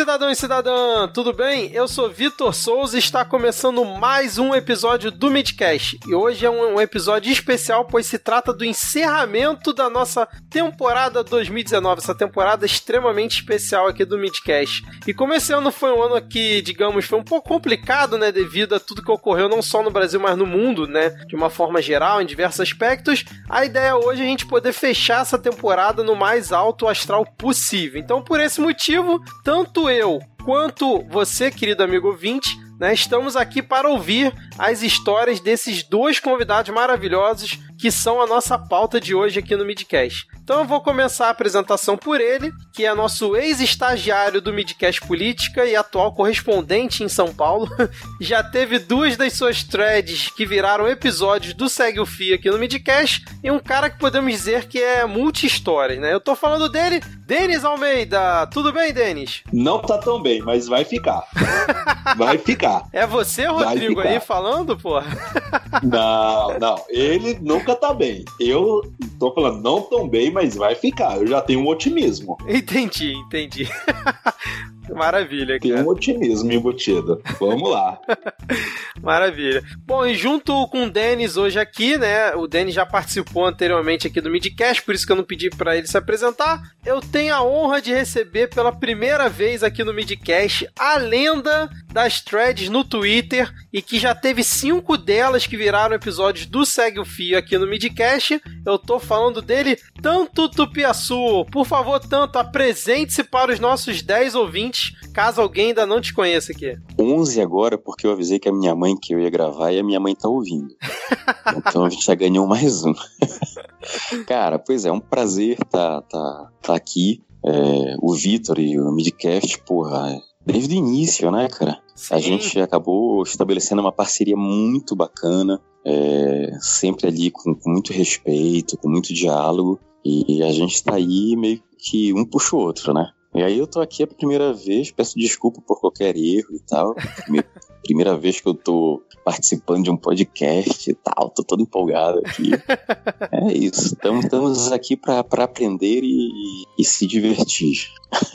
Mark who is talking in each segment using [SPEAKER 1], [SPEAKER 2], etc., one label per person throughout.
[SPEAKER 1] cidadão e cidadã, tudo bem? Eu sou Vitor Souza e está começando mais um episódio do Midcast. E hoje é um, episódio especial, pois se trata do encerramento da nossa temporada 2019, essa temporada extremamente especial aqui do Midcast. E como esse ano foi um ano que, digamos, foi um pouco complicado, né, devido a tudo que ocorreu não só no Brasil, mas no mundo, né, de uma forma geral, em diversos aspectos, a ideia hoje é a gente poder fechar essa temporada no mais alto astral possível. Então, por esse motivo, tanto eu quanto você, querido amigo ouvinte, né, estamos aqui para ouvir as histórias desses dois convidados maravilhosos que são a nossa pauta de hoje aqui no Midcast. Então eu vou começar a apresentação por ele, que é nosso ex-estagiário do Midcast Política e atual correspondente em São Paulo. Já teve duas das suas threads que viraram episódios do Segue o Fio aqui no Midcast, e um cara que podemos dizer que é multi-histórias, né? Eu tô falando dele, Denis Almeida. Tudo bem, Denis?
[SPEAKER 2] Não tá tão bem, mas vai ficar. Vai ficar.
[SPEAKER 1] É você, Rodrigo, aí falando, pô?
[SPEAKER 2] Não, não. Ele nunca tá bem. Eu tô falando não tão bem, mas vai ficar. Eu já tenho um otimismo.
[SPEAKER 1] Entendi, entendi. Maravilha,
[SPEAKER 2] cara. Tem um otimismo embutido. Vamos lá.
[SPEAKER 1] Maravilha. Bom, e junto com o Denis hoje aqui, né? O Denis já participou anteriormente aqui do Midcast, por isso que eu não pedi para ele se apresentar. Eu tenho a honra de receber pela primeira vez aqui no Midcast a lenda das threads no Twitter e que já teve cinco delas que viraram episódios do Segue o Fio aqui no Midcast. Eu tô falando dele, Tanto Tupiaçu. Por favor, Tanto, apresente-se para os nossos 10 ouvintes, caso alguém ainda não te conheça aqui.
[SPEAKER 3] 11 agora, porque eu avisei que a minha mãe que eu ia gravar e a minha mãe tá ouvindo. então a gente já ganhou mais um. Cara, pois é, um prazer tá, tá, tá aqui. É, o Vitor e o Midcast, porra, desde o início, né, cara? Sim. A gente acabou estabelecendo uma parceria muito bacana, é, sempre ali com, com, muito respeito, com muito diálogo, e a gente tá aí meio que um puxa o outro, né? E aí eu tô aqui a primeira vez, peço desculpa por qualquer erro e tal. primeira vez que eu tô participando de um podcast e tal, tô todo empolgado aqui. é isso, estamos aqui para aprender e, e, se divertir.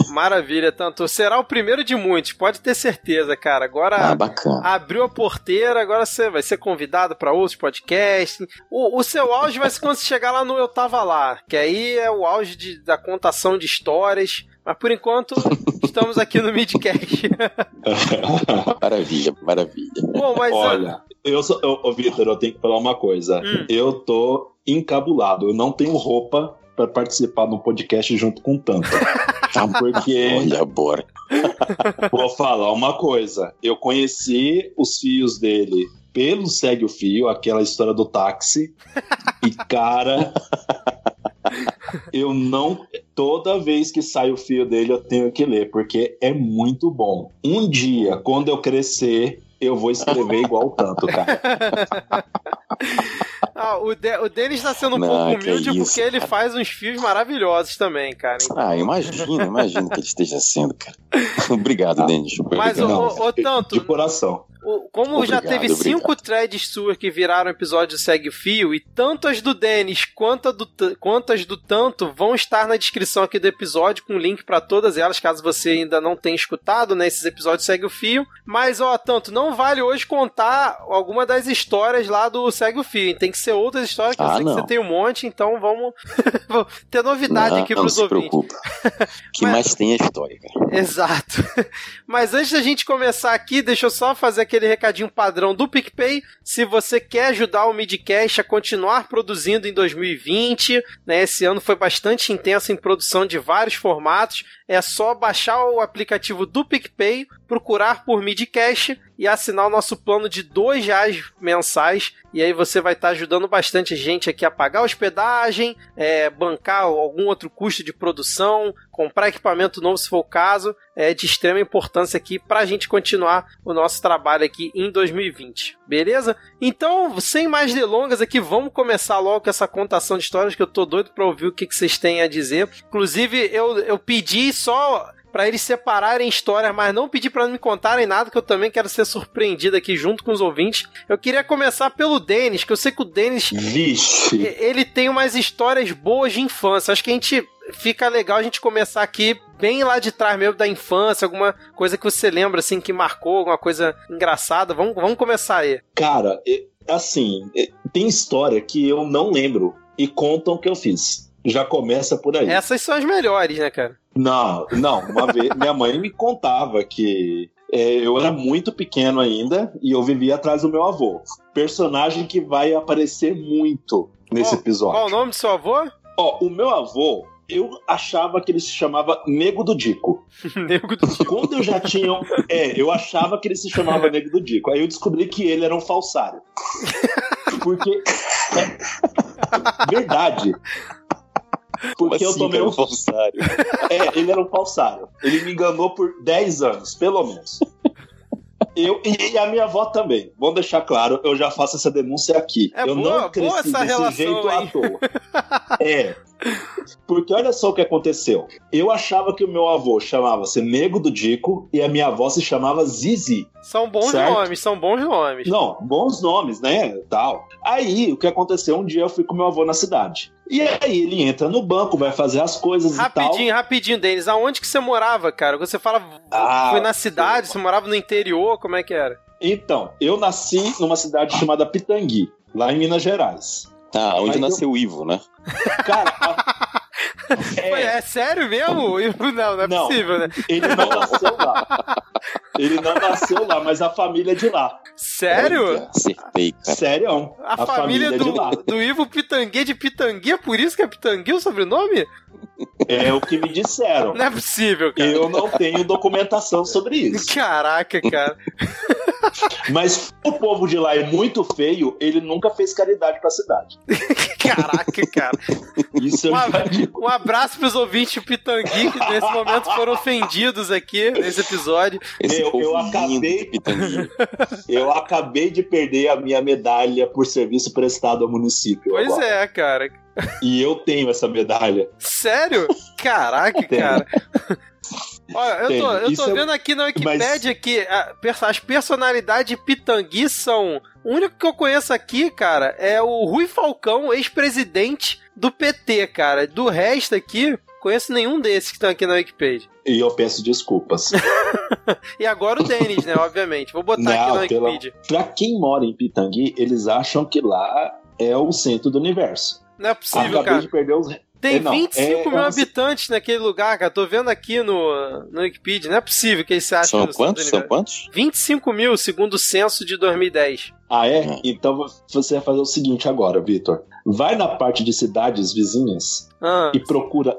[SPEAKER 1] Maravilha, tanto. Será o primeiro de muitos, pode ter certeza, cara. Agora
[SPEAKER 3] ah, bacana.
[SPEAKER 1] abriu a porteira, agora você vai ser convidado para outros podcasts. O, o, seu auge vai ser quando você chegar lá no Eu Tava Lá, que aí é o auge de, da contação de histórias. Mas por enquanto, estamos aqui no Midcast.
[SPEAKER 3] maravilha, maravilha.
[SPEAKER 2] Bom, mas. Olha, eu sou. Ô, Vitor, eu tenho que falar uma coisa. Hum. Eu tô encabulado. Eu não tenho roupa para participar de um podcast junto com tanto. Porque.
[SPEAKER 3] Olha, bora.
[SPEAKER 2] Vou falar uma coisa. Eu conheci os fios dele pelo Segue o Fio, aquela história do táxi. E, cara, eu não. Toda vez que sai o fio dele, eu tenho que ler, porque é muito bom. Um dia, quando eu crescer, eu vou escrever igual tanto, cara.
[SPEAKER 1] Ah, o, de, o Denis tá sendo um não, pouco humilde é isso, porque ele faz uns fios maravilhosos também, cara.
[SPEAKER 3] Então... Ah, imagina, imagina que ele esteja sendo, cara. Obrigado, ah, Denis.
[SPEAKER 1] Mas, o, o, tanto.
[SPEAKER 2] De coração
[SPEAKER 1] como obrigado, já teve obrigado. cinco threads suas que viraram episódio Segue o Fio, e tanto as do Denis quanto, do, quanto as do Tanto vão estar na descrição aqui do episódio, com link para todas elas, caso você ainda não tenha escutado, né? Esses episódios Segue o Fio. Mas, ó, Tanto, não vale hoje contar alguma das histórias lá do Segue o Fio. Tem que ser outras histórias, que ah, eu sei não. que você tem um monte, então vamos ter novidade
[SPEAKER 3] não,
[SPEAKER 1] aqui pros
[SPEAKER 3] não
[SPEAKER 1] se ouvintes.
[SPEAKER 3] Preocupa. que Mas... mais tem a história, cara.
[SPEAKER 1] Exato. Mas antes da gente começar aqui, deixa eu só fazer aqui aquele recadinho padrão do PicPay. Se você quer ajudar o Midcast a continuar produzindo em 2020, né? Esse ano foi bastante intenso em produção de vários formatos. É só baixar o aplicativo do PicPay, procurar por Midcast e assinar o nosso plano de dois reais mensais. E aí você vai estar tá ajudando bastante a gente aqui a pagar hospedagem, é, bancar algum outro custo de produção, comprar equipamento novo se for o caso. É de extrema importância aqui para a gente continuar o nosso trabalho aqui em 2020. Beleza? Então, sem mais delongas aqui, vamos começar logo com essa contação de histórias que eu tô doido para ouvir o que, que vocês têm a dizer. Inclusive, eu, eu pedi só para eles separarem histórias, mas não pedir para me contarem nada, que eu também quero ser surpreendido aqui junto com os ouvintes. Eu queria começar pelo Denis, que eu sei que o Denis.
[SPEAKER 2] Vixe!
[SPEAKER 1] Ele tem umas histórias boas de infância. Acho que a gente fica legal a gente começar aqui bem lá de trás mesmo da infância, alguma coisa que você lembra assim que marcou, alguma coisa engraçada. Vamos, vamos começar aí.
[SPEAKER 2] Cara, assim, tem história que eu não lembro e contam que eu fiz. Já começa por aí.
[SPEAKER 1] Essas são as melhores, né, cara?
[SPEAKER 2] Não, não. Uma vez minha mãe me contava que é, eu era muito pequeno ainda e eu vivia atrás do meu avô. Personagem que vai aparecer muito nesse
[SPEAKER 1] qual,
[SPEAKER 2] episódio.
[SPEAKER 1] Qual o nome do seu avô?
[SPEAKER 2] Ó, o meu avô, eu achava que ele se chamava Nego do Dico.
[SPEAKER 1] Nego do Dico.
[SPEAKER 2] Quando eu já tinha. É, eu achava que ele se chamava Nego do Dico. Aí eu descobri que ele era um falsário. Porque. É, verdade. Porque
[SPEAKER 3] Como
[SPEAKER 2] eu
[SPEAKER 3] assim,
[SPEAKER 2] tomei um.
[SPEAKER 3] falsário?
[SPEAKER 2] É, ele era um falsário. Ele me enganou por 10 anos, pelo menos. Eu, e a minha avó também. Vamos deixar claro, eu já faço essa denúncia aqui.
[SPEAKER 1] É
[SPEAKER 2] eu
[SPEAKER 1] boa-
[SPEAKER 2] não cresci
[SPEAKER 1] boa essa
[SPEAKER 2] desse
[SPEAKER 1] relação,
[SPEAKER 2] jeito
[SPEAKER 1] hein?
[SPEAKER 2] à toa. É. Porque olha só o que aconteceu. Eu achava que o meu avô chamava-se Nego do Dico e a minha avó se chamava Zizi.
[SPEAKER 1] São bons
[SPEAKER 2] Certo.
[SPEAKER 1] nomes, são bons nomes.
[SPEAKER 2] Não, bons nomes, né? Tal. Aí, o que aconteceu? Um dia eu fui com meu avô na cidade. E aí ele entra no banco, vai fazer as coisas e tal.
[SPEAKER 1] Rapidinho, rapidinho, Denis. Aonde que você morava, cara? Você fala,
[SPEAKER 2] Ah,
[SPEAKER 1] foi na cidade, você morava no interior, como é que era?
[SPEAKER 2] Então, eu nasci numa cidade chamada Pitangui, lá em Minas Gerais.
[SPEAKER 3] Ah, onde
[SPEAKER 2] Mas
[SPEAKER 3] nasceu o Ivo, né?
[SPEAKER 2] Cara, a- é,
[SPEAKER 1] É, sério mesmo? Não, não é
[SPEAKER 2] Não.
[SPEAKER 1] possível, né?
[SPEAKER 2] ele não nasceu lá. Ele não nasceu lá, mas a família é de lá.
[SPEAKER 1] Sério?
[SPEAKER 3] Acertei, cara.
[SPEAKER 2] Sério?
[SPEAKER 1] A, família,
[SPEAKER 2] é de lá.
[SPEAKER 1] do, do Ivo Pitangui é de Pitangui, é por isso que é Pitangui o sobrenome?
[SPEAKER 2] É o que me disseram.
[SPEAKER 1] Não é possível, cara.
[SPEAKER 2] Eu não tenho documentação sobre isso.
[SPEAKER 1] Caraca, cara.
[SPEAKER 2] Mas o povo de lá é muito feio, ele nunca fez caridade pra cidade.
[SPEAKER 1] Caraca, cara.
[SPEAKER 2] Isso eu
[SPEAKER 1] Um, ab- um abraço pros ouvintes Pitangui que nesse momento foram ofendidos aqui nesse episódio.
[SPEAKER 3] Esse
[SPEAKER 2] Meu, eu acabei-. Eu acabei de perder a minha medalha por serviço prestado ao município.
[SPEAKER 1] Pois
[SPEAKER 2] agora.
[SPEAKER 1] é, cara.
[SPEAKER 2] E eu tenho essa medalha.
[SPEAKER 1] Sério? Caraca, cara. Olha, eu tô, eu tô
[SPEAKER 2] é-
[SPEAKER 1] vendo aqui na Wikipédia que a- as personalidades de Pitangui são. O único que eu conheço aqui, cara, é o Rui Falcão, ex-presidente do PT, cara. Do resto aqui, conheço nenhum desses que estão aqui na Wikipedia.
[SPEAKER 2] E eu peço desculpas.
[SPEAKER 1] E agora o Denis, né? Obviamente. Vou botar aqui
[SPEAKER 2] Não,
[SPEAKER 1] na
[SPEAKER 2] pela-
[SPEAKER 1] Wikipedia.
[SPEAKER 2] pra quem mora em Pitangui, eles acham que lá é o centro do universo.
[SPEAKER 1] Não é possível,
[SPEAKER 2] Acabei
[SPEAKER 1] cara.
[SPEAKER 2] de perder os.
[SPEAKER 1] Tem
[SPEAKER 2] É, não,
[SPEAKER 1] 25
[SPEAKER 2] é-
[SPEAKER 1] mil
[SPEAKER 2] é
[SPEAKER 1] habitantes naquele lugar, cara. Tô vendo aqui no, no Wikipedia. Não é possível que eles se acham
[SPEAKER 3] São quantos? São quantos?
[SPEAKER 1] 25 mil, segundo o censo de 2010.
[SPEAKER 2] Ah, é?
[SPEAKER 3] Hum.
[SPEAKER 2] Então você vai fazer o seguinte agora, Vitor. Vai na parte de cidades vizinhas
[SPEAKER 1] Ah,
[SPEAKER 2] e procura.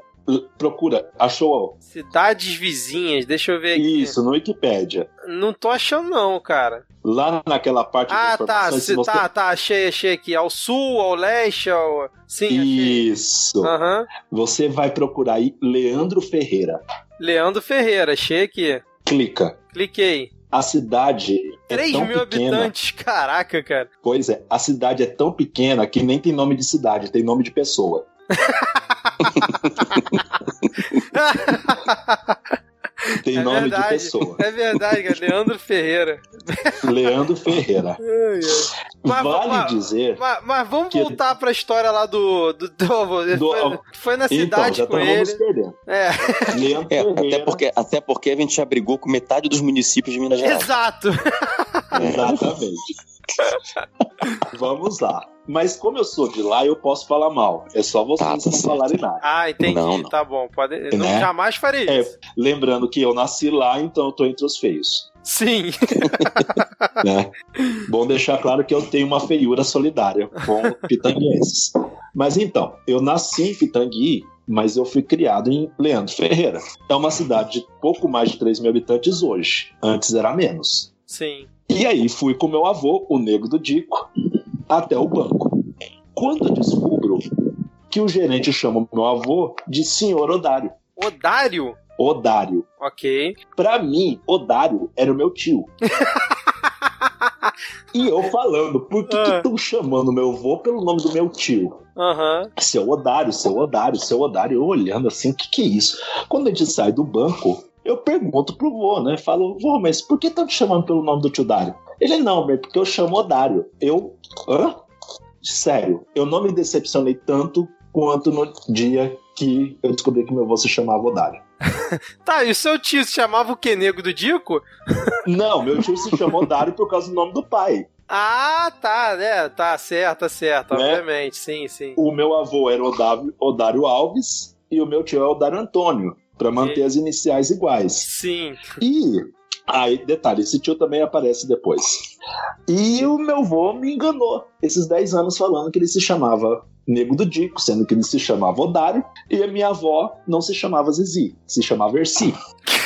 [SPEAKER 2] Procura. Achou
[SPEAKER 1] cidades vizinhas, deixa eu ver aqui.
[SPEAKER 2] isso no Wikipédia.
[SPEAKER 1] Não tô achando, não, cara.
[SPEAKER 2] Lá naquela parte
[SPEAKER 1] Ah, tá, se,
[SPEAKER 2] você...
[SPEAKER 1] tá, tá, achei, achei aqui. Ao sul, ao leste, ao. Sim.
[SPEAKER 2] Isso.
[SPEAKER 1] Aham.
[SPEAKER 2] Você vai procurar aí Leandro Ferreira.
[SPEAKER 1] Leandro Ferreira, achei aqui.
[SPEAKER 2] Clica.
[SPEAKER 1] Cliquei.
[SPEAKER 2] A cidade é
[SPEAKER 1] 3
[SPEAKER 2] tão
[SPEAKER 1] mil
[SPEAKER 2] pequena.
[SPEAKER 1] habitantes, caraca, cara.
[SPEAKER 2] Pois é, a cidade é tão pequena que nem tem nome de cidade, tem nome de pessoa. Tem
[SPEAKER 1] É
[SPEAKER 2] nome
[SPEAKER 1] verdade.
[SPEAKER 2] de pessoa.
[SPEAKER 1] É verdade, cara. Leandro Ferreira.
[SPEAKER 2] Leandro Ferreira.
[SPEAKER 1] Mas-
[SPEAKER 2] vale
[SPEAKER 1] mas-
[SPEAKER 2] dizer.
[SPEAKER 1] Mas, mas vamos
[SPEAKER 2] Que-
[SPEAKER 1] voltar pra história lá do. do, do,
[SPEAKER 2] Do-
[SPEAKER 1] foi, foi na
[SPEAKER 2] Então,
[SPEAKER 1] cidade
[SPEAKER 2] já
[SPEAKER 1] com ele. É,
[SPEAKER 2] Leandro
[SPEAKER 3] É,
[SPEAKER 2] Ferreira.
[SPEAKER 3] até porque, até porque a gente já brigou com metade dos municípios de Minas Gerais.
[SPEAKER 1] exato.
[SPEAKER 2] Exatamente. Vamos lá. Mas como eu sou de lá, eu posso falar mal. É só vocês
[SPEAKER 3] Tá, tá
[SPEAKER 2] não
[SPEAKER 3] certo.
[SPEAKER 2] falarem nada.
[SPEAKER 1] Ah, entendi.
[SPEAKER 3] Não, não.
[SPEAKER 1] Tá bom. Pode... Não,
[SPEAKER 3] Né?
[SPEAKER 1] jamais farei
[SPEAKER 2] É.
[SPEAKER 1] isso.
[SPEAKER 2] Lembrando que eu nasci lá, então eu tô entre os feios.
[SPEAKER 1] Sim.
[SPEAKER 2] né? Bom deixar claro que eu tenho uma feiura solidária com pitanguenses. Mas então, eu nasci em Pitangui, mas eu fui criado em Leandro Ferreira. É uma cidade de pouco mais de 3 mil habitantes hoje. Antes era menos.
[SPEAKER 1] Sim.
[SPEAKER 2] E aí fui com meu avô, o Nego do Dico, até o banco. Quando eu descubro que o gerente chama meu avô de senhor Odário.
[SPEAKER 1] Odário?
[SPEAKER 2] Odário.
[SPEAKER 1] Ok.
[SPEAKER 2] Pra mim, Odário era o meu tio. e eu falando, por que
[SPEAKER 1] Ah.
[SPEAKER 2] estão chamando meu avô pelo nome do meu tio?
[SPEAKER 1] Aham.
[SPEAKER 2] Seu Odário, seu Odário, seu Odário. Eu olhando assim, o que, que é isso? Quando a gente sai do banco, eu pergunto pro vô, né? Falo, vô, mas por que estão te chamando pelo nome do tio Dário? Ele, não, porque eu chamo Odário. Eu, hã? Sério, eu não me decepcionei tanto quanto no dia que eu descobri que meu avô se chamava Odário.
[SPEAKER 1] tá, e o seu tio se chamava o que, Nego do Dico?
[SPEAKER 2] não, meu tio se chamou Odário por causa do nome do pai.
[SPEAKER 1] Ah, tá, né? Tá certo, tá certo, né? obviamente, sim, sim.
[SPEAKER 2] O meu avô era Odávio, Odário Alves e o meu tio é Odário Antônio, para manter e... as iniciais iguais.
[SPEAKER 1] Sim.
[SPEAKER 2] E Aí, detalhe, esse tio também aparece depois. E o meu avô me enganou esses 10 anos falando que ele se chamava Nego do Dico, sendo que ele se chamava Odário, e a minha avó não se chamava Zizi, se chamava Erci.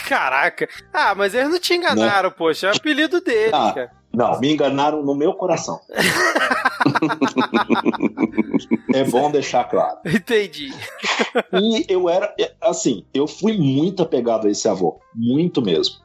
[SPEAKER 1] Caraca! Ah, mas eles não te enganaram, né? poxa, é o apelido dele, ah, cara.
[SPEAKER 2] Não, me enganaram no meu coração. é bom deixar claro.
[SPEAKER 1] Entendi.
[SPEAKER 2] E eu era, assim, eu fui muito apegado a esse avô, muito mesmo.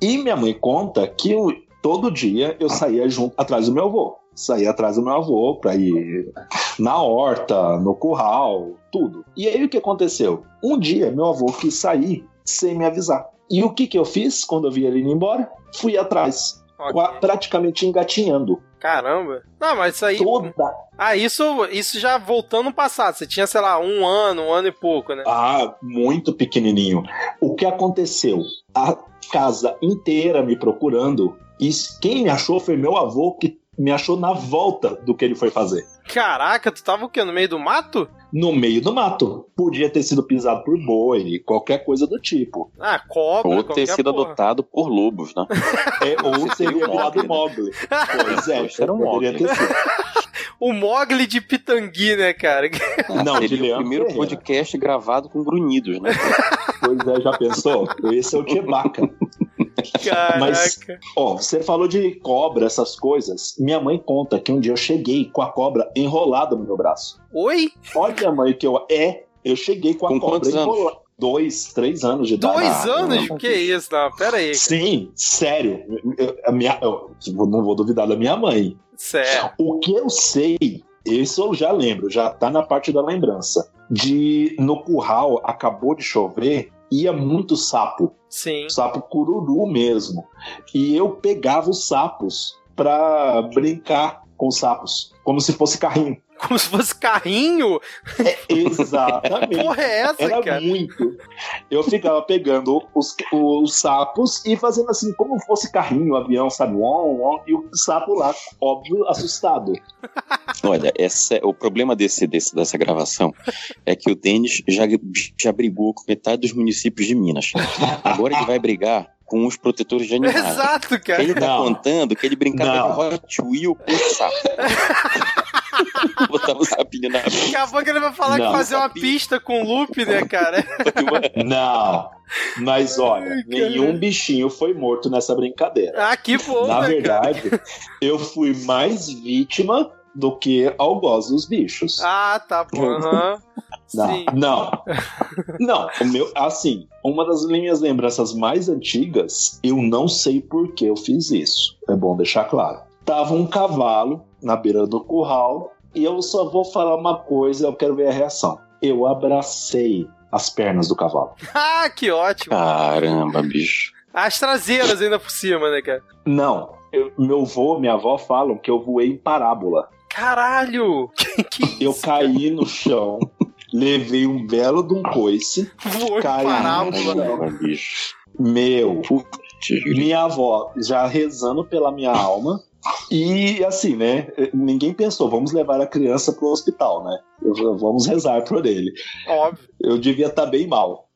[SPEAKER 2] E minha mãe conta que eu, todo dia eu saía junto atrás do meu avô. Saía atrás do meu avô pra ir na horta, no curral, tudo. E aí o que aconteceu? Um dia meu avô quis sair sem me avisar. E o que, que eu fiz quando eu vi ele indo embora? Fui atrás. Okay. Praticamente engatinhando.
[SPEAKER 1] Caramba. Não, mas isso aí.
[SPEAKER 2] Toda.
[SPEAKER 1] Ah, isso, isso já voltando no passado. Você tinha, sei lá, um ano, um ano e pouco, né?
[SPEAKER 2] Ah, muito pequenininho. O que aconteceu? A casa inteira me procurando. E quem me achou foi meu avô, que me achou na volta do que ele foi fazer.
[SPEAKER 1] Caraca, tu tava o quê? No meio do mato?
[SPEAKER 2] No meio do mato. Podia ter sido pisado por boi, qualquer coisa do tipo.
[SPEAKER 1] Ah, cobra.
[SPEAKER 3] Ou ter sido porra. adotado por lobos, né?
[SPEAKER 2] É, ou teria virado Mogli. Pois é,
[SPEAKER 3] era um Mogli. Ter sido.
[SPEAKER 1] o Mogli de Pitangui, né, cara?
[SPEAKER 3] Não, seria o primeiro Ferreira. podcast gravado com grunhidos, né?
[SPEAKER 2] Pois é, já pensou? Esse é o Chewbacca.
[SPEAKER 1] Caraca. Mas,
[SPEAKER 2] ó, você falou de cobra, essas coisas. Minha mãe conta que um dia eu cheguei com a cobra enrolada no meu braço.
[SPEAKER 1] Oi?
[SPEAKER 2] Olha, mãe, que eu. É, eu cheguei com a
[SPEAKER 3] com
[SPEAKER 2] cobra enrolada. Dois, três anos de idade.
[SPEAKER 1] Dois ah, anos? Não, que isso? Não, pera aí. Cara.
[SPEAKER 2] Sim, sério. Eu, a minha, eu não vou duvidar da minha mãe.
[SPEAKER 1] Sério.
[SPEAKER 2] O que eu sei, isso eu já lembro, já tá na parte da lembrança. De no curral acabou de chover, ia muito sapo.
[SPEAKER 1] Sim.
[SPEAKER 2] Sapo cururu mesmo. E eu pegava os sapos pra brincar com os sapos, como se fosse carrinho
[SPEAKER 1] como se fosse carrinho.
[SPEAKER 2] É, exatamente.
[SPEAKER 1] Que porra é essa,
[SPEAKER 2] Era
[SPEAKER 1] cara?
[SPEAKER 2] muito. Eu ficava pegando os, os sapos e fazendo assim, como fosse carrinho, avião, sabe? On, on, e o sapo lá, óbvio, assustado.
[SPEAKER 3] Olha, essa, o problema desse, desse, dessa gravação é que o Denis já, já brigou com metade dos municípios de Minas. Agora ele vai brigar com os protetores de animais.
[SPEAKER 1] Exato, cara.
[SPEAKER 3] Ele tá não. contando que ele brincava não. de Hot Wheel com sapo. Botava o sapinho na pista.
[SPEAKER 1] Daqui a pouco ele vai falar não, que fazer uma pista com loop, né, cara?
[SPEAKER 2] Não. Mas olha, Ai, nenhum bichinho foi morto nessa brincadeira.
[SPEAKER 1] Ah, que bom,
[SPEAKER 2] Na
[SPEAKER 1] né,
[SPEAKER 2] verdade, cara? eu fui mais vítima do que algoz dos bichos.
[SPEAKER 1] Ah, tá bom. Uhum.
[SPEAKER 2] Não, não. Não, o meu, assim, uma das minhas lembranças mais antigas, eu não sei por que eu fiz isso. É bom deixar claro. Tava um cavalo na beira do curral e eu só vou falar uma coisa, eu quero ver a reação. Eu abracei as pernas do cavalo.
[SPEAKER 1] ah, que ótimo.
[SPEAKER 3] Caramba, bicho.
[SPEAKER 1] As traseiras ainda por cima, né, cara?
[SPEAKER 2] Não. Eu, meu avô, minha avó falam que eu voei em parábola.
[SPEAKER 1] Caralho! Que, que isso,
[SPEAKER 2] eu caí cara? no chão, levei um belo de um coice,
[SPEAKER 1] Voou caí parábola. no chão.
[SPEAKER 2] Bicho. Meu, minha avó já rezando pela minha alma. E assim, né? Ninguém pensou, vamos levar a criança pro hospital, né? Vamos rezar por ele.
[SPEAKER 1] Óbvio.
[SPEAKER 2] Eu devia estar tá bem mal.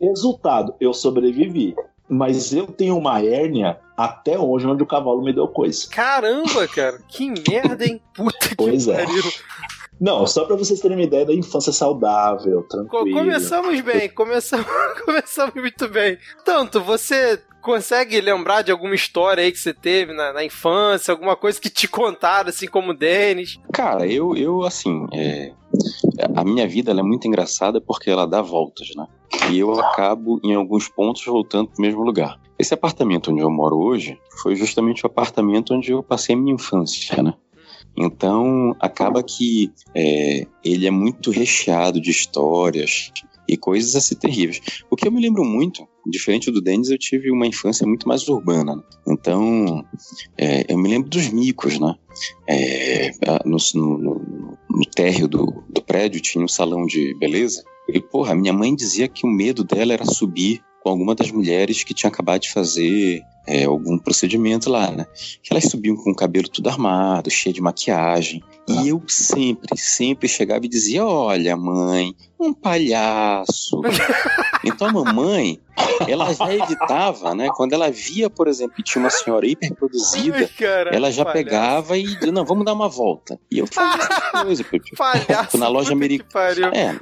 [SPEAKER 2] Resultado, eu sobrevivi. Mas eu tenho uma hérnia até hoje onde o cavalo me deu coisa.
[SPEAKER 1] Caramba, cara, que merda, hein? Puta que
[SPEAKER 2] pois é. pariu. É. Não, só para vocês terem uma ideia da infância saudável, tranquila.
[SPEAKER 1] Começamos bem, começamos, começamos muito bem. Tanto, você consegue lembrar de alguma história aí que você teve na, na infância, alguma coisa que te contaram, assim como o Denis?
[SPEAKER 3] Cara, eu, eu assim, é... a minha vida é muito engraçada porque ela dá voltas, né? E eu acabo, em alguns pontos, voltando pro mesmo lugar. Esse apartamento onde eu moro hoje foi justamente o apartamento onde eu passei a minha infância, né? Então, acaba que é, ele é muito recheado de histórias e coisas assim terríveis. O que eu me lembro muito, diferente do Denis, eu tive uma infância muito mais urbana. Né? Então, é, eu me lembro dos micos, né? É, no, no, no, térreo do, do prédio tinha um salão de beleza. E, porra, minha mãe dizia que o medo dela era subir com alguma das mulheres que tinha acabado de fazer é, algum procedimento lá, né? Que elas subiam com o cabelo tudo armado, cheio de maquiagem. E ah. eu sempre, sempre chegava e dizia: Olha, mãe, um palhaço. então a mamãe, ela já evitava, né? Quando ela via, por exemplo, que tinha uma senhora hiperproduzida, Ai, ela já palhaço. pegava e dizia: Não, vamos dar uma volta. E eu fazia essa coisa,
[SPEAKER 1] Palhaço,
[SPEAKER 3] na loja americana. É,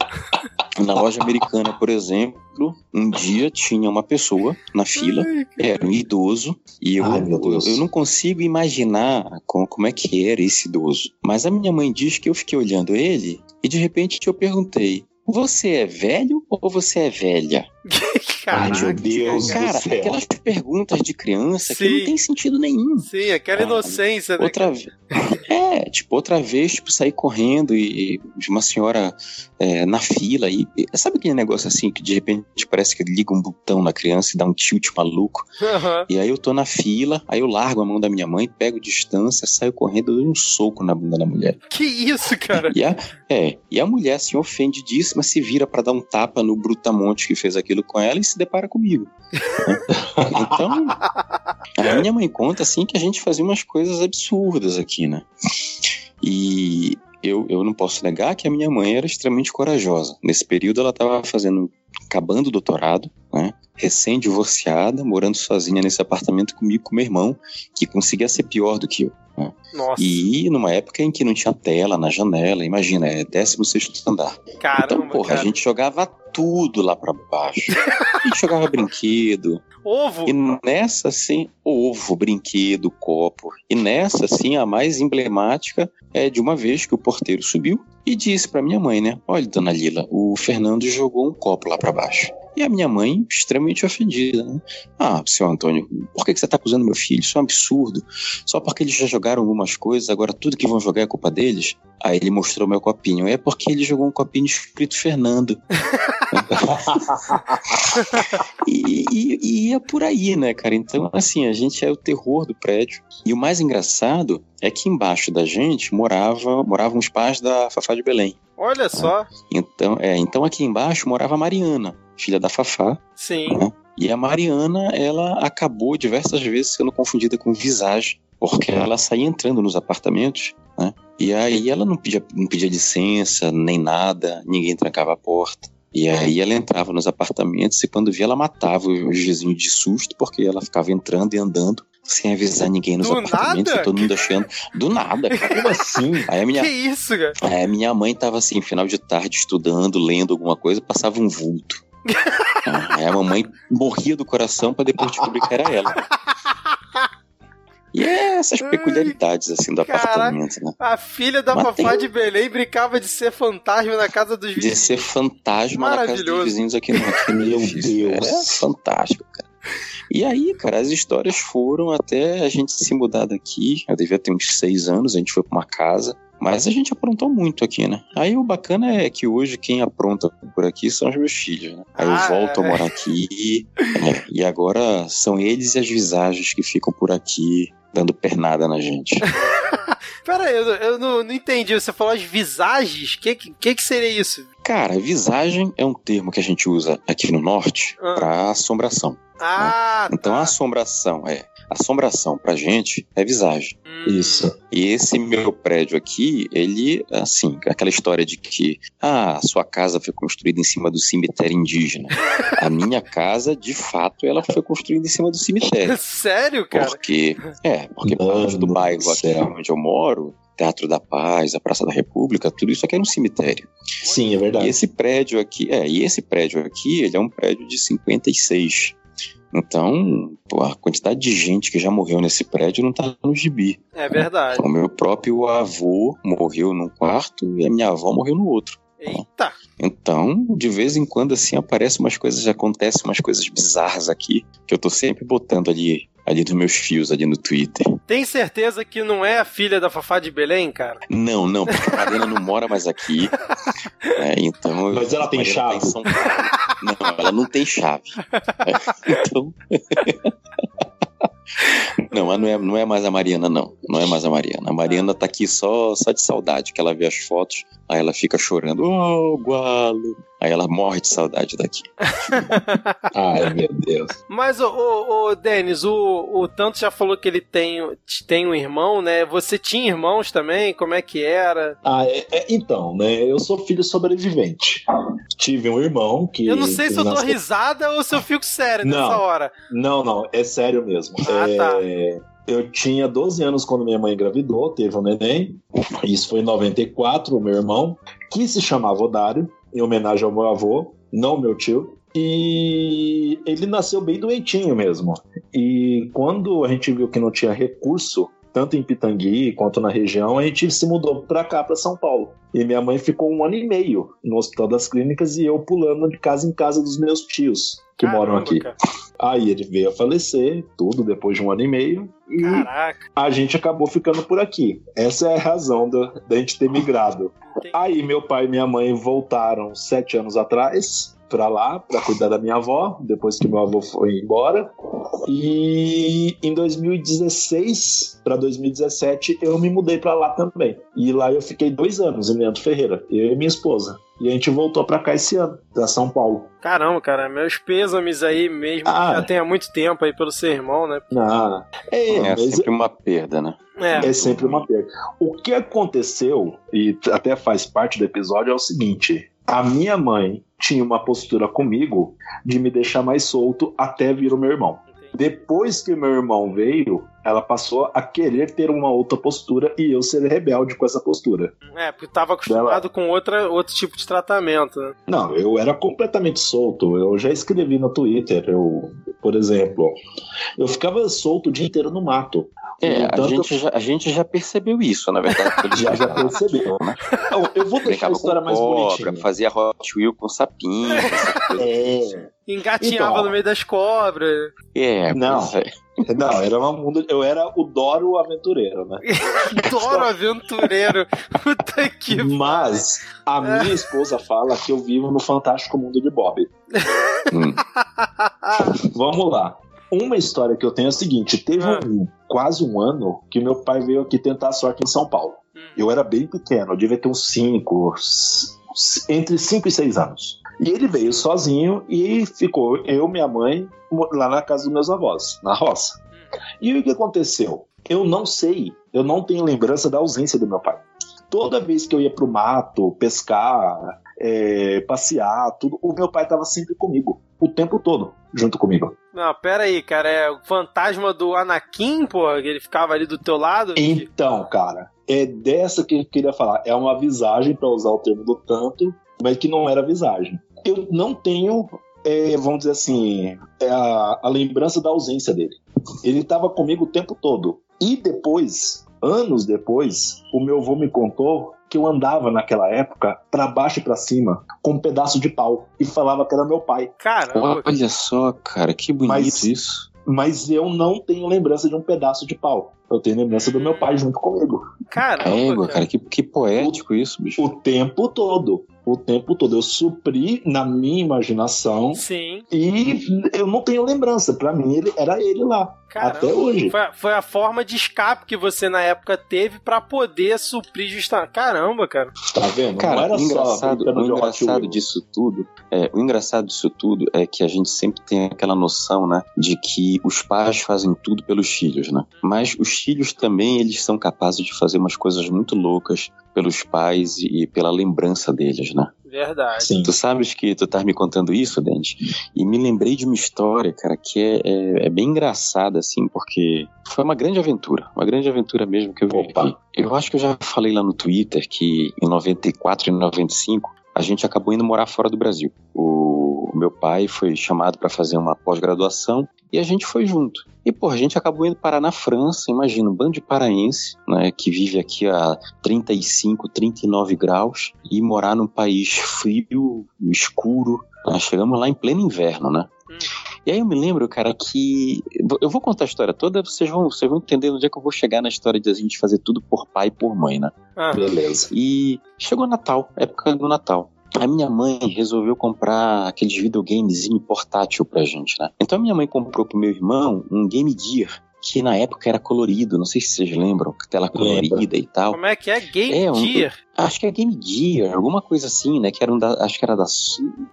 [SPEAKER 3] na loja americana, por exemplo, um dia tinha uma pessoa na fila, era um idoso, e eu, Ai, eu, eu, não consigo imaginar como, como é que era esse idoso. Mas a minha mãe diz que eu fiquei olhando ele e de repente eu perguntei: Você é velho ou você é velha?
[SPEAKER 2] Ai, meu Deus
[SPEAKER 3] cara, aquelas perguntas de criança Sim. que não tem sentido nenhum.
[SPEAKER 1] Sim, aquela inocência,
[SPEAKER 3] né? Outra vez. É, tipo, outra vez, tipo, sair correndo e, e uma senhora é, na fila e, e, sabe aquele negócio assim que de repente parece que liga um botão na criança e dá um tilt maluco. Uhum. E aí eu tô na fila, aí eu largo a mão da minha mãe, pego distância, saio correndo, dou um soco na bunda da mulher.
[SPEAKER 1] Que isso, cara?
[SPEAKER 3] E a, é, e a mulher assim ofendidíssima se vira para dar um tapa no brutamonte que fez aquilo com ela e se depara comigo. então, a minha mãe conta assim que a gente fazia umas coisas absurdas aqui, né? E eu, eu não posso negar que a minha mãe era extremamente corajosa. Nesse período ela estava fazendo, acabando o doutorado, né? recém-divorciada, morando sozinha nesse apartamento comigo com meu irmão, que conseguia ser pior do que eu. Né? E numa época em que não tinha tela na janela, imagina, é 16 andar.
[SPEAKER 1] Caramba,
[SPEAKER 3] então, porra, cara. a gente jogava tudo lá para baixo. a gente jogava brinquedo.
[SPEAKER 1] Ovo?
[SPEAKER 3] E nessa, assim, ovo, brinquedo, copo. E nessa, assim, a mais emblemática é de uma vez que o porteiro subiu e disse para minha mãe, né? Olha, dona Lila, o Fernando jogou um copo lá para baixo. E a minha mãe, extremamente ofendida, né? Ah, senhor Antônio, por que você está acusando meu filho? Isso é um absurdo. Só porque eles já jogaram algumas coisas, agora tudo que vão jogar é culpa deles? Aí ele mostrou meu copinho. É porque ele jogou um copinho escrito Fernando. e, e, e é por aí, né, cara? Então, assim, a gente é o terror do prédio. E o mais engraçado é que embaixo da gente morava, moravam os pais da Fafá de Belém.
[SPEAKER 1] Olha só.
[SPEAKER 3] Então, é, então aqui embaixo morava a Mariana, filha da Fafá.
[SPEAKER 1] Sim. Né?
[SPEAKER 3] E a Mariana, ela acabou diversas vezes sendo confundida com Visage, porque ela saía entrando nos apartamentos, né? E aí ela não pedia, não pedia licença, nem nada, ninguém trancava a porta. E aí ela entrava nos apartamentos e quando via ela matava os vizinhos de susto, porque ela ficava entrando e andando sem avisar ninguém nos Do apartamentos, nada? todo mundo achando. Do nada, cara. Como assim? Aí a minha,
[SPEAKER 1] que isso, cara?
[SPEAKER 3] Aí a minha mãe tava assim, final de tarde, estudando, lendo alguma coisa, passava um vulto. aí a mamãe morria do coração para depois descobrir que era ela. E é essas peculiaridades, assim, do Caraca, apartamento, né?
[SPEAKER 1] A filha da Mas Fafá tem... de Belém brincava de ser fantasma na casa dos vizinhos.
[SPEAKER 3] De ser fantasma na casa dos vizinhos aqui no, aqui no Meu Deus. É fantástico, cara. E aí, cara, as histórias foram até a gente se mudar daqui. Eu devia ter uns seis anos, a gente foi pra uma casa. Mas a gente aprontou muito aqui, né? Aí o bacana é que hoje quem apronta por aqui são os meus filhos, né? Aí eu ah, volto é. a morar aqui. É, e agora são eles e as visagens que ficam por aqui dando pernada na gente.
[SPEAKER 1] Pera aí, eu, eu não, não, entendi. Você falou as visagens? O que, que, que seria isso?
[SPEAKER 3] Cara, visagem é um termo que a gente usa aqui no norte ah. para assombração.
[SPEAKER 1] Ah,
[SPEAKER 3] né? Então tá. a assombração é assombração pra gente é visagem.
[SPEAKER 2] Hum. Isso.
[SPEAKER 3] E esse meu prédio aqui, ele, assim, aquela história de que, ah, a sua casa foi construída em cima do cemitério indígena. a minha casa, de fato, ela foi construída em cima do cemitério.
[SPEAKER 1] Sério, cara?
[SPEAKER 3] Porque, é, porque parte do bairro aqui onde eu moro, Teatro da Paz, a Praça da República, tudo isso aqui é no cemitério.
[SPEAKER 2] Sim, é verdade.
[SPEAKER 3] E esse prédio aqui, é, e esse prédio aqui, ele é um prédio de 56. Então, pô, a quantidade de gente que já morreu nesse prédio não tá no gibi.
[SPEAKER 1] É verdade.
[SPEAKER 3] O meu próprio avô morreu num quarto e a minha avó morreu no outro.
[SPEAKER 1] Eita!
[SPEAKER 3] Então, de vez em quando, assim, aparecem umas coisas, acontecem umas coisas bizarras aqui, que eu tô sempre botando ali ali dos meus fios ali no Twitter.
[SPEAKER 1] Tem certeza que não é a filha da Fafá de Belém, cara?
[SPEAKER 3] Não, não, porque a Marina não mora mais aqui. É, então.
[SPEAKER 2] Mas ela tem chave.
[SPEAKER 3] Tá não, ela não tem chave. então. Não, não é, não é mais a Mariana, não. Não é mais a Mariana. A Mariana tá aqui só, só de saudade, que ela vê as fotos, aí ela fica chorando. Oh, Gualo. Aí ela morre de saudade daqui.
[SPEAKER 2] Ai, meu Deus.
[SPEAKER 1] Mas, ô, ô, ô Denis, o, o Tanto já falou que ele tem, tem um irmão, né? Você tinha irmãos também? Como é que era?
[SPEAKER 2] Ah, é, é, então, né? Eu sou filho sobrevivente. Tive um irmão que.
[SPEAKER 1] Eu não sei se eu dou risada ou se eu fico sério não, nessa hora.
[SPEAKER 2] Não, não, é sério mesmo.
[SPEAKER 1] Ah,
[SPEAKER 2] é,
[SPEAKER 1] tá.
[SPEAKER 2] Eu tinha 12 anos quando minha mãe engravidou, teve um neném. Isso foi em 94, o meu irmão, que se chamava Odário em homenagem ao meu avô, não meu tio. E ele nasceu bem doentinho mesmo. E quando a gente viu que não tinha recurso, tanto em Pitangui quanto na região, a gente se mudou para cá, para São Paulo. E minha mãe ficou um ano e meio no Hospital das Clínicas e eu pulando de casa em casa dos meus tios que
[SPEAKER 1] Caramba,
[SPEAKER 2] moram aqui.
[SPEAKER 1] cara.
[SPEAKER 2] Aí ele veio a falecer, tudo depois de um ano e meio. E
[SPEAKER 1] Caraca.
[SPEAKER 2] a gente acabou ficando por aqui. Essa é a razão da, da gente ter migrado.
[SPEAKER 1] Entendi.
[SPEAKER 2] Aí meu pai e minha mãe voltaram sete anos atrás para lá para cuidar da minha avó depois que meu avô foi embora. E em 2016 para 2017 eu me mudei para lá também. E lá eu fiquei dois anos em Leandro Ferreira, eu e minha esposa. E a gente voltou para cá esse ano, para São Paulo.
[SPEAKER 1] Caramba, cara, meus pêsames aí mesmo,
[SPEAKER 2] Ah.
[SPEAKER 1] já tem há muito tempo aí pelo seu irmão, né?
[SPEAKER 2] Ah, é,
[SPEAKER 3] É
[SPEAKER 2] mas
[SPEAKER 3] sempre uma perda, né?
[SPEAKER 1] É,
[SPEAKER 2] É sempre uma perda. O que aconteceu, e até faz parte do episódio, é o seguinte: a minha mãe tinha uma postura comigo de me deixar mais solto até vir o meu irmão. Depois que meu irmão veio, ela passou a querer ter uma outra postura e eu ser rebelde com essa postura.
[SPEAKER 1] é, porque tava acostumado com outra, outro tipo de tratamento, né?
[SPEAKER 2] Não, eu era completamente solto. Eu já escrevi no Twitter, eu, por exemplo, eu ficava solto o dia inteiro no mato.
[SPEAKER 3] É, a
[SPEAKER 2] Tanto-
[SPEAKER 3] gente, já, a gente já percebeu isso, na verdade.
[SPEAKER 2] Já- já percebeu.
[SPEAKER 3] né?
[SPEAKER 2] Então, eu vou deixar a
[SPEAKER 3] Brincava
[SPEAKER 2] história
[SPEAKER 3] com
[SPEAKER 2] mais
[SPEAKER 3] cobra,
[SPEAKER 2] bonitinha.
[SPEAKER 3] fazia Hot Wheel com sapinho.
[SPEAKER 2] É,
[SPEAKER 1] Engatinhava
[SPEAKER 2] Então.
[SPEAKER 1] no meio das cobras.
[SPEAKER 3] É,
[SPEAKER 2] Não.
[SPEAKER 3] pois é.
[SPEAKER 2] Não, era um mundo. Eu era o Doro aventureiro, né?
[SPEAKER 1] Adoro aventureiro. Puta que
[SPEAKER 2] Mas a minha esposa fala que eu vivo no fantástico mundo de Bob.
[SPEAKER 3] Hum.
[SPEAKER 2] Vamos lá. Uma história que eu tenho é a seguinte: teve
[SPEAKER 1] Ah.
[SPEAKER 2] um, quase um ano que meu pai veio aqui tentar a sorte em São Paulo.
[SPEAKER 1] Hum.
[SPEAKER 2] Eu era bem pequeno, eu devia ter uns 5, entre 5 e 6 anos. E ele veio sozinho e ficou eu, minha mãe, lá na casa dos meus avós, na roça. E o que aconteceu? Eu não sei, eu não tenho lembrança da ausência do meu pai. Toda vez que eu ia pro mato, pescar, é, passear, tudo, o meu pai estava sempre comigo, o tempo todo, junto comigo.
[SPEAKER 1] Não, pera aí, cara. É o fantasma do Anakin, pô, que ele ficava ali do teu lado.
[SPEAKER 2] Então, cara, é dessa que eu queria falar. É uma visagem, para usar o termo do tanto, mas que não era visagem. Eu não tenho, é, vamos dizer assim, é a, a lembrança da ausência dele. Ele estava comigo o tempo todo. E depois, anos depois, o meu avô me contou que eu andava naquela época para baixo e para cima com um pedaço de pau e falava que era meu pai.
[SPEAKER 1] Caramba.
[SPEAKER 3] Olha só, cara, que bonito
[SPEAKER 2] Mas-
[SPEAKER 3] isso.
[SPEAKER 2] Mas eu não tenho lembrança de um pedaço de pau. Eu tenho lembrança do meu pai junto comigo.
[SPEAKER 1] Caramba,
[SPEAKER 3] Égua,
[SPEAKER 1] cara.
[SPEAKER 3] cara, que, que poético isso, bicho.
[SPEAKER 2] O tempo todo. O tempo todo. Eu supri na minha imaginação
[SPEAKER 1] Sim.
[SPEAKER 2] e eu não tenho lembrança. Pra mim, ele, era ele lá.
[SPEAKER 1] Caramba.
[SPEAKER 2] Até hoje.
[SPEAKER 1] Foi, a- foi a forma de escape que você na época teve pra poder suprir justamente. Caramba, cara.
[SPEAKER 2] Tá vendo?
[SPEAKER 3] Cara,
[SPEAKER 2] não era
[SPEAKER 3] o engraçado,
[SPEAKER 2] só
[SPEAKER 3] o engraçado disso tudo, é, o engraçado disso tudo é que a gente sempre tem aquela noção, né, de que os pais fazem tudo pelos filhos, né? Mas os filhos também eles são capazes de fazer umas coisas muito loucas pelos pais e, pela lembrança deles, né?
[SPEAKER 1] Verdade.
[SPEAKER 2] Sim.
[SPEAKER 3] Tu sabes que tu tá me contando isso, Dente, e me lembrei de uma história, cara, que é, é, é bem engraçada, assim, porque foi uma grande aventura, uma grande aventura mesmo que eu vivi.
[SPEAKER 2] Opa.
[SPEAKER 3] Eu acho que eu já falei lá no Twitter que em 94 e 95 a gente acabou indo morar fora do Brasil. O, o meu pai foi chamado para fazer uma pós-graduação e a gente foi junto. E, pô, a gente acabou indo parar na França, imagina, um bando de paraense, né, que vive aqui a 35, 39 graus, e morar num país frio, escuro. Nós chegamos lá em pleno inverno, né?
[SPEAKER 1] Hum.
[SPEAKER 3] E aí eu me lembro, cara, que. Eu vou contar a história toda, vocês vão, vocês vão entender onde é que eu vou chegar na história de a gente fazer tudo por pai e por mãe, né?
[SPEAKER 1] Ah,
[SPEAKER 2] Beleza.
[SPEAKER 3] E chegou Natal, época do Natal. A minha mãe resolveu comprar aqueles videogamezinho portátil pra gente, né? Então a minha mãe comprou pro meu irmão um Game Gear, que na época era colorido, não sei se vocês lembram, tela colorida e tal.
[SPEAKER 1] como é que é? Game
[SPEAKER 3] É, um-
[SPEAKER 1] Gear.
[SPEAKER 3] Acho que é Game Gear, alguma coisa assim, né? Que era um da, acho que era da.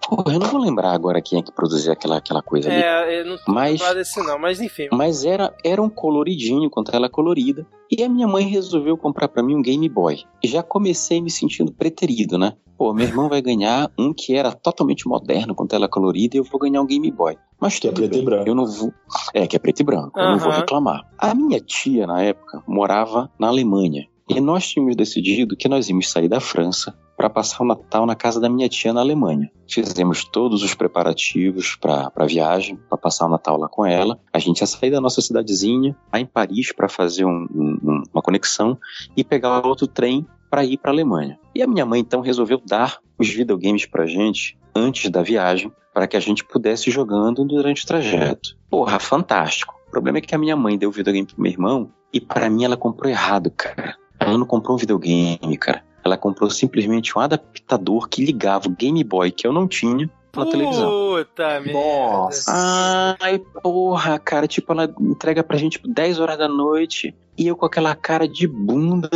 [SPEAKER 3] Porra, eu não vou lembrar agora quem é que produzia aquela, aquela coisa ali.
[SPEAKER 1] É, eu não tô
[SPEAKER 3] Mas-
[SPEAKER 1] lembrado desse não, mas enfim.
[SPEAKER 3] Mas era, era um coloridinho com tela colorida. E a minha mãe resolveu comprar pra mim um Game Boy. E já comecei me sentindo preterido, né? Pô, meu irmão vai ganhar um que era totalmente moderno com tela colorida e eu vou ganhar um Game Boy. Mas
[SPEAKER 2] Que é
[SPEAKER 3] tudo
[SPEAKER 2] preto e
[SPEAKER 3] bem,
[SPEAKER 2] branco.
[SPEAKER 3] Eu não vou. É, que é preto e branco. Eu não vou reclamar. A minha tia, na época, morava na Alemanha. E nós tínhamos decidido que nós íamos sair da França para passar o Natal na casa da minha tia na Alemanha. Fizemos todos os preparativos para a viagem, para passar o Natal lá com ela. A gente ia sair da nossa cidadezinha, lá em Paris, para fazer um- um- uma conexão e pegar outro trem para ir para a Alemanha. E a minha mãe então resolveu dar os videogames para gente antes da viagem, para que a gente pudesse ir jogando durante o trajeto. Porra, fantástico. O problema é que a minha mãe deu o videogame pro meu irmão e para mim ela comprou errado, cara. Ela não comprou um videogame, cara. Ela comprou simplesmente um adaptador que ligava o Game Boy que eu não tinha na televisão.
[SPEAKER 1] Puta merda.
[SPEAKER 2] Nossa.
[SPEAKER 3] Ai, porra, cara, tipo, ela entrega pra gente tipo, 10 horas da noite e eu com aquela cara de bunda,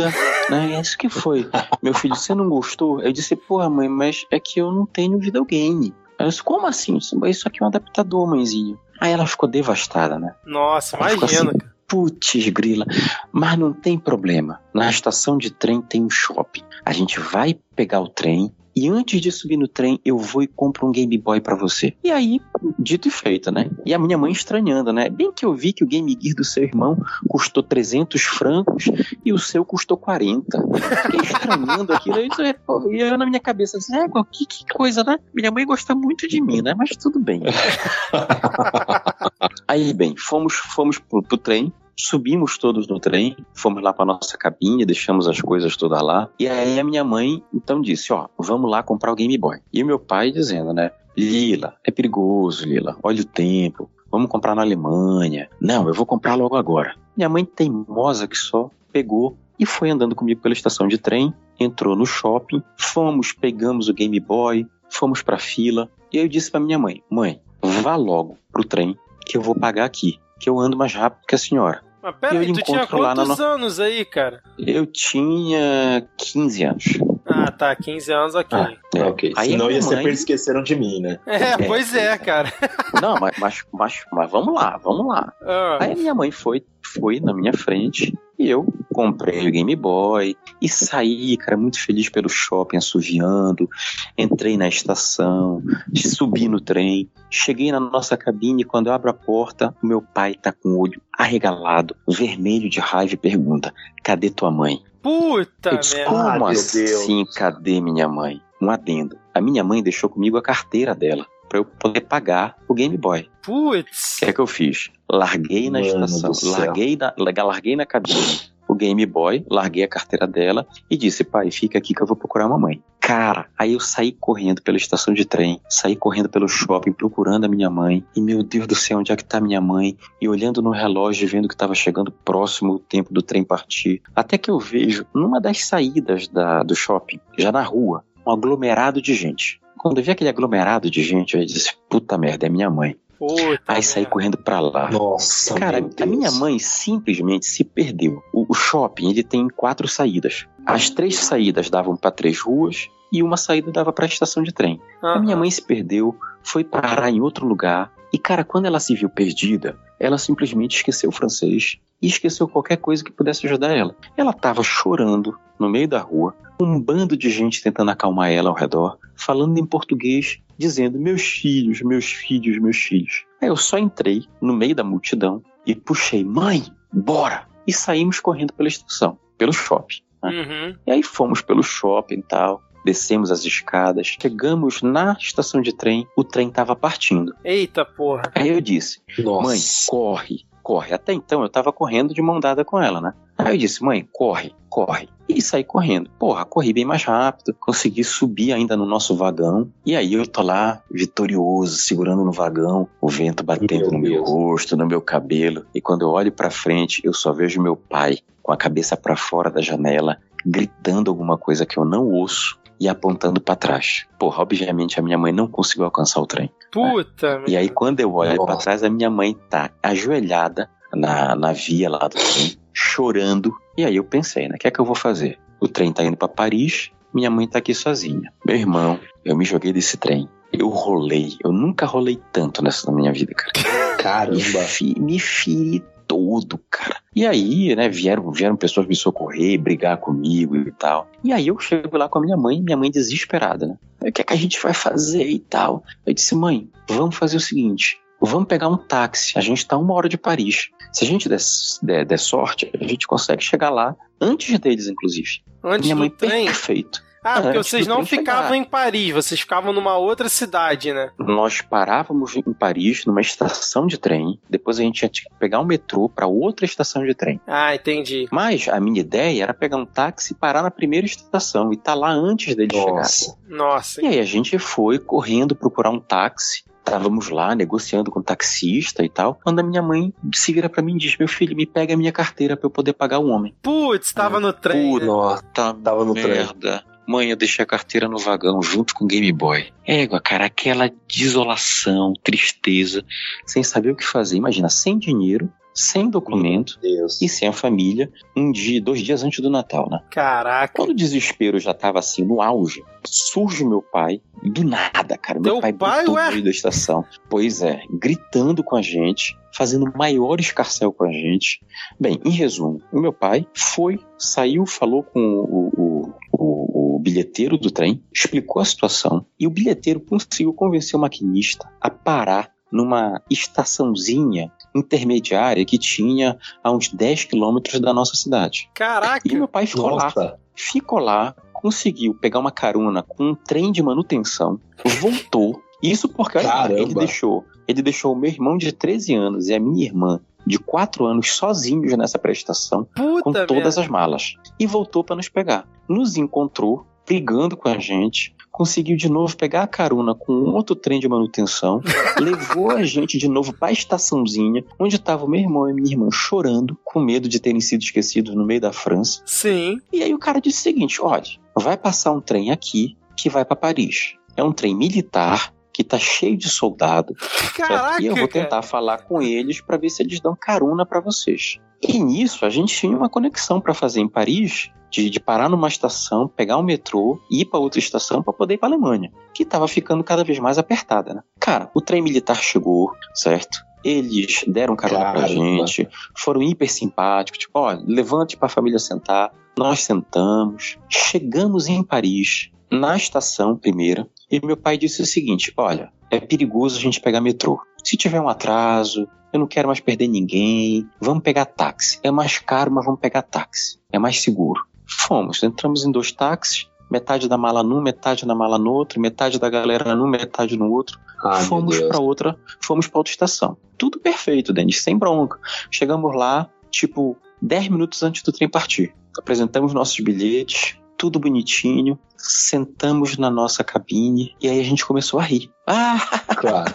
[SPEAKER 3] né? É isso que foi. Meu filho, você não gostou? Eu disse, porra, mãe, mas é que eu não tenho videogame. Ela disse, como assim? Isso aqui é um adaptador, mãezinho. Aí ela ficou devastada, né?
[SPEAKER 1] Nossa,
[SPEAKER 3] Ela
[SPEAKER 1] imagina.
[SPEAKER 3] assim, Putz, grila. Mas não tem problema. Na estação de trem tem um shopping. A gente vai pegar o trem e antes de subir no trem eu vou e compro um Game Boy pra você. E aí, dito e feito, né? E a minha mãe estranhando, né? Bem que eu vi que o Game Gear do seu irmão custou 300 francos e o seu custou 40. Fiquei estranhando aquilo. E eu, eu na minha cabeça, assim, é, que, que coisa, né? Minha mãe gosta muito de mim, né? Mas tudo bem. Aí, bem, fomos, fomos pro, pro trem, subimos todos no trem, fomos lá pra nossa cabine, deixamos as coisas todas lá. E aí a minha mãe então disse: Ó, vamos lá comprar o Game Boy. E o meu pai dizendo, né? Lila, é perigoso, Lila, olha o tempo. Vamos comprar na Alemanha. Não, eu vou comprar logo agora. Minha mãe, teimosa que só, pegou e foi andando comigo pela estação de trem, entrou no shopping, fomos, pegamos o Game Boy, fomos pra fila. E eu disse pra minha mãe: Mãe, vá logo pro trem que eu vou pagar aqui, que eu ando mais rápido que a senhora.
[SPEAKER 1] Mas peraí,
[SPEAKER 3] Eu
[SPEAKER 1] tu tinha quantos anos aí, cara?
[SPEAKER 3] Eu tinha 15 anos.
[SPEAKER 1] Ah, tá, 15 anos, ok.
[SPEAKER 2] Ah.
[SPEAKER 3] É.
[SPEAKER 2] Ok.
[SPEAKER 3] Aí
[SPEAKER 2] Senão
[SPEAKER 3] minha
[SPEAKER 2] ia ser
[SPEAKER 3] mãe-
[SPEAKER 2] porque eles esqueceram de mim, né?
[SPEAKER 1] É, pois é, cara.
[SPEAKER 3] Não, mas, mas, mas, mas vamos lá, vamos lá.
[SPEAKER 1] Ah,
[SPEAKER 3] Aí a minha mãe foi, foi na minha frente e eu comprei o Game Boy e saí, cara, muito feliz pelo shopping, assoviando. Entrei na estação, subi no trem, cheguei na nossa cabine. Quando eu abro a porta, o meu pai tá com o olho arregalado, vermelho de raiva e pergunta: Cadê tua mãe?
[SPEAKER 1] puta
[SPEAKER 3] Eu disse,
[SPEAKER 1] merda.
[SPEAKER 3] como
[SPEAKER 2] Ah,
[SPEAKER 3] assim, cadê minha mãe? Um adendo. A minha mãe deixou comigo a carteira dela pra eu poder pagar o Game Boy. O
[SPEAKER 1] Putz.
[SPEAKER 3] que é que eu fiz? Larguei na
[SPEAKER 2] Mano
[SPEAKER 3] estação, larguei na, larguei na cabine o Game Boy, larguei a carteira dela e disse, pai, fica aqui que eu vou procurar a mamãe. Cara, aí eu saí correndo pela estação de trem, saí correndo pelo shopping procurando a minha mãe. E meu Deus do céu, onde é que tá minha mãe? E olhando no relógio, vendo que tava chegando próximo o tempo do trem partir. Até que eu vejo, numa das saídas da, do shopping, já na rua, um aglomerado de gente. Quando eu vi aquele aglomerado de gente, eu disse, puta merda, é minha mãe.
[SPEAKER 1] Puta
[SPEAKER 3] Aí saí
[SPEAKER 1] merda.
[SPEAKER 3] correndo pra lá.
[SPEAKER 2] Nossa,
[SPEAKER 3] Cara,
[SPEAKER 2] meu
[SPEAKER 3] a minha mãe simplesmente se perdeu. O, o shopping ele tem quatro saídas. As três saídas davam para três ruas e uma saída dava para a estação de trem. A
[SPEAKER 1] Aham.
[SPEAKER 3] minha mãe se perdeu, foi parar em outro lugar e cara, quando ela se viu perdida, ela simplesmente esqueceu o francês e esqueceu qualquer coisa que pudesse ajudar ela. Ela tava chorando no meio da rua, um bando de gente tentando acalmar ela ao redor, falando em português, dizendo: "Meus filhos, meus filhos, meus filhos". Aí eu só entrei no meio da multidão e puxei: "Mãe, bora!" E saímos correndo pela estação, pelo shopping.
[SPEAKER 1] Uhum.
[SPEAKER 3] E aí fomos pelo shopping e tal, descemos as escadas, chegamos na estação de trem, o trem tava partindo.
[SPEAKER 1] Eita porra.
[SPEAKER 3] Aí eu disse:
[SPEAKER 2] Nossa.
[SPEAKER 3] Mãe, corre, corre. Até então eu tava correndo de mão dada com ela, né? Aí eu disse, mãe, corre, corre. E saí correndo. Porra, corri bem mais rápido, consegui subir ainda no nosso vagão. E aí eu tô lá, vitorioso, segurando no vagão, o vento batendo meu no meu Deus. rosto, no meu cabelo. E quando eu olho para frente, eu só vejo meu pai com a cabeça para fora da janela, gritando alguma coisa que eu não ouço e apontando para trás. Porra, obviamente a minha mãe não conseguiu alcançar o trem.
[SPEAKER 1] Puta!
[SPEAKER 3] Né? E aí quando eu olho para trás, a minha mãe tá ajoelhada na, na via lá do trem, chorando. E aí eu pensei, né? O que é que eu vou fazer? O trem tá indo para Paris, minha mãe tá aqui sozinha. Meu irmão, eu me joguei desse trem. Eu rolei. Eu nunca rolei tanto nessa minha vida, cara.
[SPEAKER 2] Caramba.
[SPEAKER 3] Me, me feri todo, cara. E aí, né, vieram, vieram pessoas me socorrer, brigar comigo e tal. E aí eu chego lá com a minha mãe, minha mãe desesperada, né? O que é que a gente vai fazer e tal? Eu disse, mãe, vamos fazer o seguinte. Vamos pegar um táxi. A gente está uma hora de Paris. Se a gente der, der, der, sorte, a gente consegue chegar lá antes deles, inclusive.
[SPEAKER 1] Antes
[SPEAKER 3] Minha mãe,
[SPEAKER 1] trem?
[SPEAKER 3] perfeito.
[SPEAKER 1] Ah, porque vocês não ficavam chegar. em Paris, vocês ficavam numa outra cidade, né?
[SPEAKER 3] Nós parávamos em Paris, numa estação de trem. Depois a gente ia pegar um metrô para outra estação de trem.
[SPEAKER 1] Ah, entendi.
[SPEAKER 3] Mas a minha ideia era pegar um táxi e parar na primeira estação e estar tá lá antes deles
[SPEAKER 1] Nossa. Nossa.
[SPEAKER 3] E aí a gente foi correndo procurar um táxi estávamos lá negociando com o taxista e tal, quando a minha mãe se vira para mim e diz: Meu filho, me pega a minha carteira para eu poder pagar o homem.
[SPEAKER 1] Putz, tava no trem.
[SPEAKER 3] Puta, né? tava no merda. trem. Mãe, eu deixei a carteira no vagão junto com o Game Boy. Égua, cara, aquela desolação, tristeza, sem saber o que fazer. Imagina, sem dinheiro, sem documento e sem a família, um dia, dois dias antes do Natal, né?
[SPEAKER 1] Caraca.
[SPEAKER 3] Quando o desespero já tava assim no auge, surge meu pai, do nada, cara. Meu
[SPEAKER 1] Teu
[SPEAKER 3] pai,
[SPEAKER 1] pai
[SPEAKER 3] no meio da estação. Pois é, gritando com a gente, fazendo maior escarcel com a gente. Bem, em resumo, o meu pai foi, saiu, falou com o, o, o bilheteiro do trem, explicou a situação e o bilheteiro conseguiu convencer o maquinista a parar numa estaçãozinha intermediária que tinha a uns 10 quilômetros da nossa cidade.
[SPEAKER 1] Caraca!
[SPEAKER 3] E meu pai ficou nossa. lá. Ficou lá, conseguiu pegar uma carona com um trem de manutenção, voltou. Isso porque olha, ele deixou, ele deixou o meu irmão de 13 anos e a minha irmã de 4 anos sozinhos nessa prestação
[SPEAKER 1] Puta
[SPEAKER 3] com todas as malas e voltou para nos pegar. Nos encontrou brigando com a gente, conseguiu de novo pegar a carona com outro trem de manutenção, levou a gente de novo para a estaçãozinha, onde estava meu irmão e minha irmã chorando, com medo de terem sido esquecidos no meio da França.
[SPEAKER 1] Sim.
[SPEAKER 3] E aí o cara disse o seguinte: olha, vai passar um trem aqui que vai para Paris. É um trem militar que tá cheio de soldado.
[SPEAKER 1] Caraca,
[SPEAKER 3] e eu vou tentar cara. falar com eles para ver se eles dão carona para vocês. E nisso a gente tinha uma conexão para fazer em Paris, de, de, parar numa estação, pegar um metrô e ir para outra estação para poder ir para Alemanha, que estava ficando cada vez mais apertada, né? Cara, o trem militar chegou, certo? Eles deram carona Caramba. pra gente, foram hiper simpáticos, tipo, ó, levante para a família sentar. Nós sentamos, chegamos em Paris, na estação primeira, e meu pai disse o seguinte: olha, é perigoso a gente pegar metrô. Se tiver um atraso, eu não quero mais perder ninguém, vamos pegar táxi. É mais caro, mas vamos pegar táxi. É mais seguro. Fomos, entramos em dois táxis, metade da mala num, metade da mala no outro, metade da galera num, metade no outro. Ai, fomos para outra, fomos para outra estação. Tudo perfeito, Denis, sem bronca. Chegamos lá, tipo, 10 minutos antes do trem partir. Apresentamos nossos bilhetes, tudo bonitinho, sentamos na nossa cabine e aí a gente começou a rir. Ah, claro.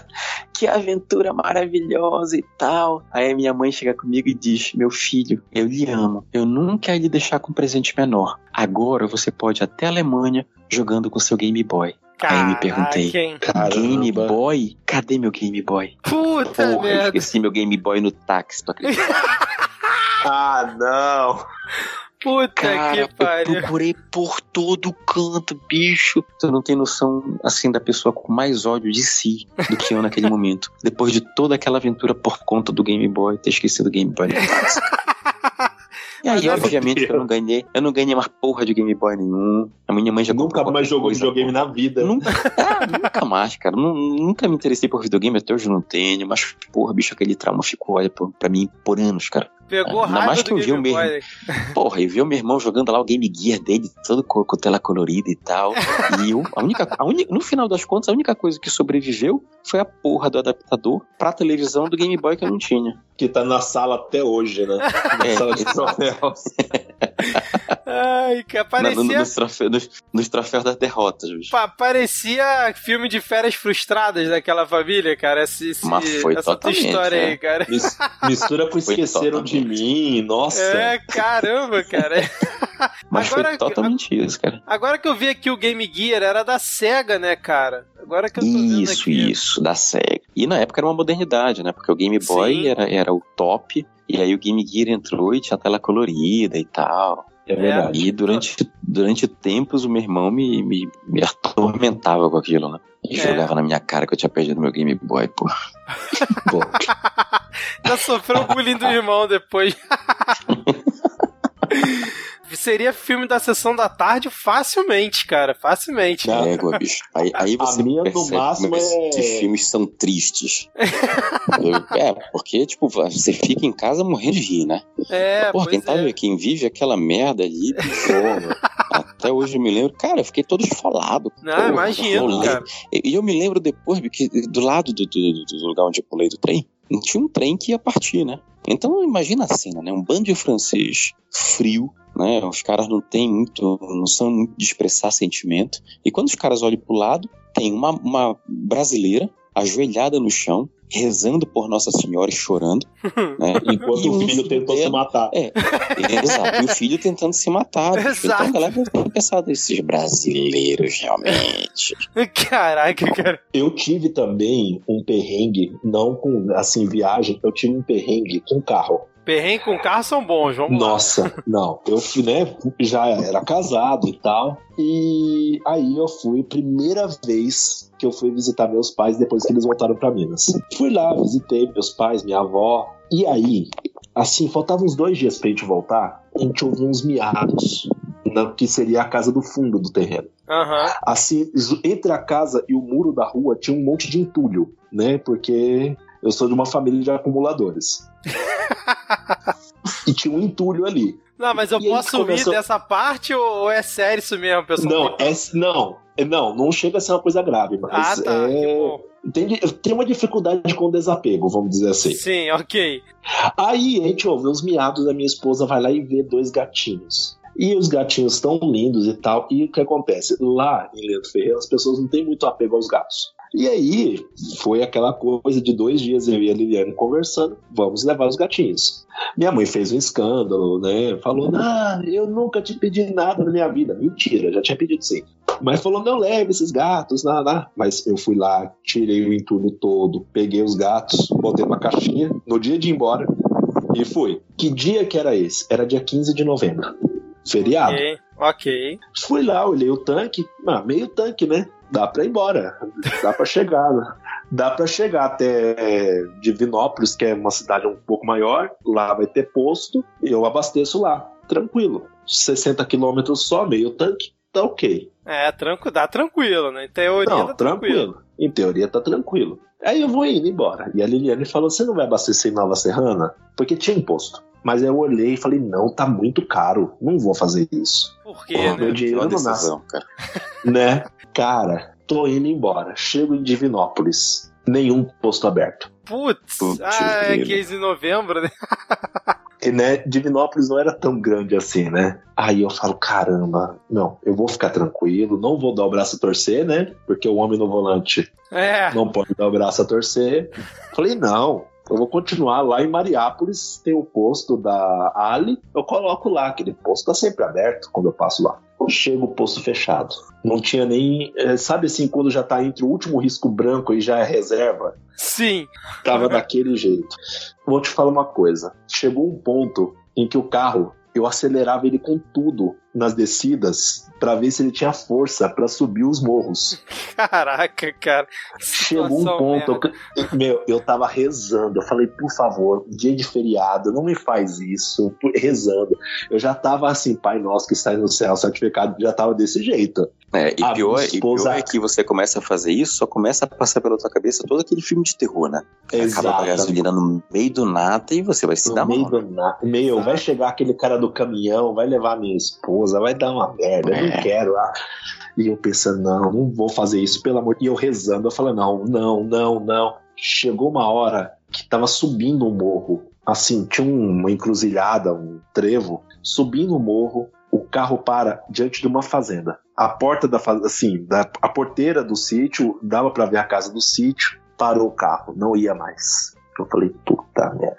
[SPEAKER 3] que aventura maravilhosa e tal. Aí minha mãe chega comigo e diz: Meu filho, eu lhe amo. Eu nunca ia lhe deixar com um presente menor. Agora você pode ir até a Alemanha jogando com seu Game Boy. Caraca, Aí me perguntei, Caramba. Game Boy? Cadê meu Game Boy?
[SPEAKER 1] Puta Porra, merda.
[SPEAKER 3] eu esqueci meu Game Boy no táxi, tu acredita?
[SPEAKER 2] ah, não.
[SPEAKER 1] Puta Cara, que pariu.
[SPEAKER 3] Eu procurei por todo canto, bicho. Tu não tem noção, assim, da pessoa com mais ódio de si do que eu naquele momento. Depois de toda aquela aventura por conta do Game Boy, ter esquecido o Game Boy. E aí, obviamente, eu não ganhei. Eu não ganhei uma porra de Game Boy nenhum. A minha mãe já
[SPEAKER 2] Nunca mais jogou videogame na vida.
[SPEAKER 3] Nunca, ah, nunca mais, cara. Nunca me interessei por videogame, até hoje não tenho. Mas, porra, bicho, aquele trauma ficou, olha, pra mim por anos, cara.
[SPEAKER 1] Pegou
[SPEAKER 3] Ainda
[SPEAKER 1] raiva
[SPEAKER 3] mais
[SPEAKER 1] do
[SPEAKER 3] que eu vi
[SPEAKER 1] Game
[SPEAKER 3] o meu irmão. Porra, e vi o meu irmão jogando lá o Game Gear dele, todo com, com tela colorida e tal. E eu, a única, a única, no final das contas, a única coisa que sobreviveu foi a porra do adaptador pra televisão do Game Boy que eu não tinha.
[SPEAKER 2] Que tá na sala até hoje, né? Na
[SPEAKER 3] É,
[SPEAKER 2] sala de troféus.
[SPEAKER 1] Ai, que
[SPEAKER 3] Na- no-
[SPEAKER 1] parecia,
[SPEAKER 3] nos, troféus, nos, nos troféus das derrotas, bicho.
[SPEAKER 1] pa- parecia filme de férias frustradas daquela família, cara. Esse, esse-
[SPEAKER 3] Mas foi
[SPEAKER 1] essa tua
[SPEAKER 3] totalmente,
[SPEAKER 1] história
[SPEAKER 3] é.
[SPEAKER 1] aí, cara.
[SPEAKER 2] Mis- Mistura com
[SPEAKER 3] Foi
[SPEAKER 2] Esqueceram de
[SPEAKER 3] totalmente.
[SPEAKER 2] Mim, nossa.
[SPEAKER 1] É, caramba, cara.
[SPEAKER 3] Mas
[SPEAKER 1] Agora-
[SPEAKER 3] foi totalmente isso, cara.
[SPEAKER 1] Agora que eu vi aqui o Game Gear, era da SEGA, né, cara? Agora que eu tô
[SPEAKER 3] Isso,
[SPEAKER 1] aqui.
[SPEAKER 3] isso, da SEGA. E na época era uma modernidade, né? Porque o Game Boy
[SPEAKER 1] Sim.
[SPEAKER 3] era, era o top, e aí o Game Gear entrou e tinha tela colorida e tal.
[SPEAKER 2] É verdade.
[SPEAKER 3] E durante, durante tempos o meu irmão me, me, me atormentava com aquilo, né? E
[SPEAKER 1] É.
[SPEAKER 3] jogava na minha cara que eu tinha perdido meu Game Boy, pô.
[SPEAKER 2] Pô,
[SPEAKER 1] Já sofreu o bullying do irmão depois. Seria filme da sessão da tarde facilmente, cara. Facilmente.
[SPEAKER 3] Égua, bicho. Aí, aí
[SPEAKER 2] A
[SPEAKER 3] você
[SPEAKER 2] minha, no
[SPEAKER 3] percebe
[SPEAKER 2] máximo,
[SPEAKER 3] como
[SPEAKER 2] é-
[SPEAKER 3] esses filmes são tristes. É, porque, tipo, você fica em casa morrendo de rir, né?
[SPEAKER 1] É,
[SPEAKER 3] Porra, quem, tá,
[SPEAKER 1] é.
[SPEAKER 3] quem vive aquela merda ali, bicho, até hoje eu me lembro, cara, eu fiquei todo esfolado.
[SPEAKER 1] Não,
[SPEAKER 3] Porra,
[SPEAKER 1] imagino, cara.
[SPEAKER 3] E e eu me lembro depois que do lado do, do- do lugar onde eu pulei do trem, tinha um trem que ia partir, né? Então imagina a cena, né? Um bando de francês frio, né? Os caras não têm muito, não são muito de expressar sentimento. E quando os caras olham pro lado, tem uma, uma brasileira ajoelhada no chão, rezando por Nossa Senhora e chorando. Né?
[SPEAKER 2] enquanto
[SPEAKER 3] E
[SPEAKER 2] o filho tentou se matar.
[SPEAKER 3] É, exato. E o filho tentando se matar. bicho.
[SPEAKER 1] Exato.
[SPEAKER 3] Então a galera ter pensado, esses brasileiros realmente.
[SPEAKER 1] Caraca, cara.
[SPEAKER 2] Eu tive também um perrengue, não com, assim, viagem, eu tive um perrengue com carro.
[SPEAKER 1] Perrengue com carro são bons, vamos lá.
[SPEAKER 2] Nossa, não. Eu fui, né, já era casado e tal. E aí eu fui, primeira vez que eu fui visitar meus pais depois que eles voltaram pra Minas. Fui lá, visitei meus pais, minha avó. E aí, assim, faltavam uns dois dias pra gente voltar. A gente ouviu uns miados. Na, que seria a casa do fundo do terreno.
[SPEAKER 1] Aham.
[SPEAKER 2] Assim, entre a casa e o muro da rua tinha um monte de entulho, né? Porque eu sou de uma família de acumuladores. e tinha um entulho ali.
[SPEAKER 1] Não, mas eu
[SPEAKER 2] E
[SPEAKER 1] posso rir
[SPEAKER 2] começou-
[SPEAKER 1] dessa parte ou é sério isso mesmo, pessoal?
[SPEAKER 2] Não, é, não, é- não, não chega a ser uma coisa grave,
[SPEAKER 1] Ah,
[SPEAKER 2] mas
[SPEAKER 1] tá. Que
[SPEAKER 2] é,
[SPEAKER 1] bom.
[SPEAKER 2] tem, tem uma dificuldade com o desapego, vamos dizer assim.
[SPEAKER 1] Sim, ok.
[SPEAKER 2] Aí a gente ouve os miados, a minha esposa vai lá e vê dois gatinhos. E os gatinhos tão lindos e tal. E o que acontece? Lá em Leandro Ferreira, as pessoas não têm muito apego aos gatos. E aí foi aquela coisa de dois dias eu e a Liliane conversando, vamos levar os gatinhos. Minha mãe fez um escândalo, né? Falou, ah, eu nunca te pedi nada na minha vida. Mentira, já tinha pedido sim. Mas falou, não leve esses gatos, não, não. Mas eu fui lá, tirei o entulho todo, peguei os gatos, botei numa caixinha no dia de ir embora e fui. Que dia que era esse? Era dia 15 de novembro. Feriado.
[SPEAKER 1] Ok, ok.
[SPEAKER 2] Fui lá, olhei o tanque, ah, meio tanque, né? Dá pra ir embora, dá pra chegar, né? Dá pra chegar até Divinópolis, que é uma cidade um pouco maior, lá vai ter posto, e eu abasteço lá, tranquilo. 60 quilômetros só, meio tanque, tá ok.
[SPEAKER 1] É, tranquilo, dá tranquilo, né? Em teoria
[SPEAKER 2] Não,
[SPEAKER 1] tá
[SPEAKER 2] tranquilo.
[SPEAKER 1] tranquilo.
[SPEAKER 2] Em teoria tá tranquilo. Aí eu vou indo embora. E a Liliane falou: Você não vai abastecer em Nova Serrana? Porque tinha imposto. Mas eu olhei e falei: Não, tá muito caro. Não vou fazer isso.
[SPEAKER 1] Por quê,
[SPEAKER 2] Porra,
[SPEAKER 1] né?
[SPEAKER 2] meu dinheiro
[SPEAKER 3] Uma
[SPEAKER 2] não nasce.
[SPEAKER 3] cara.
[SPEAKER 2] né? Cara, tô indo embora. Chego em Divinópolis. Nenhum posto aberto.
[SPEAKER 1] Putz,
[SPEAKER 3] Putz,
[SPEAKER 1] ah, é
[SPEAKER 3] grilo.
[SPEAKER 1] 15 de novembro, né?
[SPEAKER 2] E, né, Divinópolis não era tão grande assim, né? Aí eu falo, caramba, não, eu vou ficar tranquilo, não vou dar o braço a torcer, né? Porque o homem no volante
[SPEAKER 1] É,
[SPEAKER 2] não pode dar o braço a torcer. Falei, não, eu vou continuar lá em Mariápolis, tem o posto da Ali, eu coloco lá, aquele posto tá sempre aberto quando eu passo lá. Chega o posto fechado. Não tinha nem. eh, Sabe assim, quando já tá entre o último risco branco e já é reserva?
[SPEAKER 1] sim.
[SPEAKER 2] Tava daquele jeito. Vou te falar uma coisa. Chegou um ponto em que o carro, eu acelerava ele com tudo nas descidas pra ver se ele tinha força pra subir os morros.
[SPEAKER 1] Caraca, cara.
[SPEAKER 2] Chegou um ponto, eu- meu, eu tava rezando. Eu falei, por favor, dia de feriado, não me faz isso. Rezando. Eu já tava assim, Pai Nosso que está no céu, certificado, já tava desse jeito.
[SPEAKER 3] É, e, pior, e pior é que você começa a fazer isso, só começa a passar pela tua cabeça todo aquele filme de terror, né?
[SPEAKER 2] Exato.
[SPEAKER 3] Acaba a gasolina no meio do nada e você vai se
[SPEAKER 2] No
[SPEAKER 3] dar
[SPEAKER 2] meio
[SPEAKER 3] mal.
[SPEAKER 2] do nada. Meu, vai chegar aquele cara do caminhão, vai levar minha esposa, vai dar uma merda, eu
[SPEAKER 3] É.
[SPEAKER 2] não quero. ah. E eu pensando, não, não vou fazer isso, pelo amor. E eu rezando, eu falando, não, não, não, não. Chegou uma hora que tava subindo um morro. Assim, tinha uma encruzilhada, um trevo, subindo o morro, o carro para diante de uma fazenda. A porta da fazenda, assim, da, a porteira do sítio, dava pra ver a casa do sítio, parou o carro, não ia mais. Eu falei, puta merda.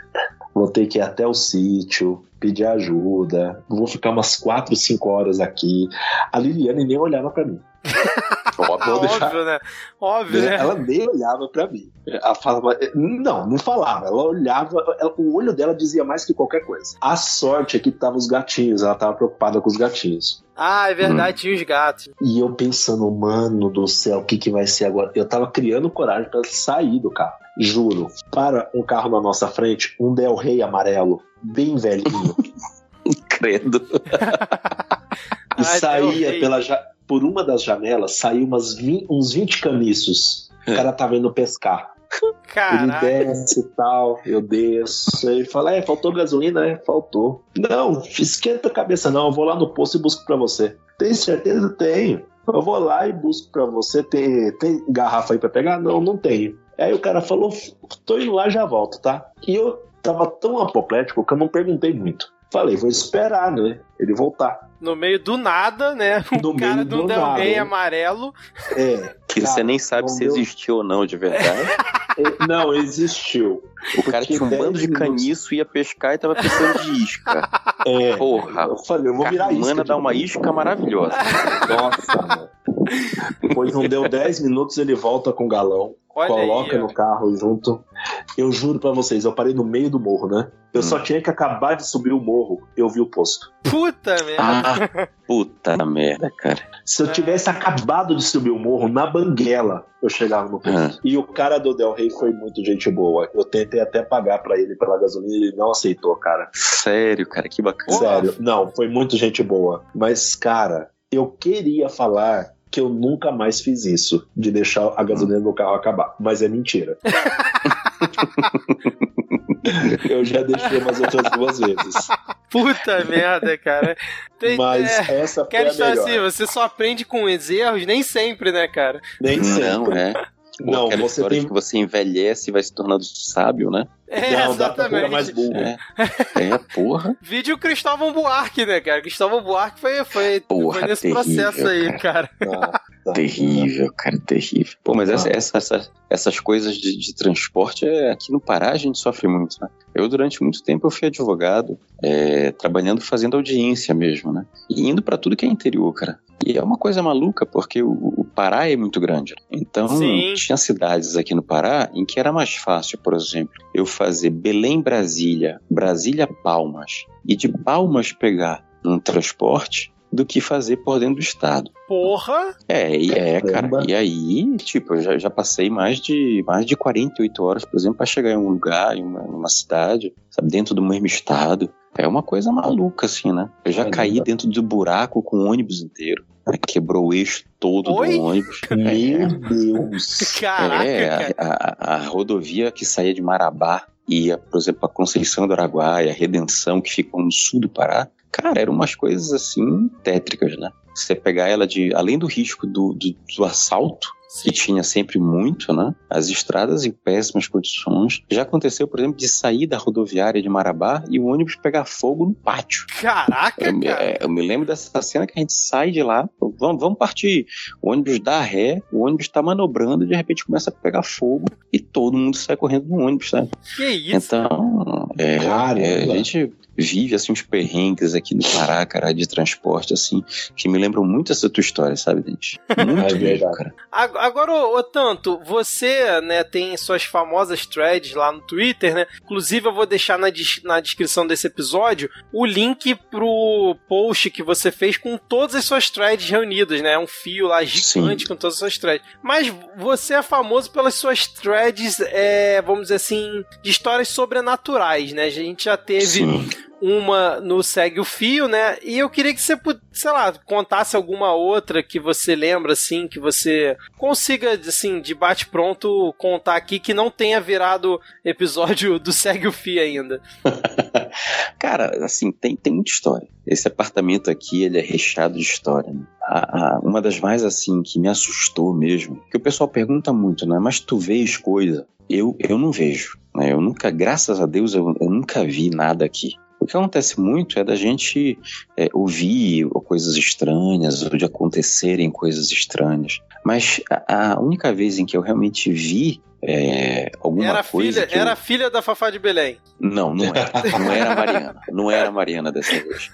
[SPEAKER 2] Vou ter que ir até o sítio, pedir ajuda. Vou ficar umas 4, 5 horas aqui. A Liliane nem olhava pra mim.
[SPEAKER 3] Óbvio.
[SPEAKER 1] Né? Óbvio, né?
[SPEAKER 2] Ela nem olhava pra mim. Ela falava, não, não falava. Ela olhava, ela- o olho dela dizia mais que qualquer coisa. A sorte é que tava os gatinhos, ela tava preocupada com os gatinhos.
[SPEAKER 1] Ah, é verdade, tinha os gatos.
[SPEAKER 2] E eu pensando, mano do céu, o que, que vai ser agora? Eu tava criando coragem pra sair do carro. Juro. Para um carro na nossa frente, um Del Rey amarelo, bem velhinho.
[SPEAKER 3] Credo.
[SPEAKER 2] saía pela ja- por uma das janelas, saiu umas vin- uns 20 caniços. O cara tava indo pescar. Ele
[SPEAKER 1] Caraca.
[SPEAKER 2] desce e tal, eu desço. Ele fala: É, faltou gasolina? É, faltou. Não, esquenta a cabeça, não. Eu vou lá no posto e busco pra você. Tem certeza? Tenho. Eu vou lá e busco pra você. Tem, tem garrafa aí pra pegar? Não, não tenho. Aí o cara falou: Tô indo lá já volto, tá? E eu tava tão apoplético que eu não perguntei muito. Falei, vou esperar, né? Ele voltar.
[SPEAKER 1] No meio do nada, né?
[SPEAKER 2] No
[SPEAKER 1] O cara
[SPEAKER 2] meio
[SPEAKER 1] do
[SPEAKER 2] do
[SPEAKER 1] Del
[SPEAKER 2] nada.
[SPEAKER 1] Amarelo.
[SPEAKER 2] É.
[SPEAKER 3] Que você
[SPEAKER 2] cara,
[SPEAKER 3] nem sabe se
[SPEAKER 2] deu-
[SPEAKER 3] existiu ou não de verdade.
[SPEAKER 2] é, Não, existiu.
[SPEAKER 3] O cara tinha um bando de
[SPEAKER 2] 10 minutos-
[SPEAKER 3] caniço, ia pescar e tava precisando de isca.
[SPEAKER 2] É.
[SPEAKER 3] Porra.
[SPEAKER 2] Eu falei, eu vou virar isca.
[SPEAKER 3] Carmana
[SPEAKER 2] de
[SPEAKER 3] dá uma isca maravilhosa.
[SPEAKER 2] Nossa, mano. Depois não deu 10 minutos, ele volta com o galão,
[SPEAKER 1] Olha
[SPEAKER 2] coloca
[SPEAKER 1] aí,
[SPEAKER 2] no carro junto. Eu juro pra vocês, eu parei no meio do morro, né? Eu
[SPEAKER 3] Hum.
[SPEAKER 2] só tinha que acabar de subir o morro, eu vi o posto.
[SPEAKER 1] Puta merda.
[SPEAKER 3] Ah, puta merda, cara.
[SPEAKER 2] Se eu tivesse acabado de subir o morro na banguela, eu chegava no posto.
[SPEAKER 3] Ah.
[SPEAKER 2] E o cara do Del Rey foi muito gente boa. Eu tentei até pagar pra ele pela gasolina, ele não aceitou, cara.
[SPEAKER 3] Sério, cara, que bacana.
[SPEAKER 2] Sério, não, foi muito gente boa. Mas, cara, eu queria falar que eu nunca mais fiz isso, de deixar a gasolina no carro acabar. Mas é mentira. eu já deixei umas outras duas vezes.
[SPEAKER 1] Puta merda, cara. Tem,
[SPEAKER 2] Mas
[SPEAKER 1] é,
[SPEAKER 2] essa foi
[SPEAKER 1] Quero
[SPEAKER 2] a
[SPEAKER 1] estar
[SPEAKER 2] melhor.
[SPEAKER 1] assim, você só aprende com os erros, nem sempre, né, cara?
[SPEAKER 2] Nem sempre.
[SPEAKER 3] Não, é. Ou
[SPEAKER 2] Não,
[SPEAKER 3] aquela
[SPEAKER 2] você
[SPEAKER 3] história
[SPEAKER 2] tem.
[SPEAKER 3] de que você envelhece e vai se tornando sábio, né?
[SPEAKER 1] É,
[SPEAKER 2] Não,
[SPEAKER 1] exatamente.
[SPEAKER 2] mais burro.
[SPEAKER 3] É, é porra.
[SPEAKER 1] Vídeo Cristóvão Buarque, né, cara? Cristóvão Buarque foi, foi,
[SPEAKER 3] Porra,
[SPEAKER 1] foi nesse
[SPEAKER 3] terrível,
[SPEAKER 1] processo aí, cara.
[SPEAKER 2] Ah, tá.
[SPEAKER 3] Terrível, cara, terrível. Pô, mas essa- essa- essa- essas coisas de, de transporte, é, aqui no Pará a gente sofre muito, né? Eu, durante muito tempo, eu fui advogado, é, trabalhando, fazendo audiência mesmo, né? E indo pra tudo que é interior, cara. E é uma coisa maluca, porque o, o Pará é muito grande. Então,
[SPEAKER 1] Sim.
[SPEAKER 3] tinha cidades aqui no Pará em que era mais fácil, por exemplo, eu fazer Belém-Brasília, Brasília-Palmas, e de Palmas pegar um transporte do que fazer por dentro do estado.
[SPEAKER 1] Porra!
[SPEAKER 3] É, e é, cara. E aí, tipo, eu já, já passei mais de, mais de 48 horas, por exemplo, para chegar em um lugar, em uma, numa cidade, sabe, dentro do mesmo estado. É uma coisa maluca, assim, né? Eu já
[SPEAKER 2] Caramba.
[SPEAKER 3] caí dentro do buraco com o ônibus inteiro. né? Quebrou o eixo todo
[SPEAKER 1] Oi?
[SPEAKER 3] do ônibus.
[SPEAKER 2] Meu Deus.
[SPEAKER 1] Caraca,
[SPEAKER 3] é, a, a- a rodovia que saía de Marabá e ia, por exemplo, a Conceição do Araguaia, a Redenção, que ficam no sul do Pará. Cara, eram umas coisas assim tétricas, né? Você pegar ela de. Além do risco do, do, do assalto, que tinha sempre muito, né? As estradas em péssimas condições. Já aconteceu, por exemplo, de sair da rodoviária de Marabá e o ônibus pegar fogo no pátio.
[SPEAKER 1] Caraca,
[SPEAKER 3] Eu, me-
[SPEAKER 1] cara.
[SPEAKER 3] é, eu me lembro dessa cena que a gente sai de lá, vamos, vamos partir. O ônibus dá ré, o ônibus tá manobrando e de repente começa a pegar fogo e todo mundo sai correndo no ônibus, sabe?
[SPEAKER 1] Que isso?
[SPEAKER 3] Então, é,
[SPEAKER 2] Caramba.
[SPEAKER 3] é, a gente vive assim uns perrengues aqui no Pará, cara, de transporte, assim, que me lembram muito essa tua história, sabe, Dente? Muito
[SPEAKER 2] É
[SPEAKER 3] mesmo, cara.
[SPEAKER 1] Ag- Agora, ô, ô, Tanto, você né, tem suas famosas threads lá no Twitter, né? Inclusive, eu vou deixar na, na descrição desse episódio o link pro post que você fez com todas as suas threads reunidas, né? É um fio lá gigante com todas as suas threads. Mas você é famoso pelas suas threads, é, vamos dizer assim, de histórias sobrenaturais, né? A gente já teve
[SPEAKER 3] Sim.
[SPEAKER 1] Uma no Segue o Fio, né? E eu queria que você, sei lá, contasse alguma outra que você lembra, assim, que você consiga, assim, de bate-pronto contar aqui que não tenha virado episódio do Segue o Fio ainda.
[SPEAKER 3] Cara, assim, tem, tem muita história. Esse apartamento aqui, ele é recheado de história. Né? A, a, uma das mais, assim, que me assustou mesmo, que o pessoal pergunta muito, né? Mas tu vês coisa? Eu, eu não vejo. Né? Eu nunca, graças a Deus, eu, eu nunca vi nada aqui. O que acontece muito é da gente é, ouvir coisas estranhas, ou de acontecerem coisas estranhas. Mas a, a única vez em que eu realmente vi é, alguma
[SPEAKER 1] era
[SPEAKER 3] coisa.
[SPEAKER 1] Filha, Era filha da Fafá de Belém.
[SPEAKER 3] Não, não era. Não era a Mariana. Não era a Mariana dessa vez.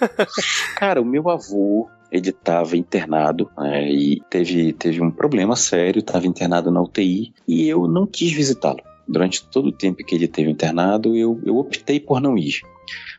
[SPEAKER 3] Cara, o meu avô, ele estava internado né, e teve, teve um problema sério, estava internado na UTI e eu não quis visitá-lo. Durante todo o tempo que ele teve internado, eu, eu optei por não ir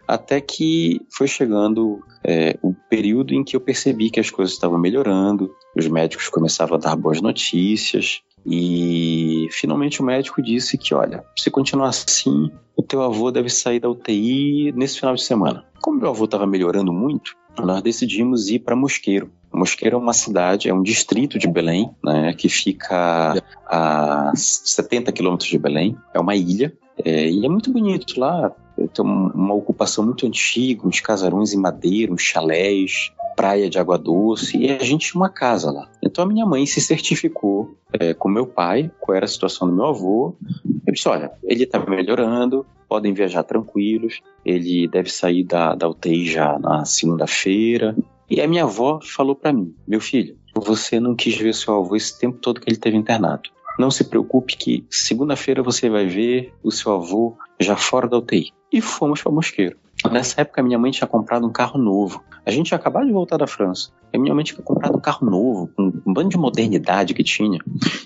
[SPEAKER 3] até que foi chegando é, o período em que eu percebi que as coisas estavam melhorando, os médicos começavam a dar boas notícias, e finalmente o médico disse que, olha, se continuar assim, o teu avô deve sair da UTI nesse final de semana. Como meu avô estava melhorando muito, nós decidimos ir para Mosqueiro. Mosqueiro é uma cidade, é um distrito de Belém, né, que fica a 70 quilômetros de Belém. É uma ilha é, e é muito bonito lá tem uma ocupação muito antiga, uns casarões em madeira, uns chalés, praia de água doce, e a gente tinha uma casa lá. Então a minha mãe se certificou é, com meu pai, qual era a situação do meu avô. Eu disse: olha, ele está melhorando, podem viajar tranquilos, ele deve sair da, da UTI já na segunda-feira. E a minha avó falou para mim: meu filho, você não quis ver seu avô esse tempo todo que ele teve internado. Não se preocupe que segunda-feira você vai ver o seu avô já fora da UTI. E fomos para Mosqueiro. Nessa época, minha mãe tinha comprado um carro novo. A gente tinha acabado de voltar da França. E minha mãe tinha comprado um carro novo, um, um bando de modernidade que tinha.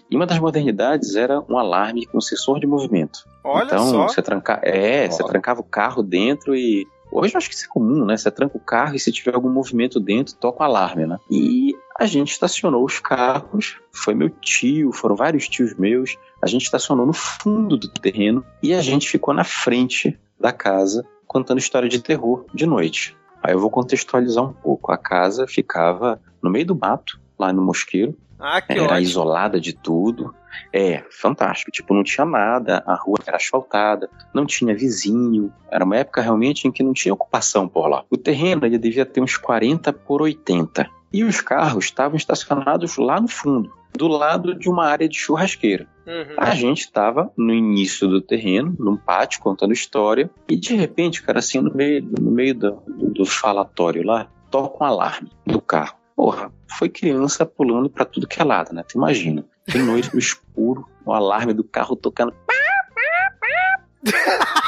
[SPEAKER 3] E uma das modernidades era um alarme com sensor de movimento.
[SPEAKER 1] Olha
[SPEAKER 3] então,
[SPEAKER 1] só.
[SPEAKER 3] você tranca... é, você trancava o carro dentro e Hoje eu acho que isso é comum, né? Você tranca o carro e se tiver algum movimento dentro, toca o alarme, né? E a gente estacionou os carros, foi meu tio, foram vários tios meus, a gente estacionou no fundo do terreno e a gente ficou na frente da casa contando história de terror de noite. Aí eu vou contextualizar um pouco. A casa ficava no meio do mato, lá no Mosqueiro.
[SPEAKER 1] Ah, que
[SPEAKER 3] era
[SPEAKER 1] ótimo.
[SPEAKER 3] isolada de tudo. É, fantástico. Tipo, não tinha nada, a rua era asfaltada, não tinha vizinho. Era uma época realmente em que não tinha ocupação por lá. O terreno ele devia ter uns 40 por 80. E os carros estavam estacionados lá no fundo, do lado de uma área de churrasqueira.
[SPEAKER 1] Uhum.
[SPEAKER 3] A gente estava no início do terreno, num pátio, contando história, e de repente, cara, assim, no meio, no meio do, do falatório lá, toca um alarme do carro. Porra, foi criança pulando para tudo que é lado, né? Tu imagina. De noite no escuro, o alarme do carro tocando.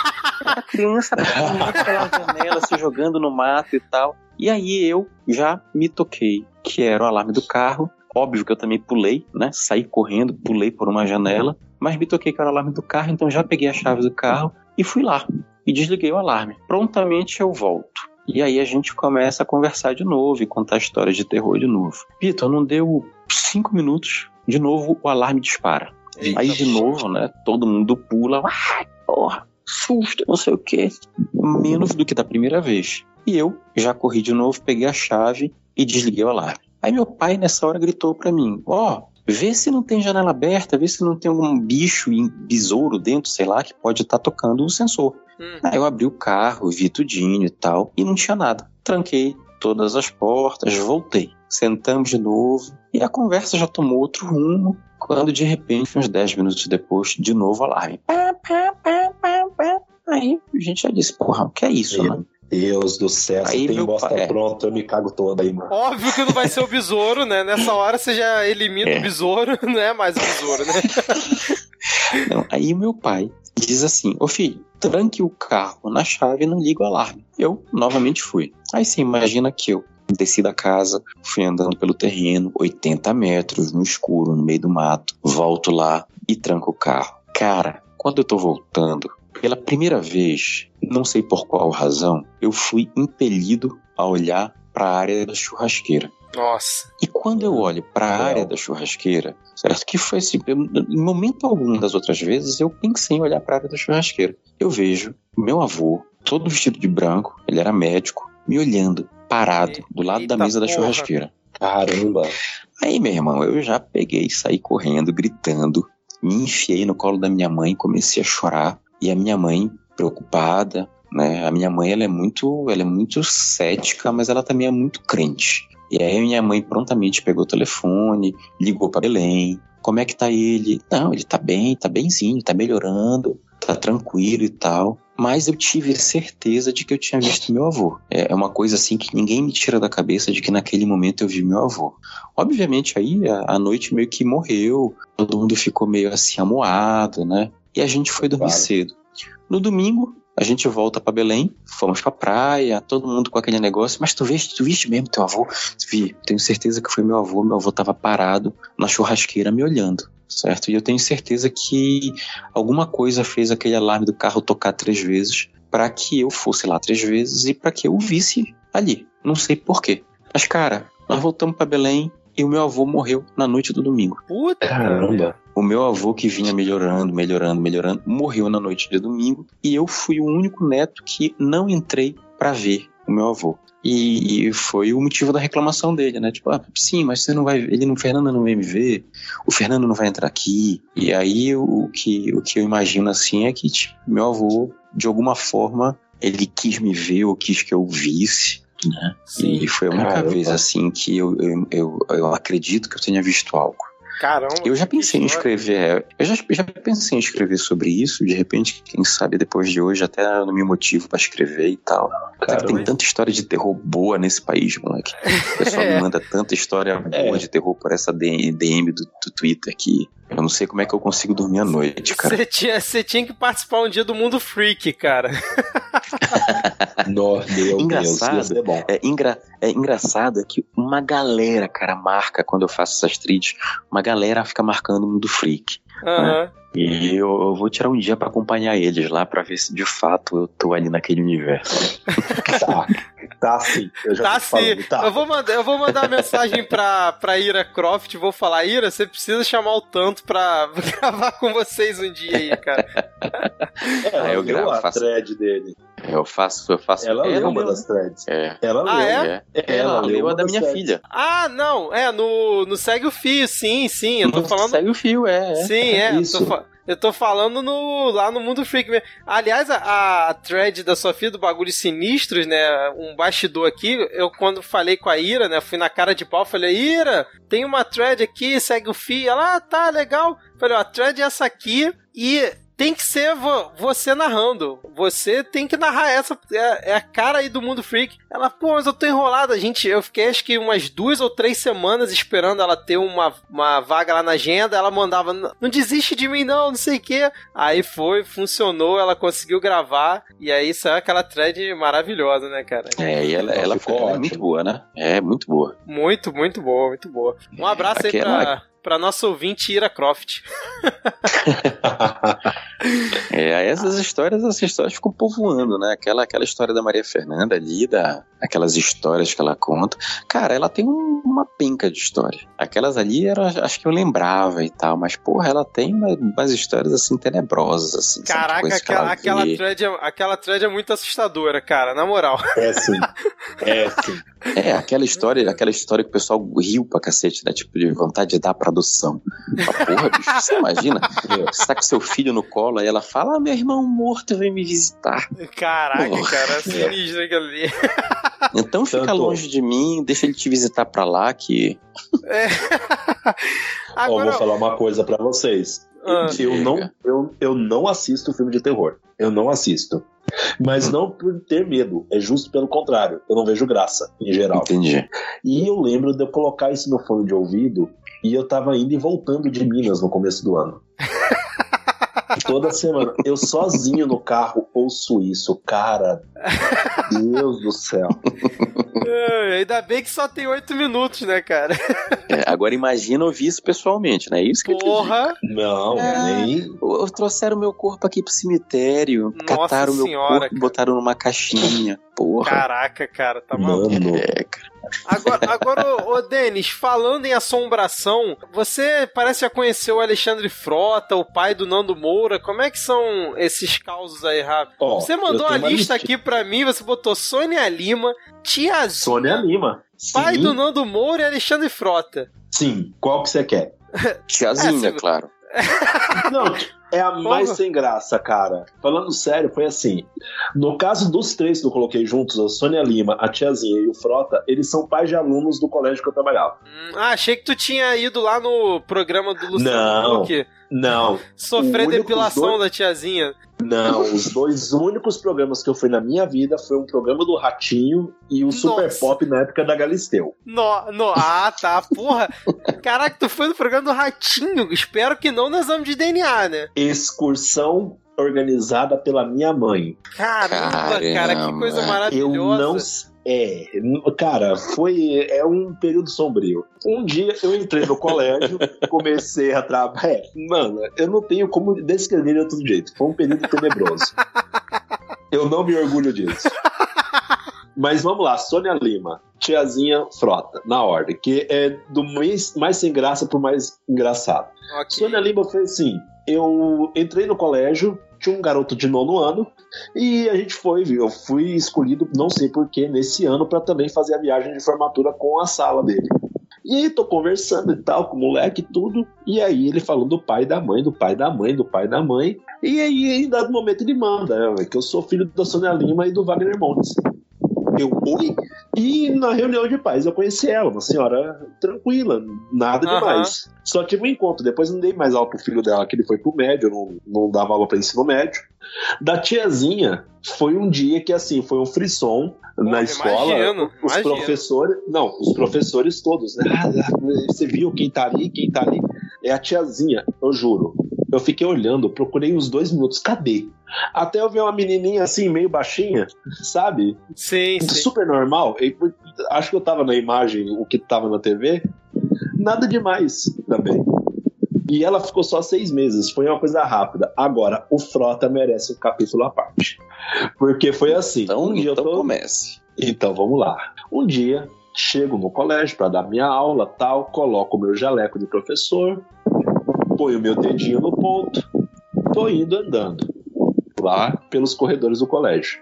[SPEAKER 3] A criança pulando pela janela, se jogando no mato e tal. E aí eu já me toquei que era o alarme do carro. Óbvio que eu também pulei, né? Saí correndo, pulei por uma janela, mas me toquei que era o alarme do carro, então já peguei a chave do carro e fui lá. E desliguei o alarme. Prontamente eu volto. E aí a gente começa a conversar de novo e contar histórias de terror de novo. Vitor, não deu cinco minutos, de novo o alarme dispara.
[SPEAKER 1] Eita,
[SPEAKER 3] aí de novo, né? Todo mundo pula. Ai, porra, susto, não sei o quê. Menos do que da primeira vez. E eu já corri de novo, peguei a chave e desliguei o alarme. Aí meu pai nessa hora gritou para mim: Ó, oh, vê se não tem janela aberta, vê se não tem algum bicho, besouro dentro, sei lá, que pode estar tá tocando o sensor.
[SPEAKER 1] Hum.
[SPEAKER 3] Aí eu abri o carro, vi tudinho e tal, e não tinha nada. Tranquei todas as portas, voltei. Sentamos de novo e a conversa já tomou outro rumo. Quando de repente, uns 10 minutos depois, de novo alarme. Pá, pá, pá, pá, pá. Aí a gente já disse, porra, o que é isso,
[SPEAKER 2] Meu
[SPEAKER 3] né?
[SPEAKER 2] Deus do céu,
[SPEAKER 3] Aí
[SPEAKER 2] se tem
[SPEAKER 3] meu
[SPEAKER 2] bosta
[SPEAKER 3] pai- é.
[SPEAKER 2] pronta, eu me cago toda aí, mano.
[SPEAKER 1] Óbvio que não vai ser o besouro, né? Nessa hora você já elimina
[SPEAKER 3] É.
[SPEAKER 1] o besouro, não é mais o besouro, né?
[SPEAKER 3] Não, aí meu pai diz assim: Ô filho, tranque o carro na chave e não liga o alarme. Eu novamente fui. Aí você imagina que eu desci da casa, fui andando pelo terreno, 80 metros no escuro, no meio do mato, volto lá e tranco o carro. Cara, quando eu tô voltando, pela primeira vez, não sei por qual razão, eu fui impelido a olhar para a área da churrasqueira.
[SPEAKER 1] Nossa.
[SPEAKER 3] E quando eu olho para a área da churrasqueira, certo? Que foi assim, eu, em momento algum das outras vezes eu pensei em olhar para a área da churrasqueira. Eu vejo meu avô, todo vestido de branco, ele era médico, me olhando, parado, do lado
[SPEAKER 1] Eita
[SPEAKER 3] da mesa da
[SPEAKER 1] porra.
[SPEAKER 3] churrasqueira.
[SPEAKER 2] Caramba.
[SPEAKER 3] Aí, meu irmão, eu já peguei e saí correndo, gritando, me enfiei no colo da minha mãe, comecei a chorar, e a minha mãe, preocupada, né? A minha mãe, ela é muito, ela é muito cética, mas ela também é muito crente. E aí minha mãe prontamente pegou o telefone, ligou para Belém. Como é que tá ele? Não, ele tá bem, tá benzinho, tá melhorando, tá tranquilo e tal. Mas eu tive certeza de que eu tinha visto meu avô. É é uma coisa assim que ninguém me tira da cabeça de que naquele momento eu vi meu avô. Obviamente aí a, a noite meio que morreu, todo mundo ficou meio assim amuado, né? E a gente foi dormir
[SPEAKER 2] Claro.
[SPEAKER 3] cedo. No domingo, a gente volta pra Belém, fomos pra praia, todo mundo com aquele negócio. Mas tu viste, tu viste mesmo teu avô? Vi, tenho certeza que foi meu avô. Meu avô tava parado na churrasqueira me olhando, certo? E eu tenho certeza que alguma coisa fez aquele alarme do carro tocar três vezes para que eu fosse lá três vezes e para que eu o visse ali. Não sei porquê. Mas, cara, nós voltamos pra Belém e o meu avô morreu na noite do domingo.
[SPEAKER 1] Puta.
[SPEAKER 2] Caramba.
[SPEAKER 3] O meu avô que vinha melhorando, melhorando, melhorando, morreu na noite de domingo e eu fui o único neto que não entrei pra ver o meu avô. E, e foi o motivo da reclamação dele, né? Tipo, ah, sim, mas você não vai, ele não, o Fernando não vem me ver, o Fernando não vai entrar aqui. E aí o, que o que eu imagino assim é que tipo, meu avô, de alguma forma, ele quis me ver ou quis que eu visse. Né?
[SPEAKER 1] Sim.
[SPEAKER 3] E foi a única vez assim que eu, eu, eu, eu acredito que eu tenha visto algo.
[SPEAKER 1] Caramba.
[SPEAKER 3] Eu já
[SPEAKER 1] que
[SPEAKER 3] pensei em escrever, é, eu já, já pensei em escrever sobre isso, de repente, quem sabe depois de hoje até no meu motivo pra escrever e tal. Cara, tem
[SPEAKER 2] Caramba.
[SPEAKER 3] tanta história de terror boa nesse país, moleque. O pessoal
[SPEAKER 1] É.
[SPEAKER 3] me manda tanta história boa
[SPEAKER 2] É.
[SPEAKER 3] de terror por essa DM DM do, do Twitter que eu não sei como é que eu consigo dormir à noite, cara.
[SPEAKER 1] Você tinha, você tinha que participar um dia do Mundo Freak, cara.
[SPEAKER 2] Nossa, meu Deus,
[SPEAKER 3] Engraçado.
[SPEAKER 2] ia ser bom.
[SPEAKER 3] É, engra, é engraçado que uma galera, cara, marca quando eu faço essas trilhas, uma galera fica marcando o mundo freak.
[SPEAKER 1] Aham.
[SPEAKER 3] E eu, eu vou tirar um dia pra acompanhar eles lá pra ver se de fato eu tô ali naquele universo.
[SPEAKER 2] Tá, tá sim. Eu já
[SPEAKER 1] Tá
[SPEAKER 2] te falando,
[SPEAKER 1] sim.
[SPEAKER 2] tá.
[SPEAKER 1] Eu vou mandar, eu vou mandar uma mensagem pra, pra Ira Croft. Vou falar, Ira, você precisa chamar o tanto pra gravar com vocês um dia aí, cara.
[SPEAKER 2] É,
[SPEAKER 3] eu gravo,
[SPEAKER 2] a
[SPEAKER 3] faço-
[SPEAKER 2] thread dele.
[SPEAKER 3] Eu faço, eu faço.
[SPEAKER 2] Ela leu uma
[SPEAKER 3] leu,
[SPEAKER 2] das threads.
[SPEAKER 3] É.
[SPEAKER 2] Ela
[SPEAKER 1] Ah,
[SPEAKER 2] leu.
[SPEAKER 1] é?
[SPEAKER 3] É. Ela, leu a
[SPEAKER 2] uma
[SPEAKER 3] da minha
[SPEAKER 2] threads.
[SPEAKER 3] filha.
[SPEAKER 1] Ah, não, é, no, no Segue o Fio, sim, sim. Eu tô falando.
[SPEAKER 3] Segue o fio, é. é.
[SPEAKER 1] Sim, é. Eu
[SPEAKER 2] Isso.
[SPEAKER 1] eu tô falando no, lá no Mundo Freak mesmo. Aliás, a, a thread da Sofia do Bagulhos Sinistros, né? Um bastidor aqui. Eu, quando falei com a Ira, né? Fui na cara de pau, falei: Ira, tem uma thread aqui, segue o fio. Ela, ah, tá, legal. Falei: ó, a thread é essa aqui e. Tem que ser vo- você narrando. Você tem que narrar essa. É, é a cara aí do mundo freak. Ela, pô, mas eu tô enrolada, gente. Eu fiquei acho que umas duas ou três semanas esperando ela ter uma, uma vaga lá na agenda. Ela mandava, "Não- desiste de mim, não, não sei o quê. Aí foi, funcionou, ela conseguiu gravar. E aí saiu aquela thread maravilhosa, né, cara?
[SPEAKER 3] É, e ela,
[SPEAKER 2] Ela ficou
[SPEAKER 3] é muito boa, né? É, muito boa.
[SPEAKER 1] Muito, muito boa, muito boa. Um abraço aí
[SPEAKER 3] Aquela-
[SPEAKER 1] pra, pra nossa ouvinte Ira Croft.
[SPEAKER 3] É, essas histórias, essas histórias ficam povoando, né? Aquela, aquela história da Maria Fernanda ali, da, aquelas histórias que ela conta. Cara, ela tem um- uma penca de história. Aquelas ali, era, acho que eu lembrava e tal, mas, porra, ela tem uma- umas histórias, assim, tenebrosas, assim.
[SPEAKER 1] Caraca, aquela,
[SPEAKER 3] ela
[SPEAKER 1] aquela, thread é, aquela thread é muito assustadora, cara, na moral.
[SPEAKER 2] É sim. É sim.
[SPEAKER 3] É, aquela história, aquela história que o pessoal riu pra cacete, né? Tipo, de vontade de dar pra adoção. Mas, porra, bicho, você imagina? Você tá com seu filho no colo, aí ela fala, ah, meu irmão morto vem me visitar.
[SPEAKER 1] Caraca,
[SPEAKER 3] Porra.
[SPEAKER 1] cara, é sinistro aquilo ali.
[SPEAKER 3] Então fica
[SPEAKER 2] Tanto-
[SPEAKER 3] longe de mim, deixa ele te visitar pra lá, que
[SPEAKER 2] Ó,
[SPEAKER 1] Agora,
[SPEAKER 2] vou falar uma coisa pra vocês.
[SPEAKER 1] Ah.
[SPEAKER 2] eu, não, eu, eu não assisto filme de terror. Eu não assisto. Mas não por ter medo. É justo pelo contrário. Eu não vejo graça, em geral.
[SPEAKER 3] entendi.
[SPEAKER 2] E eu lembro de eu colocar isso no fone de ouvido e eu tava indo e voltando de Minas no começo do ano. Toda semana. Eu sozinho no carro ouço isso. Cara, Deus do céu.
[SPEAKER 1] é, ainda bem que só tem oito minutos, né, cara?
[SPEAKER 3] É, agora imagina ouvir isso pessoalmente, né? Isso que eu te digo.
[SPEAKER 1] Porra!
[SPEAKER 2] Não,
[SPEAKER 3] É.
[SPEAKER 2] nem.
[SPEAKER 3] Ô, Trouxeram meu corpo aqui pro cemitério,
[SPEAKER 1] Nossa
[SPEAKER 3] cataram meu
[SPEAKER 1] senhora,
[SPEAKER 3] corpo e
[SPEAKER 1] cara.
[SPEAKER 3] botaram numa caixinha. Porra.
[SPEAKER 1] Caraca, cara, tá maluco.
[SPEAKER 2] Mano,
[SPEAKER 3] É, cara.
[SPEAKER 1] Agora, agora ô, ô Denis, falando em assombração, você parece já conhecer o Alexandre Frota, o pai do Nando Moura. Como é que são esses causos aí, Rafa?
[SPEAKER 2] Ó,
[SPEAKER 1] você mandou a lista aqui pra mim, você botou Sônia Lima, Tiazinha,
[SPEAKER 2] Sônia Lima.
[SPEAKER 1] pai
[SPEAKER 2] Sim,
[SPEAKER 1] do Nando Moura e Alexandre Frota.
[SPEAKER 2] Sim, qual que você quer?
[SPEAKER 3] Tiazinha,
[SPEAKER 1] É, você-
[SPEAKER 3] claro.
[SPEAKER 2] Não, é a mais sem graça, cara. Falando sério, foi assim. No caso dos três que eu coloquei juntos, a Sônia Lima, a Tiazinha e o Frota, eles são pais de alunos do colégio que eu trabalhava.
[SPEAKER 1] Hum, ah, achei que tu tinha ido lá no programa do Luciano
[SPEAKER 2] Não.
[SPEAKER 1] Huck
[SPEAKER 2] Não,
[SPEAKER 1] sofrer depilação
[SPEAKER 2] dois-
[SPEAKER 1] da tiazinha.
[SPEAKER 2] não. Os dois únicos programas que eu fui na minha vida foi um programa do Ratinho e o Super
[SPEAKER 1] Nossa.
[SPEAKER 2] Pop na época da Galisteu.
[SPEAKER 1] No, no, ah, tá, porra. Caraca, tu foi no programa do Ratinho. Espero que não no exame de DNA, né?
[SPEAKER 2] Excursão organizada pela minha mãe.
[SPEAKER 1] Caramba, cara, que
[SPEAKER 3] Caramba.
[SPEAKER 1] coisa
[SPEAKER 2] Eu
[SPEAKER 1] maravilhosa.
[SPEAKER 2] não. É, cara, foi. É um período sombrio. Um dia eu entrei no colégio, comecei a trabalhar. É, mano, eu não tenho como descrever de outro jeito. Foi um período tenebroso. Eu não me orgulho disso. Mas vamos lá, Sônia Lima, Tiazinha Frota, na ordem, que é do mais, mais sem graça pro mais engraçado.
[SPEAKER 1] Ok.
[SPEAKER 2] Sônia Lima foi assim: eu entrei no colégio, tinha um garoto de nono ano, e a gente foi, viu? Eu fui escolhido, não sei porquê, nesse ano, para também fazer a viagem de formatura com a sala dele. E aí tô conversando e tal, com o moleque tudo. E aí ele falou do pai da mãe, do pai da mãe, do pai da mãe. E aí, em dado momento, ele manda, né, que eu sou filho da Sônia Lima e do Wagner Montes. Eu, oi? E na reunião de pais eu conheci ela, uma senhora tranquila, nada
[SPEAKER 1] Aham.
[SPEAKER 2] demais. Só tive um encontro, depois não dei mais aula pro filho dela, que ele foi pro médio, não, não dava aula pra ensino médio. Da tiazinha, foi um dia que assim, foi um frisson na escola.
[SPEAKER 1] imagino,
[SPEAKER 2] os
[SPEAKER 1] imagino.
[SPEAKER 2] professores, não, os professores todos, né? Você viu quem tá ali, quem tá ali? É a tiazinha, eu juro. Eu fiquei olhando, procurei uns dois minutos, cadê? Até eu ver uma menininha assim, meio baixinha, sabe?
[SPEAKER 1] Sim, sim.
[SPEAKER 2] super normal. E, acho que eu tava na imagem, o que tava na TV. Nada demais também. E ela ficou só seis meses, foi uma coisa rápida. Agora, o Frota merece um capítulo à parte. Porque foi assim.
[SPEAKER 3] Então,
[SPEAKER 2] um dia
[SPEAKER 3] então
[SPEAKER 2] eu tô...
[SPEAKER 3] comece.
[SPEAKER 2] Então vamos lá. Um dia, chego no colégio para dar minha aula, tal, coloco o meu jaleco de professor, ponho meu dedinho no ponto, tô indo andando lá pelos corredores do colégio.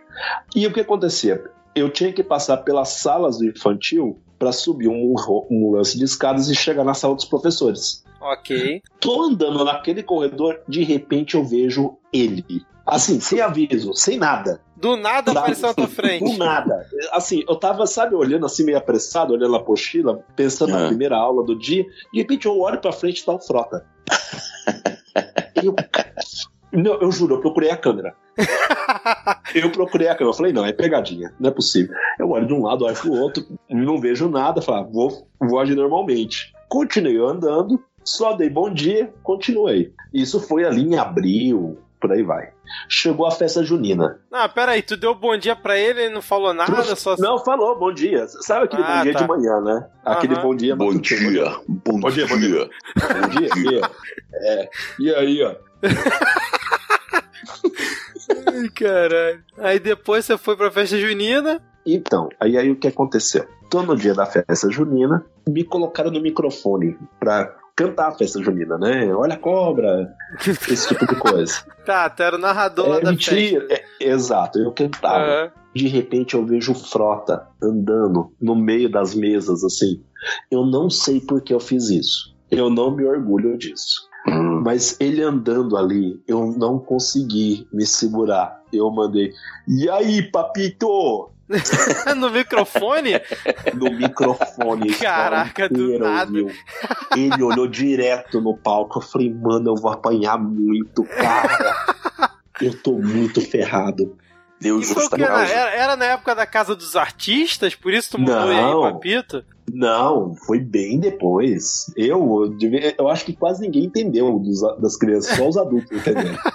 [SPEAKER 2] E o que acontecia? Eu tinha que passar pelas salas do infantil para subir um, um lance de escadas e chegar na sala dos professores.
[SPEAKER 1] Ok.
[SPEAKER 2] Tô andando naquele corredor, de repente eu vejo ele. Assim, sem aviso, sem nada.
[SPEAKER 1] Do nada
[SPEAKER 2] Dá-
[SPEAKER 1] apareceu na tua
[SPEAKER 2] Do
[SPEAKER 1] frente.
[SPEAKER 2] nada. Assim, eu tava, sabe, olhando assim, meio apressado, olhando a apostila, pensando na
[SPEAKER 3] Ah.
[SPEAKER 2] primeira aula do dia. De repente eu olho pra frente e tá o Frota. eu, não, eu juro, eu procurei a câmera. Eu procurei a câmera. Eu falei, não, é pegadinha, não é possível. Eu olho de um lado, olho pro outro, não vejo nada. Falei, ah, vou, vou agir normalmente. Continuei andando, só dei bom dia, continuei. Isso foi ali em abril, por aí vai. Chegou a festa junina.
[SPEAKER 1] Ah, peraí, tu deu bom dia pra ele e não falou nada, só.
[SPEAKER 2] Não, falou, bom dia. Sabe aquele
[SPEAKER 1] Ah,
[SPEAKER 2] bom dia
[SPEAKER 1] tá.
[SPEAKER 2] de manhã, né? Aquele
[SPEAKER 1] Aham.
[SPEAKER 2] bom dia.
[SPEAKER 3] Bom
[SPEAKER 2] matutino.
[SPEAKER 3] dia, bom,
[SPEAKER 2] Bom dia, bom dia. Bom dia. E, ó, é, e aí, ó.
[SPEAKER 1] Ai, caralho. Aí depois você foi pra festa junina.
[SPEAKER 2] Então, aí, aí o que aconteceu? Tô no dia da festa junina, me colocaram no microfone pra cantar a festa junina, né? Olha a cobra, esse tipo de coisa.
[SPEAKER 1] Tá, tu era o narrador lá
[SPEAKER 2] é
[SPEAKER 1] da festa.
[SPEAKER 2] mentira. É, exato, eu cantava.
[SPEAKER 1] Aham.
[SPEAKER 2] De repente eu vejo o Frota andando no meio das mesas, assim. Eu não sei por que eu fiz isso. Eu não me orgulho disso.
[SPEAKER 3] Hum,
[SPEAKER 2] Mas ele andando ali, eu não consegui me segurar. Eu mandei, e aí, papito?
[SPEAKER 1] no microfone?
[SPEAKER 2] No microfone.
[SPEAKER 1] Caraca, do
[SPEAKER 2] inteira
[SPEAKER 1] nada.
[SPEAKER 2] ouviu. Ele olhou direto no palco. Eu falei, mano, eu vou apanhar muito, cara. Eu tô muito ferrado.
[SPEAKER 3] Deu justa?
[SPEAKER 1] Era, era- era na época da Casa dos Artistas, por isso tu mudou aí, papito?
[SPEAKER 2] Não, foi bem depois. Eu, eu, acho que quase ninguém entendeu dos- das crianças, só os adultos entenderam.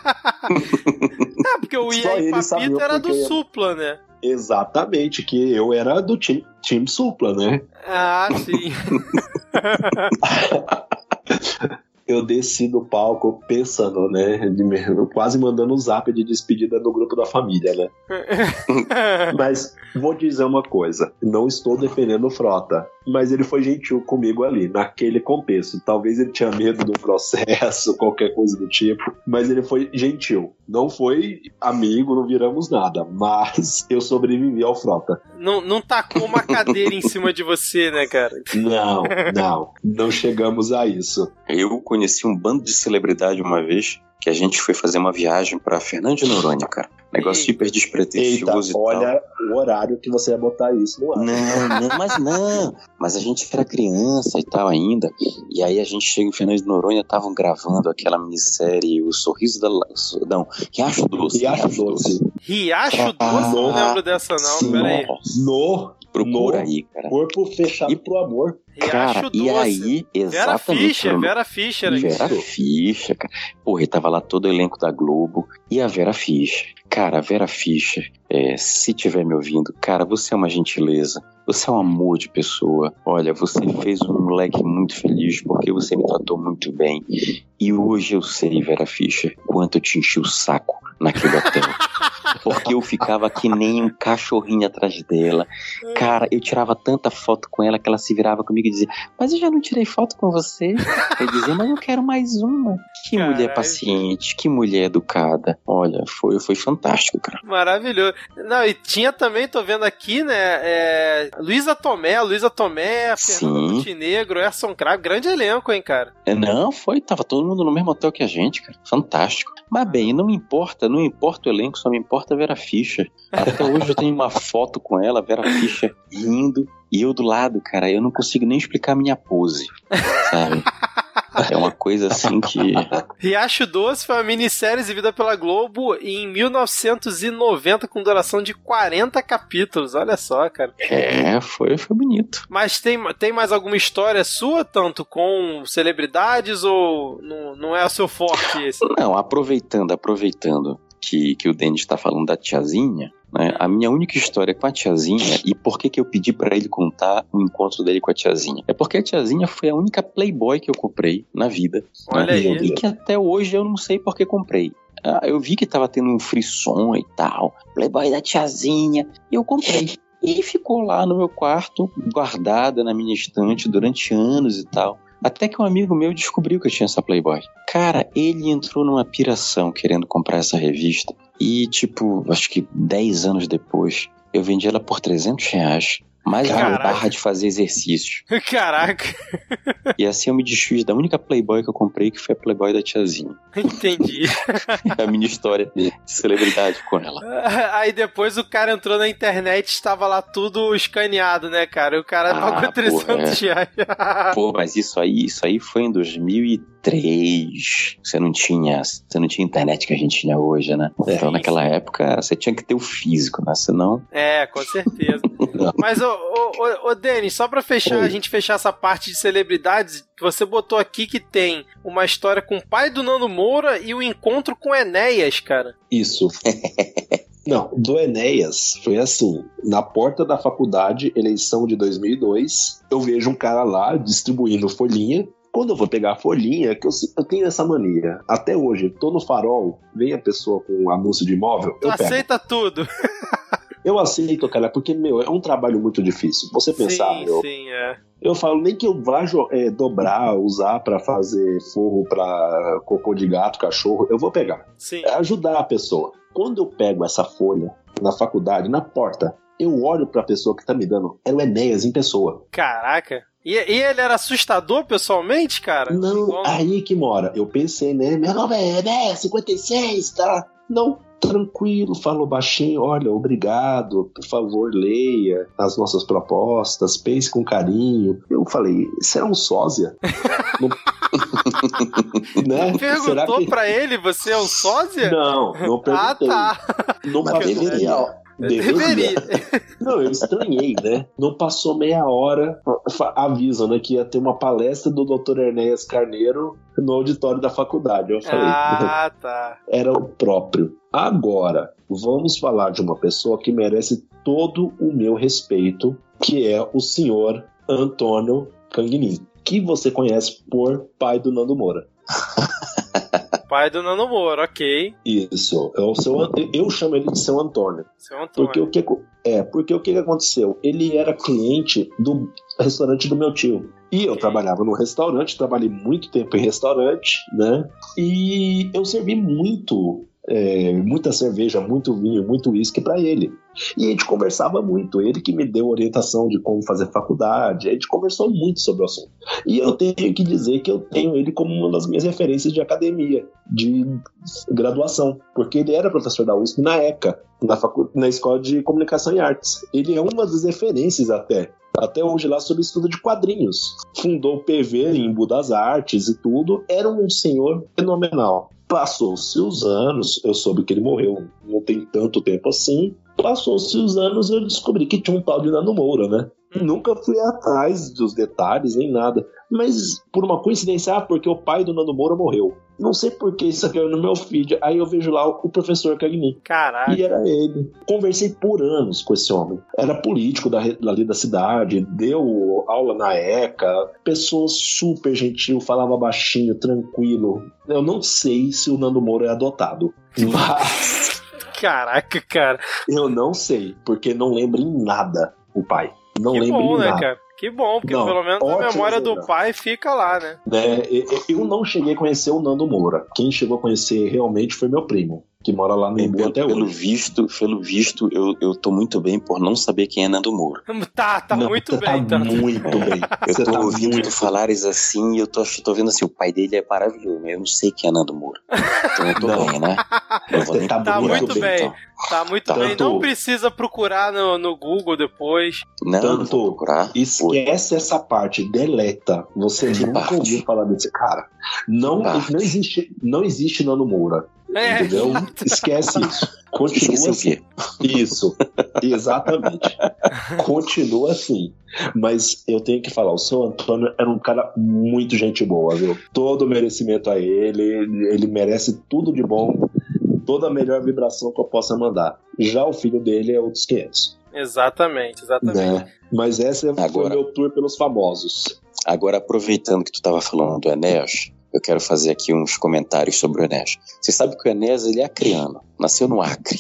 [SPEAKER 1] É, porque o
[SPEAKER 2] Só
[SPEAKER 1] Ia e
[SPEAKER 2] ele
[SPEAKER 1] Papito era do
[SPEAKER 2] porque-
[SPEAKER 1] Supla, né?
[SPEAKER 2] Exatamente, que eu era do time, time Supla, né?
[SPEAKER 1] Ah, sim.
[SPEAKER 2] eu desci do palco pensando, né? de- quase mandando um zap de despedida no grupo da família, né? Mas vou dizer uma coisa: não estou defendendo o Frota, mas ele foi gentil comigo ali, naquele contexto. Talvez ele tinha medo do processo, qualquer coisa do tipo, mas ele foi gentil. Não foi amigo, não viramos nada, mas eu sobrevivi ao Frota.
[SPEAKER 1] não, não tacou uma cadeira em cima de você, né, cara?
[SPEAKER 2] Não, não, não chegamos a isso.
[SPEAKER 3] Eu conheci um bando de celebridade uma vez que a gente foi fazer uma viagem pra Fernando de Noronha, cara. Negócio
[SPEAKER 1] Eita,
[SPEAKER 3] despretensioso e tal.
[SPEAKER 2] olha o horário que você vai botar isso no ar.
[SPEAKER 3] Não, não, mas não. Mas a gente era criança e tal ainda. E aí a gente chega em Fernando de Noronha, estavam gravando aquela minissérie O Sorriso da... Não, Riacho Doce.
[SPEAKER 2] Riacho Doce.
[SPEAKER 1] Riacho
[SPEAKER 3] Ah,
[SPEAKER 1] Doce? Não lembro dessa, não.
[SPEAKER 2] Sim.
[SPEAKER 1] Pera aí.
[SPEAKER 3] Nossa,
[SPEAKER 2] No
[SPEAKER 3] procura
[SPEAKER 2] no-
[SPEAKER 3] aí, cara.
[SPEAKER 2] corpo fechado
[SPEAKER 3] E-
[SPEAKER 2] pro amor.
[SPEAKER 3] Cara, e aí,
[SPEAKER 1] Vera
[SPEAKER 3] exatamente.
[SPEAKER 1] Fischer,
[SPEAKER 3] foi-
[SPEAKER 1] Vera Fischer.
[SPEAKER 3] Vera Fischer, cara. Porra, e tava lá todo o elenco da Globo. E a Vera Fischer. Cara, a Vera Fischer, é, se tiver me ouvindo, cara, você é uma gentileza. Você é um amor de pessoa. Olha, você fez um moleque muito feliz porque você me tratou muito bem. E hoje eu sei, Vera Fischer, quanto eu te enchi o saco naquele hotel. Porque eu ficava que nem um cachorrinho atrás dela. Cara, eu tirava tanta foto com ela que ela se virava comigo e dizia: Mas eu já não tirei foto com você. Eu dizia: Mas eu quero mais uma. Que
[SPEAKER 1] Caralho.
[SPEAKER 3] mulher paciente, que mulher educada. Olha, foi, foi fantástico, cara.
[SPEAKER 1] Maravilhoso. Não, e tinha também, tô vendo aqui, né? É, Luísa Tomé, Luísa Tomé, Fernanda
[SPEAKER 3] Sim.
[SPEAKER 1] Montenegro, Erson Cravo, grande elenco, hein, cara?
[SPEAKER 3] É, Não, foi, tava todo mundo no mesmo hotel que a gente, cara. Fantástico. Mas bem, não importa, não importa o elenco, só me importa a Vera Fischer. Até hoje eu tenho uma foto com ela, Vera Fischer rindo, e eu do lado, cara, eu não consigo nem explicar a minha pose, sabe? É uma coisa assim que.
[SPEAKER 1] Riacho Doce foi uma minissérie exibida pela Globo em 1990 com duração de 40 capítulos. Olha só, cara.
[SPEAKER 3] É, foi, foi bonito.
[SPEAKER 1] Mas tem, tem mais alguma história sua, tanto com celebridades ou não, não é o seu forte esse?
[SPEAKER 3] Não, aproveitando, aproveitando que, que o Denis está falando da tiazinha, né? A minha única história com a tiazinha e por que que eu pedi para ele contar o encontro dele com a tiazinha? É porque a tiazinha foi a única Playboy que eu comprei na vida.
[SPEAKER 1] Olha
[SPEAKER 3] né?
[SPEAKER 1] aí.
[SPEAKER 3] E que até hoje eu não sei por que comprei. Ah, eu vi que tava tendo um frisson e tal. Playboy da tiazinha. E eu comprei. E ficou lá no meu quarto, guardada na minha estante durante anos e tal. Até que um amigo meu descobriu que eu tinha essa Playboy. Cara, ele entrou numa piração querendo comprar essa revista. E, tipo, acho que 10 anos depois, eu vendi ela por 300 reais. Mais uma barra de fazer exercícios.
[SPEAKER 1] Caraca,
[SPEAKER 3] E assim eu me desfiz da única Playboy que eu comprei, que foi a Playboy da tiazinha.
[SPEAKER 1] entendi.
[SPEAKER 3] É a minha história de celebridade com ela.
[SPEAKER 1] Aí depois o cara entrou na internet e estava lá tudo escaneado, né, cara? O cara
[SPEAKER 3] Ah,
[SPEAKER 1] pagou 300 reais.
[SPEAKER 3] Pô, mas isso aí, isso aí foi em 2003. Você não tinha, você não tinha internet que a gente tinha hoje, né? Então naquela época você tinha que ter o físico, né? Senão,
[SPEAKER 1] É, com certeza. Mas, ô, ô, ô, ô Denis, só pra fechar,
[SPEAKER 2] Oi.
[SPEAKER 1] a gente fechar essa parte de celebridades, você botou aqui que tem uma história com o pai do Nando Moura e o encontro com Enéas, cara.
[SPEAKER 2] Isso. Não, do Enéas foi assim: na porta da faculdade, eleição de 2002, eu vejo um cara lá distribuindo folhinha. Quando eu vou pegar a folhinha, que eu, eu tenho essa mania. Até hoje, tô no farol, vem a pessoa com um anúncio de imóvel,
[SPEAKER 1] Tu
[SPEAKER 2] eu pego.
[SPEAKER 1] aceita tudo.
[SPEAKER 2] Eu aceito, cara, porque, meu, é um trabalho muito difícil. Você pensar,
[SPEAKER 1] sim,
[SPEAKER 2] meu,
[SPEAKER 1] sim, é.
[SPEAKER 2] eu falo nem que eu vá é, dobrar, usar pra fazer forro pra cocô de gato, cachorro, eu vou pegar.
[SPEAKER 1] Sim.
[SPEAKER 2] É ajudar a pessoa. Quando eu pego essa folha na faculdade, na porta, eu olho pra pessoa que tá me dando. É o Enéas em pessoa.
[SPEAKER 1] Caraca. E, e ele era assustador pessoalmente, cara?
[SPEAKER 2] Não,
[SPEAKER 1] Igual-
[SPEAKER 2] aí que mora. Eu pensei, né? Meu nome é Enéas, 56, tá? Não, tranquilo, falou baixinho. Olha, obrigado, por favor, leia as nossas propostas, pense com carinho. Eu falei, será um sósia? Não- né? Será
[SPEAKER 1] Perguntou
[SPEAKER 2] que...
[SPEAKER 1] pra ele, você é um sósia?
[SPEAKER 2] Não, não
[SPEAKER 1] ah,
[SPEAKER 2] perguntei.
[SPEAKER 1] tá.
[SPEAKER 2] Não
[SPEAKER 3] Mas
[SPEAKER 2] passou
[SPEAKER 3] deveria.
[SPEAKER 2] meia-
[SPEAKER 1] Deveria.
[SPEAKER 2] Não, eu estranhei, né? Não passou meia hora, avisam, né, que ia ter uma palestra do Dr. Ernéas Carneiro no auditório da faculdade. Eu falei,
[SPEAKER 1] Ah, tá.
[SPEAKER 2] era o próprio. Agora, vamos falar de uma pessoa que merece todo o meu respeito, que é o senhor Antônio Canguinin, que você conhece por pai do Nando Moura.
[SPEAKER 1] pai do Nando Moura, ok.
[SPEAKER 2] Isso. É o seu, eu chamo ele de seu Antônio.
[SPEAKER 1] Seu Antônio.
[SPEAKER 2] Porque o que, é, porque o que aconteceu? Ele era cliente do restaurante do meu tio. E eu trabalhava no restaurante, trabalhei muito tempo em restaurante, né? E eu servi muito é, muita cerveja, muito vinho, muito uísque para ele. E a gente conversava muito. Ele que me deu orientação de como fazer faculdade. A gente conversou muito sobre o assunto. E eu tenho que dizer que eu tenho ele como uma das minhas referências de academia, de graduação, porque ele era professor da USP na ECA, na, facu na Escola de Comunicação e Artes. Ele é uma das referências até até hoje lá sobre estudo de quadrinhos. Fundou o PV em Budas Artes e tudo. Era um senhor fenomenal. Passou-se os anos, eu soube que ele morreu não tem tanto tempo assim. Passou-se os anos eu descobri que tinha um tal de Nando Moura, né? Nunca fui atrás dos detalhes nem nada. Mas por uma coincidência, ah, porque o pai do Nando Moura morreu. Não sei por que isso aqui no meu feed. Aí eu vejo lá o professor Cagni.
[SPEAKER 1] Caraca.
[SPEAKER 2] E era ele. Conversei por anos com esse homem. Era político da, ali da cidade, deu aula na ECA, pessoa super gentil, falava baixinho, tranquilo. Eu não sei se o Nando Moura é adotado. Mas.
[SPEAKER 1] Caraca, cara.
[SPEAKER 2] Eu não sei, porque não lembro em nada o pai. Não que lembro bom, em né, nada. Cara?
[SPEAKER 1] Que bom, porque não, pelo menos a memória do pai fica lá, né?
[SPEAKER 2] É, eu não cheguei a conhecer o Nando Moura. Quem chegou a conhecer realmente foi meu primo que mora lá no Imbu
[SPEAKER 3] pelo,
[SPEAKER 2] até
[SPEAKER 3] pelo
[SPEAKER 2] hoje.
[SPEAKER 3] Visto, pelo visto, eu, eu tô muito bem por não saber quem é Nando Moura.
[SPEAKER 1] Tá, tá não, muito bem.
[SPEAKER 2] Tá, tá muito bem.
[SPEAKER 3] Eu tô
[SPEAKER 2] tá
[SPEAKER 3] ouvindo muito... falares assim e eu tô, tô vendo assim, o pai dele é maravilhoso, mas eu não sei quem é Nando Moura. Então eu tô não. bem, né?
[SPEAKER 1] Eu vou tá, tá muito bem. Então. Tá muito Tanto... bem. Não precisa procurar no, no Google depois.
[SPEAKER 3] Não,
[SPEAKER 2] Tanto,
[SPEAKER 3] não procurar.
[SPEAKER 2] Esquece essa parte, deleta. Você que nunca parte? ouviu falar desse cara. Não, não existe, não existe Nando Moura. É. Entendeu? Esquece isso. Continua assim. Isso, exatamente. Continua assim. Mas eu tenho que falar, o seu Antônio era um cara muito gente boa, viu? Todo merecimento a ele, ele merece tudo de bom, toda a melhor vibração que eu possa mandar. Já o filho dele é outros 500.
[SPEAKER 1] Exatamente, exatamente. Né?
[SPEAKER 2] Mas esse Agora... foi o meu tour pelos famosos.
[SPEAKER 3] Agora, aproveitando que tu estava falando do Enéas, eu quero fazer aqui uns comentários sobre o Enéas. Você sabe que o Enéas ele é acriano, nasceu no Acre.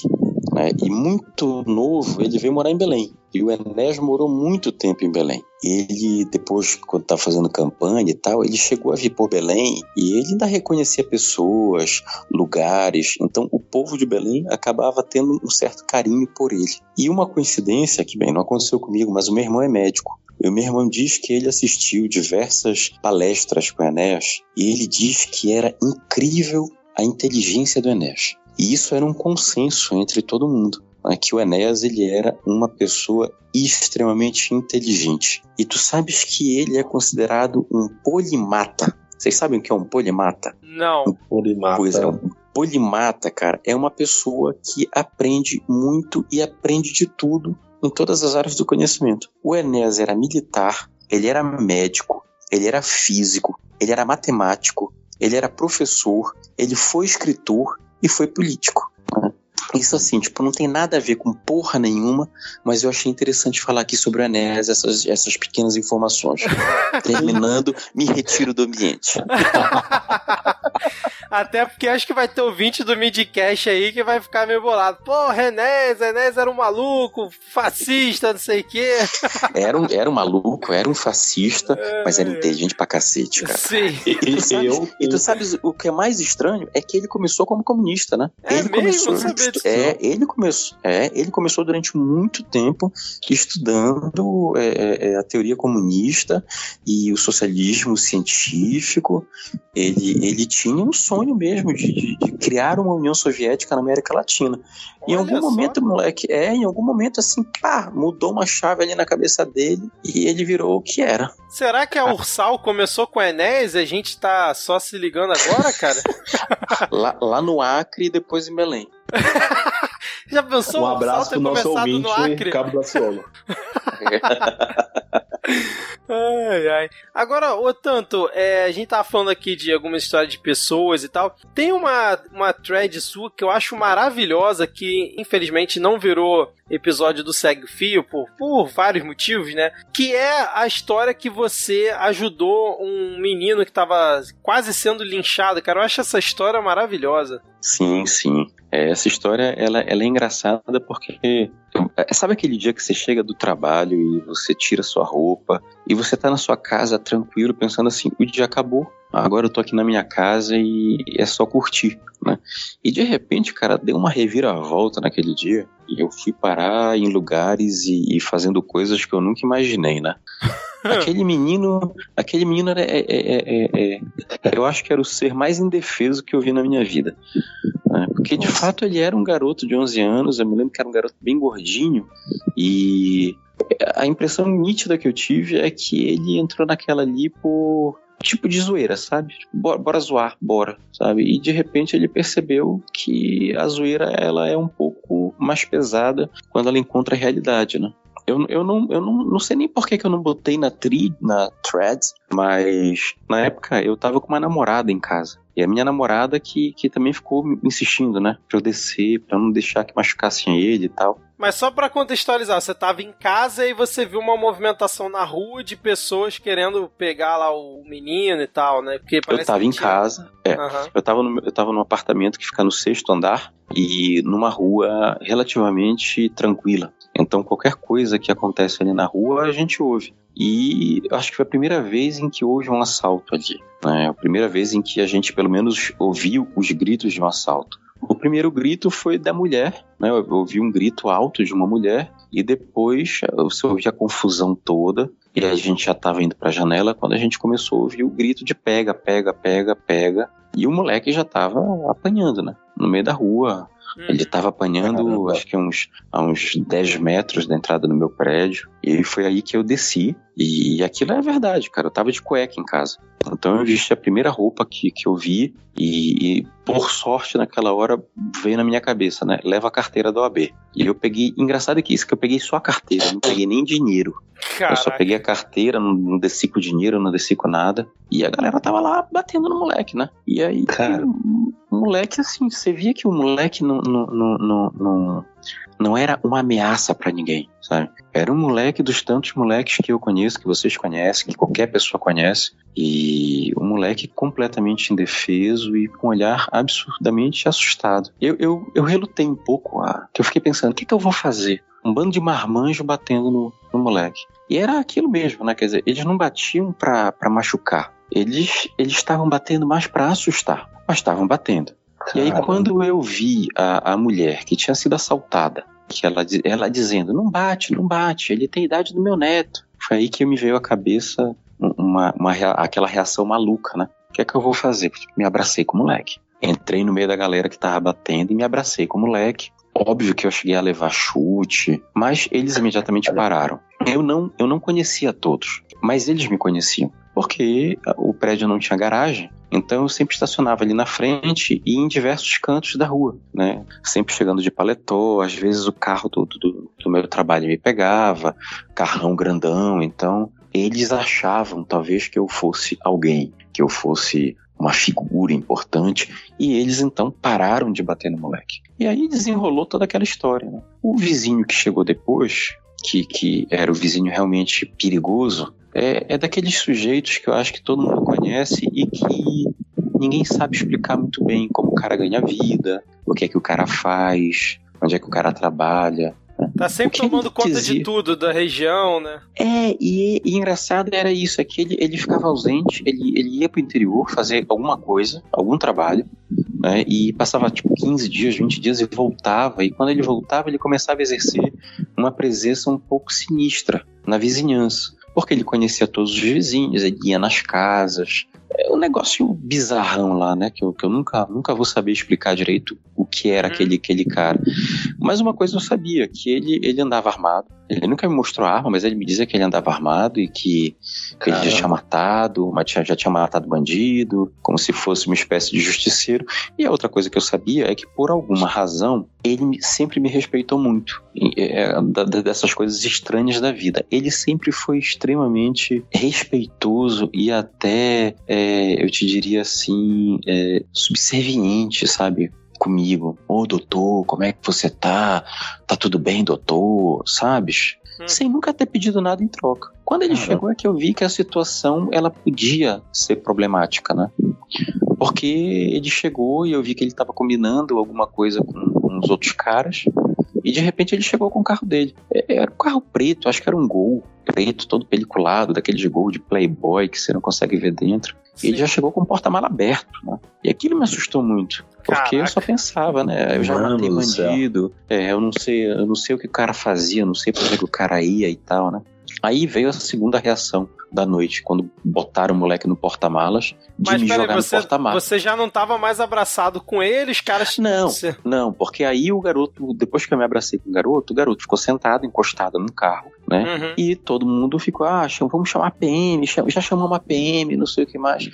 [SPEAKER 3] Né? E muito novo, ele veio morar em Belém. E o Enéas morou muito tempo em Belém. Ele, depois, quando estava fazendo campanha e tal, ele chegou a vir por Belém e ele ainda reconhecia pessoas, lugares. Então, o povo de Belém acabava tendo um certo carinho por ele. E uma coincidência, que bem, não aconteceu comigo, mas o meu irmão é médico. E o meu irmão diz que ele assistiu diversas palestras com o Enéas e ele diz que era incrível a inteligência do Enéas. E isso era um consenso entre todo mundo. Né, que o Enéas ele era uma pessoa extremamente inteligente. E tu sabes que ele é considerado um polimata. Vocês sabem o que é um polimata?
[SPEAKER 1] Não.
[SPEAKER 2] Um polimata.
[SPEAKER 3] Pois é, um polimata, cara, é uma pessoa que aprende muito e aprende de tudo em todas as áreas do conhecimento. O Enéas era militar, ele era médico, ele era físico, ele era matemático, ele era professor, ele foi escritor e foi político. Isso assim, tipo, não tem nada a ver com porra nenhuma, mas eu achei interessante falar aqui sobre o Enéas, essas, essas pequenas informações. Terminando, me retiro do ambiente.
[SPEAKER 1] Até porque acho que vai ter ouvinte do Midcast aí que vai ficar meio bolado. Pô, Renés, Renés era um maluco, fascista, não sei o quê.
[SPEAKER 3] Era um, era um maluco, era um fascista, é... mas era inteligente pra cacete, cara.
[SPEAKER 1] Sim.
[SPEAKER 3] E, e, tu sabes, eu, e tu sabes o que é mais estranho? É que ele começou como comunista, né?
[SPEAKER 1] É
[SPEAKER 3] ele
[SPEAKER 1] mesmo? começou.
[SPEAKER 3] É, ele começou. É, ele começou durante muito tempo estudando é, é, é, a teoria comunista e o socialismo científico. Ele, ele tinha um sonho mesmo de, de, de, criar uma União Soviética na América Latina. Olha em algum só. momento, moleque, é, em algum momento assim, pá, mudou uma chave ali na cabeça dele e ele virou o que era.
[SPEAKER 1] Será que a. Ursal começou com a Enéas e a gente tá só se ligando agora, cara?
[SPEAKER 3] lá, lá no Acre e depois em Belém.
[SPEAKER 1] Já pensou?
[SPEAKER 2] Um abraço pro nosso ouvinte, Cabo da Ciolo.
[SPEAKER 1] ai, ai. Agora, o tanto, é, a gente tava falando aqui de algumas histórias de pessoas e tal. Tem uma, uma thread sua que eu acho maravilhosa, que infelizmente não virou episódio do Segue Fio por, por vários motivos, né? Que é a história que você ajudou um menino que tava quase sendo linchado, cara. Eu acho essa história maravilhosa.
[SPEAKER 3] Sim, sim. É, essa história ela, ela é engraçada porque é, sabe aquele dia que você chega do trabalho e você tira sua roupa e você tá na sua casa tranquilo pensando assim, o dia acabou, agora eu tô aqui na minha casa e é só curtir, né? E de repente, cara, deu uma reviravolta naquele dia e eu fui parar em lugares e, e fazendo coisas que eu nunca imaginei, né? aquele menino, aquele menino era, é, é, é, eu acho que era o ser mais indefeso que eu vi na minha vida. Né? Porque de fato ele era um garoto de 11 anos, eu me lembro que era um garoto bem gordinho e a impressão nítida que eu tive é que ele entrou naquela ali por tipo de zoeira, sabe? Tipo, bora, bora, zoar, bora, sabe? E de repente ele percebeu que a zoeira ela é um pouco mais pesada quando ela encontra a realidade, né? Eu, eu, não, eu não, não sei nem por que, que eu não botei na, tri, na threads, mas na época eu tava com uma namorada em casa. E a minha namorada que, que também ficou insistindo, né? Pra eu descer, pra não deixar que machucassem ele e tal.
[SPEAKER 1] Mas só para contextualizar, você tava em casa e você viu uma movimentação na rua de pessoas querendo pegar lá o menino e tal, né?
[SPEAKER 3] Porque eu tava em casa, é. Uhum. Eu, tava no, eu tava num apartamento que fica no sexto andar e numa rua relativamente tranquila. Então qualquer coisa que acontece ali na rua a gente ouve. E acho que foi a primeira vez em que houve um assalto ali. Né? A primeira vez em que a gente pelo menos ouviu os gritos de um assalto. O primeiro grito foi da mulher, né? Eu ouvi um grito alto de uma mulher e depois você ouvi a confusão toda e a gente já estava indo para a janela quando a gente começou a ouvir o grito de pega, pega, pega, pega e o moleque já estava apanhando, né? No meio da rua, Uhum. Ele estava apanhando, Caramba. acho que uns, a uns 10 metros da entrada do meu prédio. E foi aí que eu desci. E aquilo é verdade, cara. Eu tava de cueca em casa. Então eu vesti a primeira roupa que, que eu vi. E, e por sorte, naquela hora, veio na minha cabeça, né? Leva a carteira do OAB. E eu peguei. Engraçado é que isso, que eu peguei só a carteira, não peguei nem dinheiro. Caraca. Eu só peguei a carteira, não, não desci com dinheiro, não desci com nada. E a galera tava lá batendo no moleque, né? E aí, cara, o moleque, assim, você via que o moleque não, não, não, não, não era uma ameaça para ninguém, sabe? Era um moleque dos tantos moleques que eu conheço, que vocês conhecem, que qualquer pessoa conhece, e um moleque completamente indefeso e com um olhar absurdamente assustado. Eu, eu, eu relutei um pouco, a, eu fiquei pensando, o que, que eu vou fazer? Um bando de marmanjo batendo no, no moleque. E era aquilo mesmo, né? Quer dizer, eles não batiam pra machucar. Eles eles estavam batendo mais para assustar, mas estavam batendo. E aí, quando eu vi a, a mulher que tinha sido assaltada, que ela, ela dizendo: Não bate, não bate, ele tem a idade do meu neto. Foi aí que me veio à cabeça uma, uma, aquela reação maluca, né? O que é que eu vou fazer? Me abracei com o moleque. Entrei no meio da galera que tava batendo e me abracei com o moleque. Óbvio que eu cheguei a levar chute, mas eles imediatamente pararam. Eu não, eu não conhecia todos, mas eles me conheciam, porque o prédio não tinha garagem, então eu sempre estacionava ali na frente e em diversos cantos da rua, né? Sempre chegando de paletó, às vezes o carro do, do, do meu trabalho me pegava, carrão grandão, então eles achavam talvez que eu fosse alguém, que eu fosse uma figura importante, e eles então pararam de bater no moleque. E aí desenrolou toda aquela história. Né? O vizinho que chegou depois, que, que era o vizinho realmente perigoso, é, é daqueles sujeitos que eu acho que todo mundo conhece e que ninguém sabe explicar muito bem como o cara ganha vida, o que é que o cara faz, onde é que o cara trabalha.
[SPEAKER 1] Tá sempre tomando conta dizia... de tudo, da região, né?
[SPEAKER 3] É, e, e engraçado era isso, é que ele, ele ficava ausente, ele, ele ia pro interior fazer alguma coisa, algum trabalho, né? E passava tipo 15 dias, 20 dias e voltava. E quando ele voltava, ele começava a exercer uma presença um pouco sinistra na vizinhança. Porque ele conhecia todos os vizinhos, ele ia nas casas, é um negócio bizarrão lá, né? Que eu, que eu nunca, nunca vou saber explicar direito o que era uhum. aquele, aquele cara. Mas uma coisa eu sabia, que ele, ele andava armado. Ele nunca me mostrou arma, mas ele me dizia que ele andava armado e que, que ele já tinha matado, mas já tinha matado bandido, como se fosse uma espécie de justiceiro. E a outra coisa que eu sabia é que, por alguma razão, ele sempre me respeitou muito é, dessas coisas estranhas da vida. Ele sempre foi extremamente respeitoso e até, é, eu te diria assim, é, subserviente, sabe? Comigo. Ô, oh, doutor, como é que você tá? Tá tudo bem, doutor? Sabes? Hum. Sem nunca ter pedido nada em troca. Quando ele chegou é que eu vi que a situação ela podia ser problemática, né? Porque ele chegou e eu vi que ele estava combinando alguma coisa com, com os outros caras. E de repente ele chegou com o carro dele. É, era um carro preto, acho que era um Gol preto, todo peliculado, daqueles Gol de Playboy que você não consegue ver dentro. Sim. E ele já chegou com o porta-mala aberto, né? E aquilo me assustou muito. Porque Caraca. eu só pensava, né? Eu já Mano matei bandido. É, eu não sei, eu não sei o que o cara fazia, não sei por que o cara ia e tal, né? Aí veio a segunda reação da noite, quando botaram o moleque no porta-malas, de me jogar você, no porta-malas.
[SPEAKER 1] Você já não estava mais abraçado com ele, os caras...
[SPEAKER 3] Não, não, porque aí o garoto, depois que eu me abracei com o garoto, o garoto ficou sentado, encostado no carro, né? Uhum. E todo mundo ficou, ah, vamos chamar a PM, já chamamos a PM, não sei o que mais.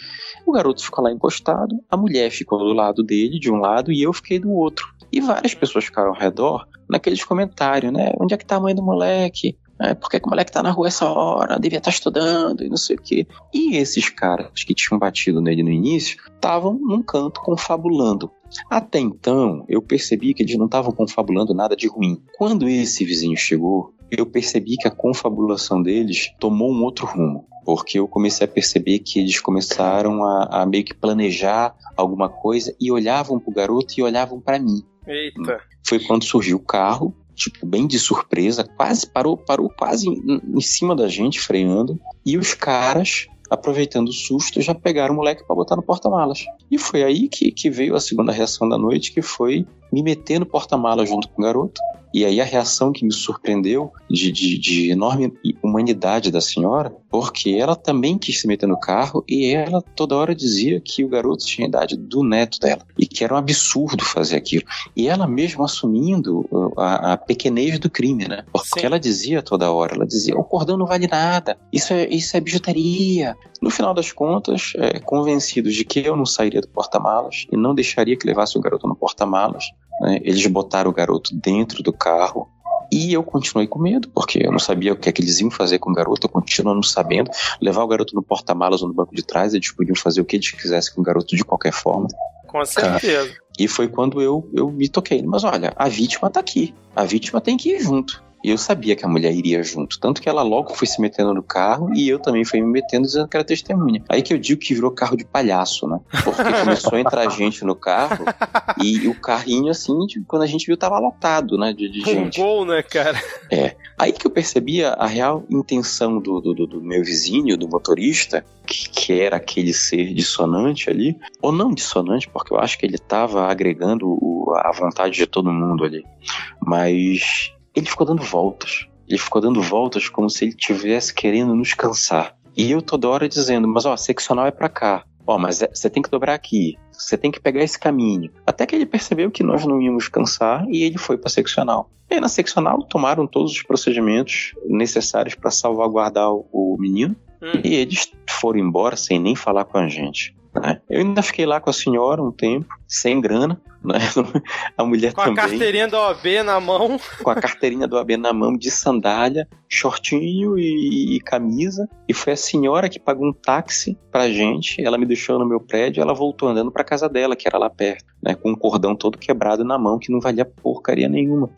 [SPEAKER 3] O garoto ficou lá encostado, a mulher ficou do lado dele, de um lado, e eu fiquei do outro. E várias pessoas ficaram ao redor naqueles comentários, né? Onde é que tá a mãe do moleque? É, por que, que o moleque tá na rua essa hora? Devia estar tá estudando e não sei o quê. E esses caras que tinham batido nele no início estavam num canto confabulando. Até então, eu percebi que eles não estavam confabulando nada de ruim. Quando esse vizinho chegou, eu percebi que a confabulação deles tomou um outro rumo. Porque eu comecei a perceber que eles começaram a, a meio que planejar alguma coisa e olhavam pro garoto e olhavam para mim.
[SPEAKER 1] Eita.
[SPEAKER 3] Foi quando surgiu o carro tipo, bem de surpresa, quase parou, parou quase em, em cima da gente, freando. E os caras aproveitando o susto, já pegaram o moleque para botar no porta-malas. E foi aí que, que veio a segunda reação da noite, que foi me meter no porta-malas junto com o garoto e aí a reação que me surpreendeu de, de, de, enorme humanidade da senhora, porque ela também quis se meter no carro e ela toda hora dizia que o garoto tinha a idade do neto dela e que era um absurdo fazer aquilo. E ela mesmo assumindo uh, a, a pequenez do crime, né? Porque Sim. ela dizia toda hora, ela dizia, o cordão não vale nada, isso é, isso é bijuteria. No final das contas, é, convencidos de que eu não sairia do porta-malas e não deixaria que levasse o garoto no porta-malas, né? Eles botaram o garoto dentro do carro e eu continuei com medo, porque eu não sabia o que é que eles iam fazer com o garoto, eu continuo não sabendo. Levar o garoto no porta-malas ou no banco de trás, eles podiam fazer o que eles quisessem com o garoto de qualquer forma.
[SPEAKER 1] Com certeza.
[SPEAKER 3] E foi quando eu, eu me toquei. Mas olha, a vítima tá aqui. A vítima tem que ir junto. E eu sabia que a mulher iria junto. Tanto que ela logo foi se metendo no carro e eu também fui me metendo dizendo que era testemunha. Aí que eu digo que virou carro de palhaço, né? Porque começou a entrar gente no carro e o carrinho, assim, quando a gente viu, tava lotado, né? De, de gente.
[SPEAKER 1] Gol, né, cara?
[SPEAKER 3] É. Aí que eu percebi a, a real intenção do, do, do, meu vizinho, do motorista, que, que, era aquele ser dissonante ali, ou não dissonante, porque eu acho que ele estava agregando o, a vontade de todo mundo ali. Mas ele ficou dando voltas. Ele ficou dando voltas como se ele tivesse querendo nos cansar. E eu toda hora dizendo, mas ó, seccional é para cá. Ó, mas é, você tem que dobrar aqui. Você tem que pegar esse caminho. Até que ele percebeu que nós não íamos cansar e ele foi para seccional. E aí, na seccional tomaram todos os procedimentos necessários para salvaguardar o menino. Hum. E eles foram embora sem nem falar com a gente. Né? Eu ainda fiquei lá com a senhora um tempo, sem grana, né? A mulher
[SPEAKER 1] com
[SPEAKER 3] também.
[SPEAKER 1] Com a carteirinha do OAB na mão.
[SPEAKER 3] Com a carteirinha do OAB na mão, de sandália, shortinho e, e, camisa. E foi a senhora que pagou um táxi pra gente. Ela me deixou no meu prédio ela voltou andando pra casa dela, que era lá perto, né? Com um cordão todo quebrado na mão, que não valia porcaria nenhuma.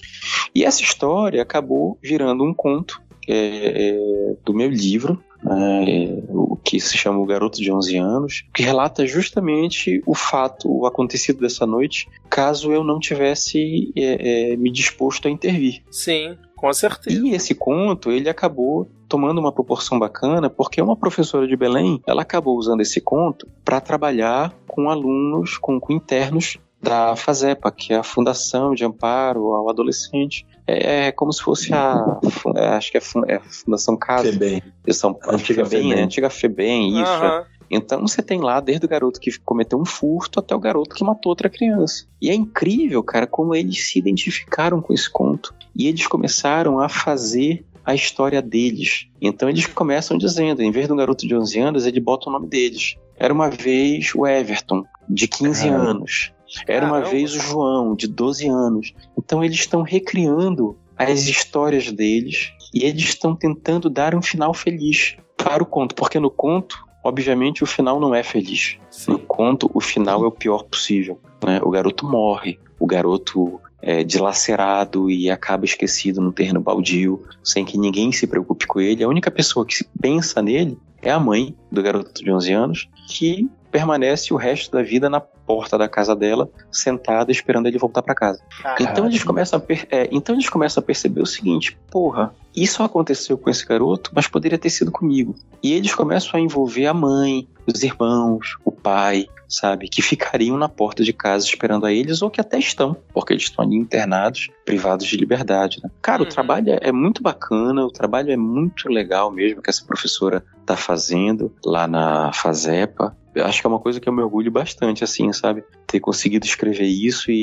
[SPEAKER 3] E essa história acabou virando um conto é, é, do meu livro, é, o que se chama O Garoto de 11 Anos, que relata justamente o fato, o acontecido dessa noite, caso eu não tivesse é, é, me disposto a intervir.
[SPEAKER 1] Sim, com certeza.
[SPEAKER 3] E esse conto, ele acabou tomando uma proporção bacana, porque uma professora de Belém, ela acabou usando esse conto para trabalhar com alunos, com, com internos da FASEPA, que é a Fundação de Amparo ao Adolescente. É, é como se fosse a. É, acho que é, é a Fundação Casa.
[SPEAKER 2] FEBEM.
[SPEAKER 3] De São Paulo. Antiga FEBEM, FEBEM. Antiga FEBEM, isso. Uhum. Então você tem lá desde o garoto que cometeu um furto até o garoto que matou outra criança. E é incrível, cara, como eles se identificaram com esse conto. E eles começaram a fazer a história deles. Então eles começam dizendo, em vez de um garoto de 11 anos, ele bota o nome deles. Era uma vez o Everton, de 15 anos. Era uma
[SPEAKER 1] Caramba.
[SPEAKER 3] vez o João, de 12 anos. Então eles estão recriando as histórias deles e eles estão tentando dar um final feliz para o conto, porque no conto, obviamente, o final não é feliz. No conto, o final é o pior possível. né? O garoto morre, o garoto é dilacerado e acaba esquecido no terreno baldio, sem que ninguém se preocupe com ele. A única pessoa que se pensa nele é a mãe do garoto de 11 anos, que permanece o resto da vida na porta da casa dela, sentada esperando ele voltar para casa. Então eles, começam a per- é, então eles começam a perceber o seguinte: porra, isso aconteceu com esse garoto, mas poderia ter sido comigo. E eles começam a envolver a mãe, os irmãos, o pai, sabe? Que ficariam na porta de casa esperando a eles, ou que até estão, porque eles estão ali internados, privados de liberdade. Né? Cara,
[SPEAKER 1] Uhum.
[SPEAKER 3] o trabalho é- é muito bacana, o trabalho é muito legal mesmo que essa professora tá fazendo lá na Fazepa. Acho que é uma coisa que eu me orgulho bastante, assim, sabe? Ter conseguido escrever isso e,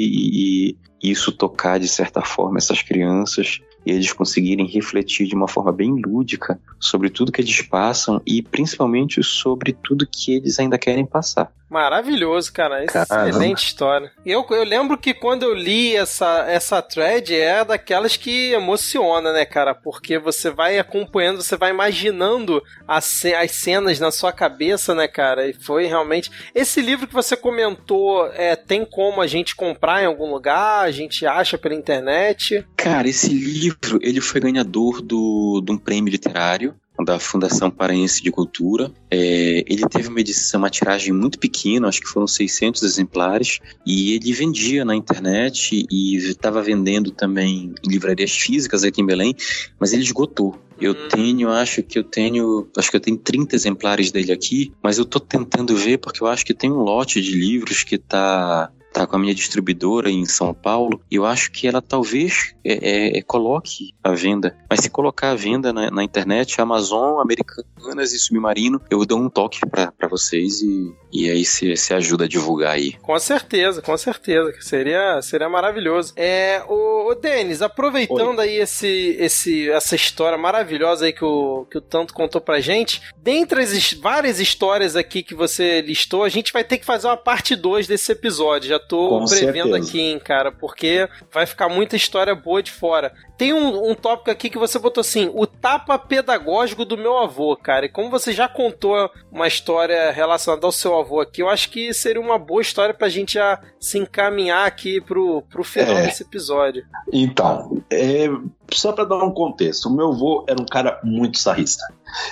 [SPEAKER 3] e- e isso tocar, de certa forma, essas crianças e eles conseguirem refletir de uma forma bem lúdica sobre tudo que eles passam e principalmente sobre tudo que eles ainda querem passar.
[SPEAKER 1] Maravilhoso, cara.
[SPEAKER 3] Caramba.
[SPEAKER 1] Excelente história. Eu, eu lembro que quando eu li essa, essa thread é daquelas que emociona, né, cara? Porque você vai acompanhando, você vai imaginando as, as cenas na sua cabeça, né, cara? E foi realmente. Esse livro que você comentou, é, tem como a gente comprar em algum lugar? A gente acha pela internet?
[SPEAKER 3] Cara, esse livro ele foi ganhador do, de um prêmio literário da Fundação Paraense de Cultura. É, ele teve uma edição, uma tiragem muito pequena, acho que foram 600 exemplares, e ele vendia na internet e estava vendendo também em livrarias físicas aqui em Belém, mas ele esgotou. Eu
[SPEAKER 1] Hum.
[SPEAKER 3] tenho, acho que eu tenho, acho que eu tenho 30 exemplares dele aqui, mas eu tô tentando ver porque eu acho que tem um lote de livros que tá tá com a minha distribuidora em São Paulo e eu acho que ela talvez é, é, coloque à venda. Mas se colocar à venda na, na internet, Amazon, Americanas e Submarino, eu dou um toque pra pra vocês e, e aí você ajuda a divulgar aí.
[SPEAKER 1] Com certeza, com certeza. Seria, seria maravilhoso. É, o, o Denis, aproveitando aí esse, esse, essa história maravilhosa aí que o, que o Tanto contou pra gente, dentre as várias histórias aqui que você listou, a gente vai ter que fazer uma parte 2 desse episódio. Já tô
[SPEAKER 2] Com
[SPEAKER 1] prevendo
[SPEAKER 2] certeza.
[SPEAKER 1] aqui, hein, cara, porque vai ficar muita história boa de fora. Tem um, um tópico aqui que você botou assim: o tapa pedagógico do meu avô, cara. E como você já contou uma história relacionada ao seu avô aqui, eu acho que seria uma boa história pra gente já se encaminhar aqui pro, pro final
[SPEAKER 2] É.
[SPEAKER 1] desse episódio.
[SPEAKER 2] Então, é, só para dar um contexto, o meu avô era um cara muito sarrista.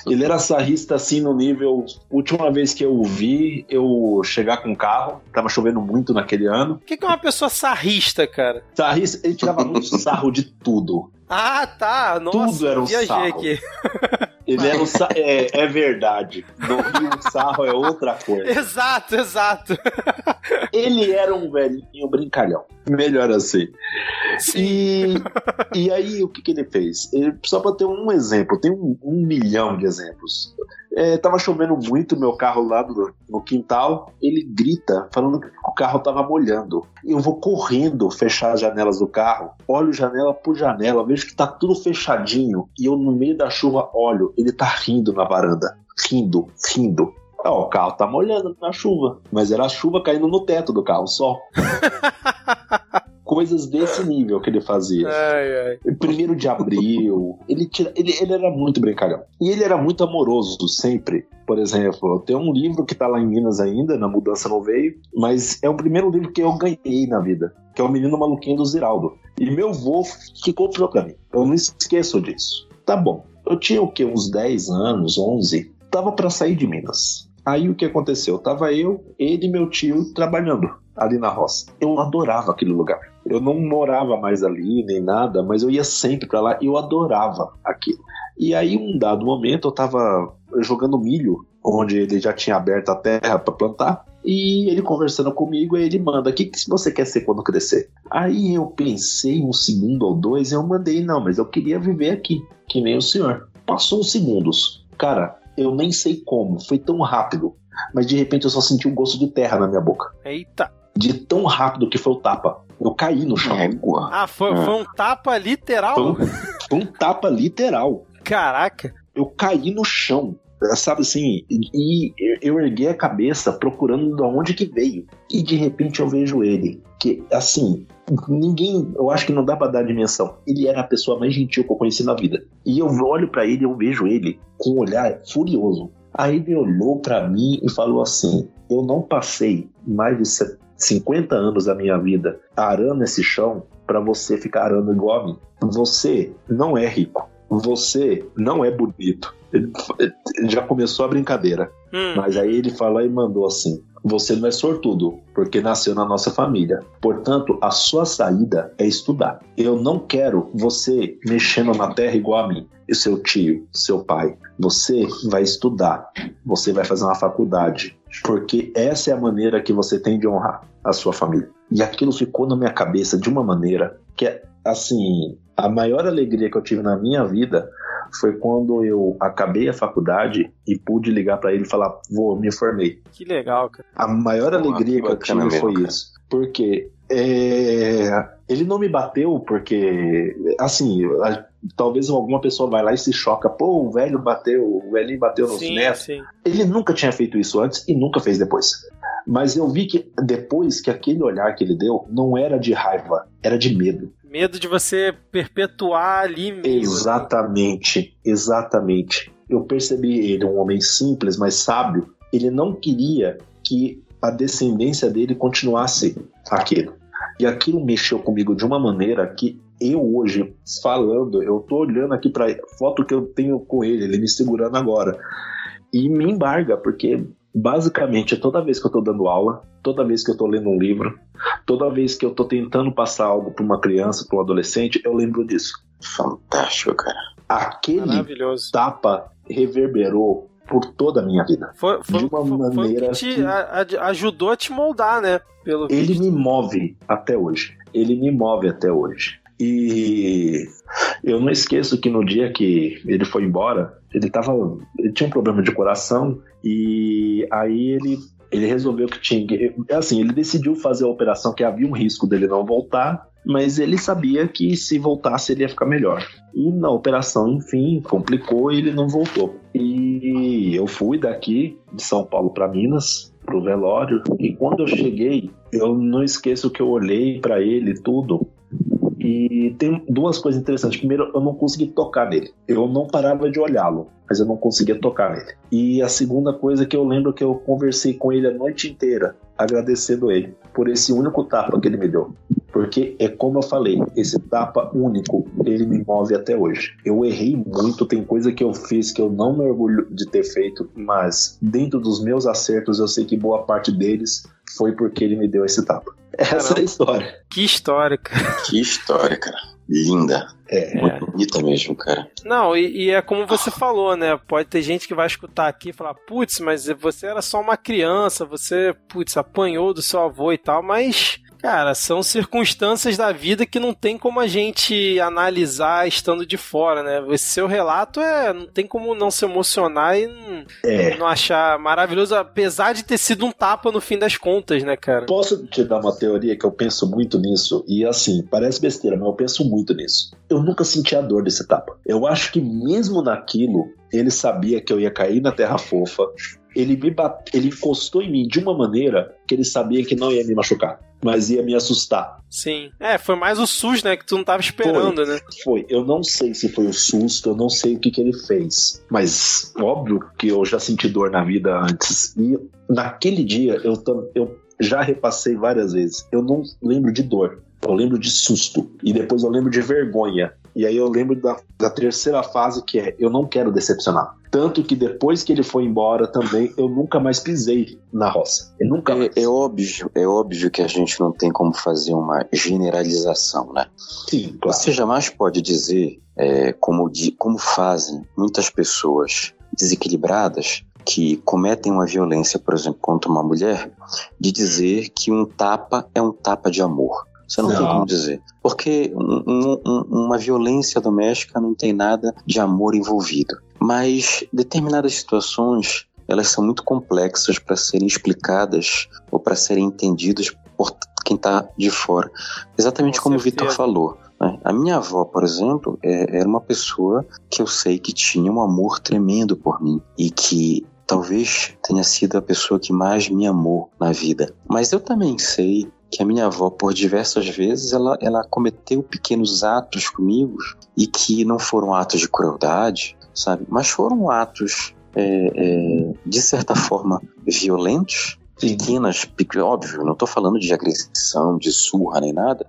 [SPEAKER 2] Ele era sarrista assim no nível. Última vez que eu o vi, eu chegar com o carro, tava chovendo muito naquele ano.
[SPEAKER 1] O que, que é uma pessoa sarrista, cara?
[SPEAKER 2] Sarrista, ele tirava muito sarro de tudo.
[SPEAKER 1] Ah, tá. Nossa,
[SPEAKER 2] Tudo era um
[SPEAKER 1] viajei
[SPEAKER 2] sarro.
[SPEAKER 1] aqui.
[SPEAKER 2] Ele era um sa- é, é verdade. No Rio, o sarro é outra coisa.
[SPEAKER 1] Exato, exato.
[SPEAKER 2] Ele era um velhinho brincalhão. Melhor assim. E, e aí, o que, que ele fez? Ele, só para ter um exemplo, tem um, um milhão de exemplos. É, tava chovendo muito meu carro lá do- no quintal. Ele grita, falando que o carro tava molhando. Eu vou correndo fechar as janelas do carro. Olho janela por janela, vejo que tá tudo fechadinho. E eu, no meio da chuva, olho. Ele tá rindo na varanda. Rindo, rindo. Ó, o carro tá molhando na chuva. Mas era a chuva caindo no teto do carro, só. Coisas desse nível que ele fazia.
[SPEAKER 1] Ai, ai.
[SPEAKER 2] Primeiro de abril. Ele, tira, ele, ele era muito brincalhão. E ele era muito amoroso, sempre. Por exemplo, tem um livro que tá lá em Minas ainda, na Mudança Não Veio, mas é o primeiro livro que eu ganhei na vida, que é o Menino Maluquinho do Ziraldo. E meu avô que comprou pra mim. Eu não esqueço disso. Tá bom. Eu tinha o quê? Uns 10 anos, 11. Tava pra sair de Minas. Aí o que aconteceu? Tava eu, ele e meu tio trabalhando ali na roça. Eu adorava aquele lugar. Eu não morava mais ali nem nada, mas eu ia sempre pra lá e eu adorava aquilo. E aí, um dado momento, eu tava jogando milho, onde ele já tinha aberto a terra pra plantar, e ele conversando comigo, aí ele manda: O que, que você quer ser quando crescer? Aí eu pensei um segundo ou dois, e eu mandei: Não, mas eu queria viver aqui, que nem o senhor. Passou uns segundos. Cara, Eu nem sei como, foi tão rápido. Mas de repente eu só senti um gosto de terra na minha boca.
[SPEAKER 1] Eita.
[SPEAKER 2] De tão rápido que foi o tapa. Eu caí no chão.
[SPEAKER 3] Égua.
[SPEAKER 1] Ah, foi,
[SPEAKER 3] Ah.
[SPEAKER 1] foi um tapa literal?
[SPEAKER 2] Foi um, foi um tapa literal.
[SPEAKER 1] Caraca.
[SPEAKER 2] Eu caí no chão. Sabe assim, e eu erguei a cabeça procurando de onde que veio. E de repente eu vejo ele. Que, assim, ninguém, eu acho que não dá pra dar dimensão. Ele era a pessoa mais gentil que eu conheci na vida. E eu olho pra ele e eu vejo ele com um olhar furioso. Aí ele olhou pra mim e falou assim: Eu não passei mais de 50 anos da minha vida arando esse chão pra você ficar arando igual a mim. Você não é rico. Você não é bonito. Ele ele já começou a brincadeira.
[SPEAKER 1] Hum.
[SPEAKER 2] Mas aí ele falou e mandou assim: Você não é sortudo, porque nasceu na nossa família. Portanto, a sua saída é estudar. Eu não quero você mexendo na terra igual a mim, e seu tio, seu pai. Você vai estudar, você vai fazer uma faculdade, porque essa é a maneira que você tem de honrar a sua família. E aquilo ficou na minha cabeça de uma maneira que é assim, a maior alegria que eu tive na minha vida foi quando eu acabei a faculdade e pude ligar pra ele e falar: "Vou, me formei".
[SPEAKER 1] Que legal, cara.
[SPEAKER 2] A maior
[SPEAKER 3] Pô,
[SPEAKER 2] alegria
[SPEAKER 3] que
[SPEAKER 2] que eu tive
[SPEAKER 3] mesmo,
[SPEAKER 2] foi
[SPEAKER 3] cara.
[SPEAKER 2] isso. Porque é, ele não me bateu porque, assim, a- talvez alguma pessoa vai lá e se choca. Pô, o velho bateu, o velhinho bateu nos
[SPEAKER 1] Sim,
[SPEAKER 2] netos.
[SPEAKER 1] sim.
[SPEAKER 2] Ele nunca tinha feito isso antes e nunca fez depois. Mas eu vi que depois que aquele olhar que ele deu não era de raiva, era de medo.
[SPEAKER 1] Medo de você perpetuar ali mesmo.
[SPEAKER 2] Exatamente, exatamente. Eu percebi ele um homem simples, mas sábio. Ele não queria que a descendência dele continuasse aquilo. E aquilo mexeu comigo de uma maneira que eu hoje falando, eu tô olhando aqui para foto que eu tenho com ele, ele me segurando agora. E me embarga, porque basicamente toda vez que eu tô dando aula, toda vez que eu tô lendo um livro, toda vez que eu tô tentando passar algo para uma criança, para um adolescente, eu lembro disso.
[SPEAKER 3] Fantástico, cara.
[SPEAKER 2] Aquele
[SPEAKER 1] Maravilhoso.
[SPEAKER 2] tapa reverberou por toda a minha vida.
[SPEAKER 1] Foi, foi,
[SPEAKER 2] De uma
[SPEAKER 1] foi- foi
[SPEAKER 2] maneira
[SPEAKER 1] que te
[SPEAKER 2] que-
[SPEAKER 1] ajudou a te moldar, né? Pelo
[SPEAKER 2] Ele
[SPEAKER 1] visto.
[SPEAKER 2] me move até hoje. Ele me move até hoje. E eu não esqueço que no dia que ele foi embora, ele tava. Ele tinha um problema de coração e aí ele. Ele resolveu que tinha. Assim, ele decidiu fazer a operação que havia um risco dele não voltar, mas ele sabia que se voltasse ele ia ficar melhor. E na operação, enfim, complicou e ele não voltou. E eu fui daqui de São Paulo para Minas pro velório e quando eu cheguei, eu não esqueço que eu olhei para ele tudo. E tem duas coisas interessantes. Primeiro, eu não consegui tocar nele. Eu não parava de olhá-lo, mas eu não conseguia tocar nele. E a segunda coisa é que eu lembro que eu conversei com ele a noite inteira, agradecendo ele por esse único tapa que ele me deu. Porque é como eu falei, esse tapa único, ele me move até hoje. Eu errei muito, tem coisa que eu fiz que eu não me orgulho de ter feito, mas dentro dos meus acertos, eu sei que boa parte deles foi porque ele me deu esse tapa. Essa é
[SPEAKER 1] Caramba.
[SPEAKER 2] a história.
[SPEAKER 1] Que história, cara.
[SPEAKER 3] Que história, cara. Linda.
[SPEAKER 2] É.
[SPEAKER 3] Muito bonita mesmo, cara.
[SPEAKER 1] Não, e, e é como você falou, né? Pode ter gente que vai escutar aqui e falar, putz, mas você era só uma criança, você, putz, apanhou do seu avô e tal, mas. Cara, são circunstâncias da vida que não tem como a gente analisar estando de fora, né? Esse seu relato é. Não tem como não se emocionar e não,
[SPEAKER 2] É.
[SPEAKER 1] não achar maravilhoso, apesar de ter sido um tapa no fim das contas, né, cara?
[SPEAKER 2] Posso te dar uma teoria que eu penso muito nisso? E assim, parece besteira, mas eu penso muito nisso. Eu nunca senti a dor desse tapa. Eu acho que mesmo naquilo, ele sabia que eu ia cair na terra fofa. Ele me bate... ele encostou em mim de uma maneira que ele sabia que não ia me machucar, mas ia me assustar.
[SPEAKER 1] Sim. É, foi mais o SUS, né? Que tu não tava esperando, né?
[SPEAKER 2] Foi. Eu não sei se foi o susto, eu não sei o que, que ele fez. Mas óbvio que eu já senti dor na vida antes. E naquele dia eu, eu já repassei várias vezes. Eu não lembro de dor. Eu lembro de susto. E depois eu lembro de vergonha. E aí eu lembro da, da terceira fase que é eu não quero decepcionar. Tanto que depois que ele foi embora também, eu nunca mais pisei na roça. Eu nunca mais.
[SPEAKER 3] É, é óbvio, é óbvio que a gente não tem como fazer uma generalização, né?
[SPEAKER 2] Sim, claro.
[SPEAKER 3] Você jamais pode dizer, é, como, como fazem muitas pessoas desequilibradas que cometem uma violência, por exemplo, contra uma mulher, de dizer que um tapa é um tapa de amor. Você não, tem
[SPEAKER 2] Não.
[SPEAKER 3] como dizer. Porque um- um- um- uma violência doméstica não tem nada de amor envolvido. mas determinadas situações elas são muito complexas para serem explicadas ou para serem entendidas por quem está de fora. Exatamente Com como certeza. o Vitor falou. Né? A minha avó, por exemplo, é, era uma pessoa que eu sei que tinha um amor tremendo por mim e que talvez tenha sido a pessoa que mais me amou na vida. Mas eu também sei que a minha avó, por diversas vezes, ela, ela cometeu pequenos atos comigo e que não foram atos de crueldade, sabe? Mas foram atos, é, é, de certa forma, violentos, Sim. pequenas, óbvio, não estou falando de agressão, de surra nem nada,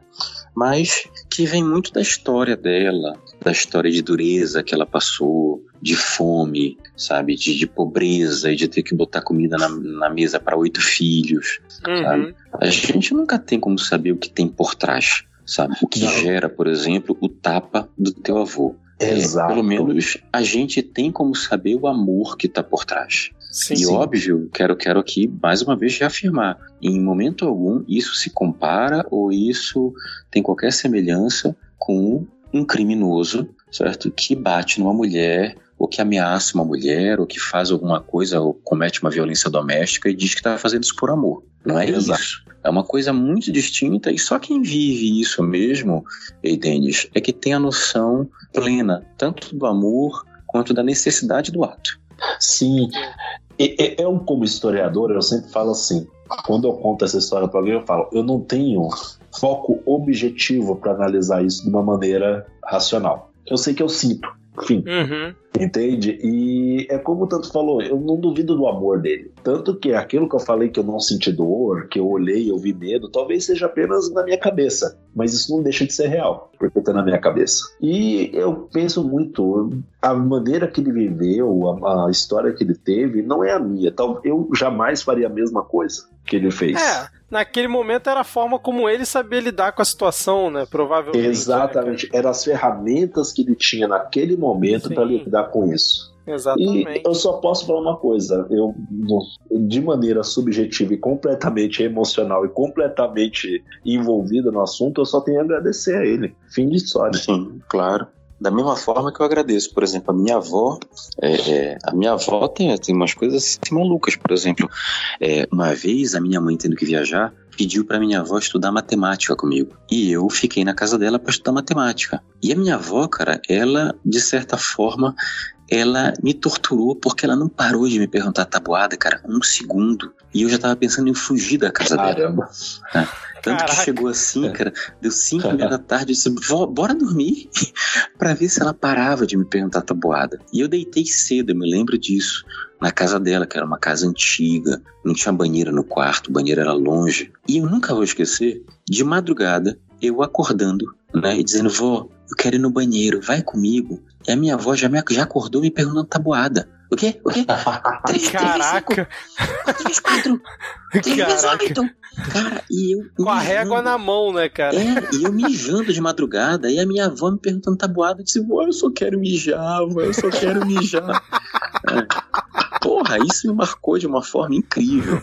[SPEAKER 3] mas que vem muito da história dela, da história de dureza que ela passou, de fome, sabe, de, de pobreza e de ter que botar comida na, na mesa para oito filhos, uhum. sabe? A gente nunca tem como saber o que tem por trás, sabe? O que Não. gera, por exemplo, o tapa do teu avô.
[SPEAKER 2] Exato.
[SPEAKER 3] É, pelo menos a gente tem como saber o amor que está por trás. Sim, e sim. óbvio, quero, quero aqui mais uma vez reafirmar: em momento algum isso se compara ou isso tem qualquer semelhança com um criminoso, certo? Que bate numa mulher ou que ameaça uma mulher, ou que faz alguma coisa, ou comete uma violência doméstica e diz que está fazendo isso por amor. Não é Exato. isso. É uma coisa muito distinta e só quem vive isso mesmo, Eidenis, é que tem a noção plena tanto do amor quanto da necessidade do ato.
[SPEAKER 2] Sim, eu como historiador, eu sempre falo assim, quando eu conto essa história para alguém, eu falo, eu não tenho foco objetivo para analisar isso de uma maneira racional. Eu sei que eu sinto, enfim. Uhum. Entende? E é como o Tanto falou, eu não duvido do amor dele. Tanto que aquilo que eu falei que eu não senti dor, que eu olhei, eu vi medo, talvez seja apenas na minha cabeça. Mas isso não deixa de ser real, porque tá na minha cabeça. E eu penso muito, a maneira que ele viveu, a, a história que ele teve, não é a minha. Eu jamais faria a mesma coisa que ele fez.
[SPEAKER 1] É, naquele momento era a forma como ele sabia lidar com a situação, né? Provavelmente.
[SPEAKER 2] Né, Exatamente. Né, Eram as ferramentas que ele tinha naquele momento para lidar com isso.
[SPEAKER 1] Exatamente.
[SPEAKER 2] E eu só posso falar uma coisa, eu de maneira subjetiva e completamente emocional e completamente envolvido no assunto, eu só tenho a agradecer a ele. Fim de história.
[SPEAKER 3] Sim, claro. Da mesma forma que eu agradeço, por exemplo, a minha avó, é, é, a minha avó tem, tem umas coisas assim, malucas, por exemplo, é, uma vez a minha mãe tendo que viajar, pediu para minha avó estudar matemática comigo. E eu fiquei na casa dela para estudar matemática. E a minha avó, cara, ela, de certa forma, ela me torturou porque ela não parou de me perguntar tabuada, cara, um segundo. E eu já tava pensando em fugir da casa Caramba. dela. Né? Tanto Caraca. que chegou assim, cara, deu 5 horas da tarde, eu disse, bora dormir, para ver se ela parava de me perguntar tabuada. E eu deitei cedo, eu me lembro disso, na casa dela, que era uma casa antiga, não tinha banheira no quarto, o banheiro era longe. E eu nunca vou esquecer, de madrugada, eu acordando, né, e dizendo, vó, eu quero ir no banheiro, vai comigo. E a minha avó já, me, já acordou me perguntando tabuada. O quê? O quê?
[SPEAKER 1] Três, Caraca!
[SPEAKER 3] Três, quatro! Três vezes oito! Cara, e eu.
[SPEAKER 1] Com a régua na mão, né, cara?
[SPEAKER 3] É, e eu mijando de madrugada, e a minha avó me perguntando tabuada, eu disse, vó, eu só quero mijar, vó, eu só quero mijar. É. Porra, isso me marcou de uma forma incrível.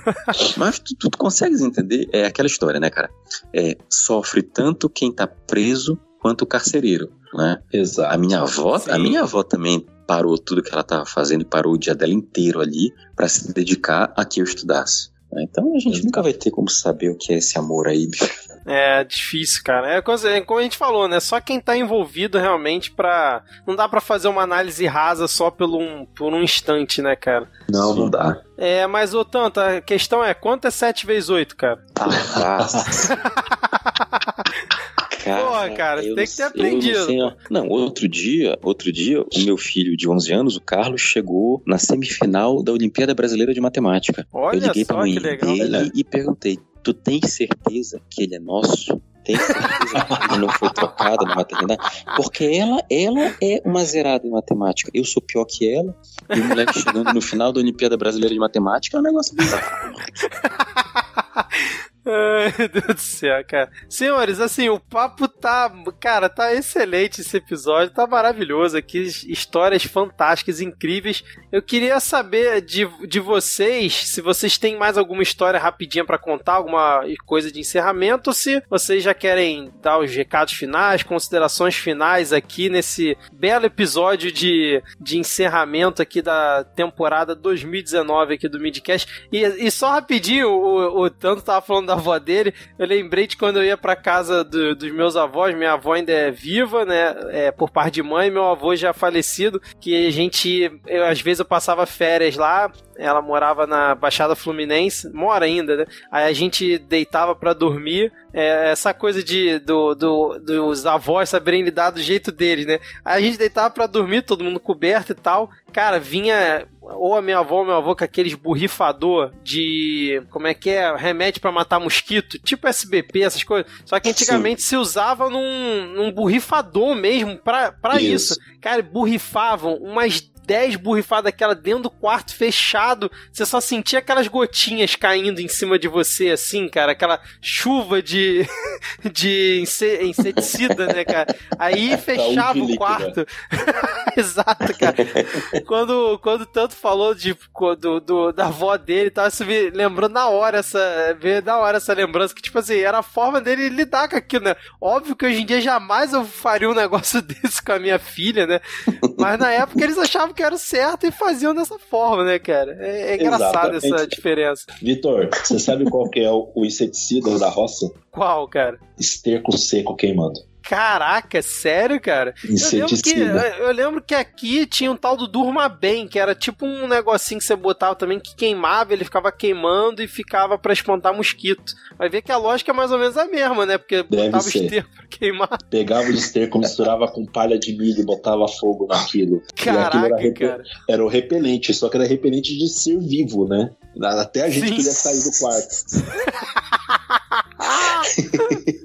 [SPEAKER 3] Mas tu, tu, tu consegues entender? É aquela história, né, cara? É, sofre tanto quem tá preso quanto o carcereiro, né?
[SPEAKER 2] Exato.
[SPEAKER 3] A minha avó, Sim. a minha avó também parou tudo que ela estava fazendo e parou o dia dela inteiro ali para se dedicar a que eu estudasse. Né? Então a gente nunca vai ter como saber o que é esse amor aí, bicho.
[SPEAKER 1] É difícil, cara. É, é como a gente falou, né? Só quem tá envolvido realmente pra. Não dá para fazer uma análise rasa só por um, por um instante, né, cara?
[SPEAKER 2] Não, Sim. não dá.
[SPEAKER 1] É, mas, ô Tanto, a questão é: quanto é 7 vezes 8, cara?
[SPEAKER 3] Ah,
[SPEAKER 1] Cara, Porra, cara, você tem que ter aprendido.
[SPEAKER 3] Não, não, outro dia, outro dia, o meu filho de 11 anos, o Carlos, chegou na semifinal da Olimpíada Brasileira de Matemática.
[SPEAKER 1] Olha
[SPEAKER 3] Eu liguei pra mãe
[SPEAKER 1] legal,
[SPEAKER 3] dele e perguntei: "Tu tens certeza que ele é nosso?" Tem certeza que ele não foi trocado na maternidade? Porque ela, ela é uma zerada em matemática. Eu sou pior que ela. E o moleque chegando no final da Olimpíada Brasileira de Matemática é um negócio bizarro.
[SPEAKER 1] Ai, Deus do céu, cara. Senhores, assim, o papo tá. Cara, tá excelente esse episódio, tá maravilhoso aqui. Histórias fantásticas, incríveis. Eu queria saber de, de vocês se vocês têm mais alguma história rapidinha para contar, alguma coisa de encerramento, ou se vocês já querem dar os recados finais, considerações finais aqui nesse belo episódio de, de encerramento aqui da temporada 2019 aqui do Midcast. E, e só rapidinho, o, o Tanto tava falando da avó dele, eu lembrei de quando eu ia pra casa do, dos meus avós, minha avó ainda é viva, né, é, por parte de mãe, meu avô já falecido, que a gente, eu, às vezes eu passava férias lá, ela morava na Baixada Fluminense, mora ainda, né? Aí a gente deitava para dormir. É, essa coisa de do, do, dos avós saberem lidar do jeito deles, né? Aí a gente deitava para dormir, todo mundo coberto e tal. Cara, vinha ou a minha avó ou meu avô com aqueles borrifador de. Como é que é? Remédio para matar mosquito, tipo SBP, essas coisas. Só que antigamente Sim. se usava num, num borrifador mesmo pra, pra isso. isso. Cara, borrifavam umas 10 borrifadas daquela dentro do quarto fechado, você só sentia aquelas gotinhas caindo em cima de você, assim, cara, aquela chuva de, de inseticida, né, cara? Aí fechava o quarto. Exato, cara. quando, quando tanto falou de, do, do, da avó dele, tava se lembrando na hora essa, veio da hora essa lembrança, que tipo assim, era a forma dele lidar com aquilo, né? Óbvio que hoje em dia jamais eu faria um negócio desse com a minha filha, né? Mas na época eles achavam achavam que era certo e faziam dessa forma, né, cara? É, é engraçado essa diferença.
[SPEAKER 2] Vitor, você sabe qual que é o, o inseticida da roça?
[SPEAKER 1] Qual, cara?
[SPEAKER 2] Esterco seco queimando.
[SPEAKER 1] Caraca, sério, cara? Eu lembro, que, eu lembro que aqui tinha um tal do Durma Bem, que era tipo um negocinho que você botava também que queimava, ele ficava queimando e ficava para espantar mosquito. Vai ver que a lógica é mais ou menos a mesma, né? Porque Deve botava ser. esterco pra queimar.
[SPEAKER 2] Pegava o esterco, misturava com palha de milho e botava fogo naquilo.
[SPEAKER 1] Caraca, era, rep... cara.
[SPEAKER 2] era o repelente, só que era repelente de ser vivo, né? Até a gente Sim. queria sair do quarto.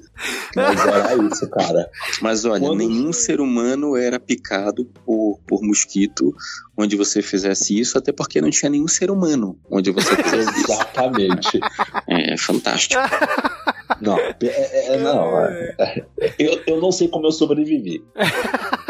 [SPEAKER 2] Mas era isso, cara.
[SPEAKER 3] Mas olha, Quando... nenhum ser humano era picado por, por mosquito onde você fizesse isso, até porque não tinha nenhum ser humano onde você fizesse
[SPEAKER 2] isso. Exatamente.
[SPEAKER 3] É fantástico.
[SPEAKER 2] Não, é, é, é não. É, eu, eu não sei como eu sobrevivi.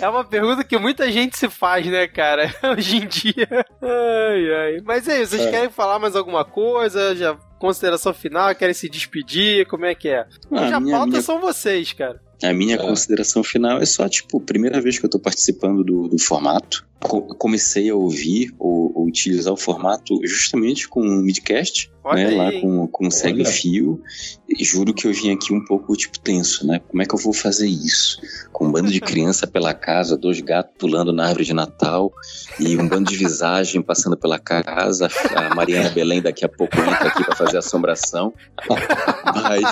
[SPEAKER 1] É uma pergunta que muita gente se faz, né, cara? Hoje em dia. Ai, ai. Mas é isso, vocês é. querem falar mais alguma coisa? Já consideração final? Querem se despedir? Como é que é? Ah, Hoje a minha, pauta minha... são vocês, cara.
[SPEAKER 3] A minha é. consideração final é só, tipo, primeira vez que eu tô participando do, do formato. Co comecei a ouvir ou, ou, utilizar o formato justamente com o Midcast, Olha né? Aí. Lá com, com o Segue Fio. E juro que eu vim aqui um pouco, tipo, tenso, né? Como é que eu vou fazer isso? Com um bando de criança pela casa, dois gatos pulando na árvore de Natal e um bando de visagem passando pela casa. A Mariana Belém daqui a pouco entra aqui para fazer assombração. Mas.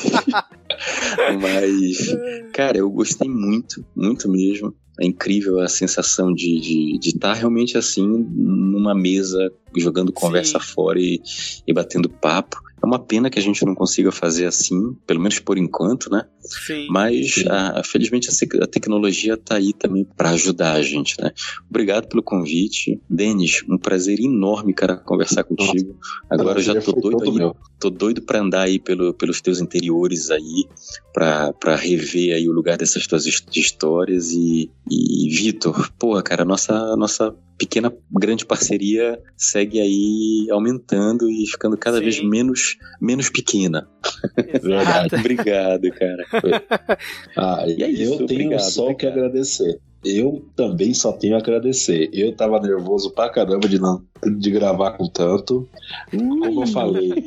[SPEAKER 3] Mas, cara, eu gostei muito, muito mesmo. É incrível a sensação de estar tá realmente assim numa mesa jogando conversa Sim. fora e, e batendo papo. É uma pena que a gente não consiga fazer assim, pelo menos por enquanto, né? Sim. Mas, a, felizmente, a, a tecnologia está aí também para ajudar a gente, né? Obrigado pelo convite. Denis, um prazer enorme, cara, conversar contigo. Agora eu já tô doido aí, tô doido para andar aí pelo, pelos teus interiores aí, para rever aí o lugar dessas tuas histórias. E, e Vitor, porra, cara, nossa, nossa pequena, grande parceria segue aí aumentando e ficando cada Sim. vez menos, menos pequena. Verdade. obrigado, cara.
[SPEAKER 2] Ah, e é isso, eu tenho obrigado, só o que agradecer. Eu também só tenho a agradecer. Eu tava nervoso pra caramba de não de gravar com tanto. Como eu falei,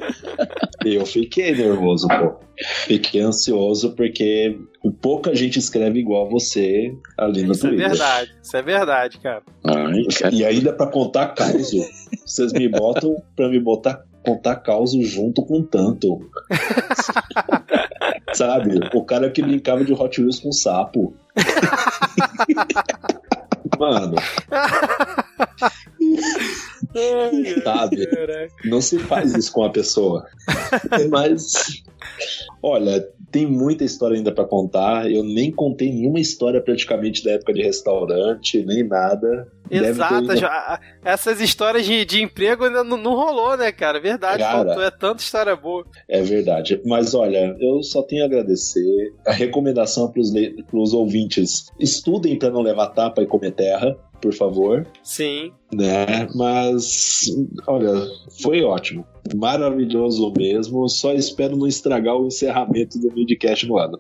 [SPEAKER 2] eu fiquei nervoso, pô. Fiquei ansioso porque pouca gente escreve igual você ali no
[SPEAKER 1] isso é
[SPEAKER 2] Twitter.
[SPEAKER 1] Isso é verdade, isso é verdade, cara.
[SPEAKER 2] Ai. E ainda para contar caso, vocês me botam para me botar contar caos junto com tanto. Sabe? O cara que brincava de Hot Wheels com sapo. Mano. Sabe? Não se faz isso com a pessoa. Mas Olha, tem muita história ainda para contar. Eu nem contei nenhuma história praticamente da época de restaurante, nem nada.
[SPEAKER 1] Exato, já, essas histórias de, de emprego ainda não, não, rolou, né, cara? Verdade, cara, faltou, é tanta história boa.
[SPEAKER 2] É verdade. Mas olha, eu só tenho a agradecer. A recomendação para os ouvintes: estudem para não levar tapa e comer terra por favor.
[SPEAKER 1] Sim.
[SPEAKER 2] Né? Mas, olha, foi ótimo. Maravilhoso mesmo. Só espero não estragar o encerramento do Midcast no ano.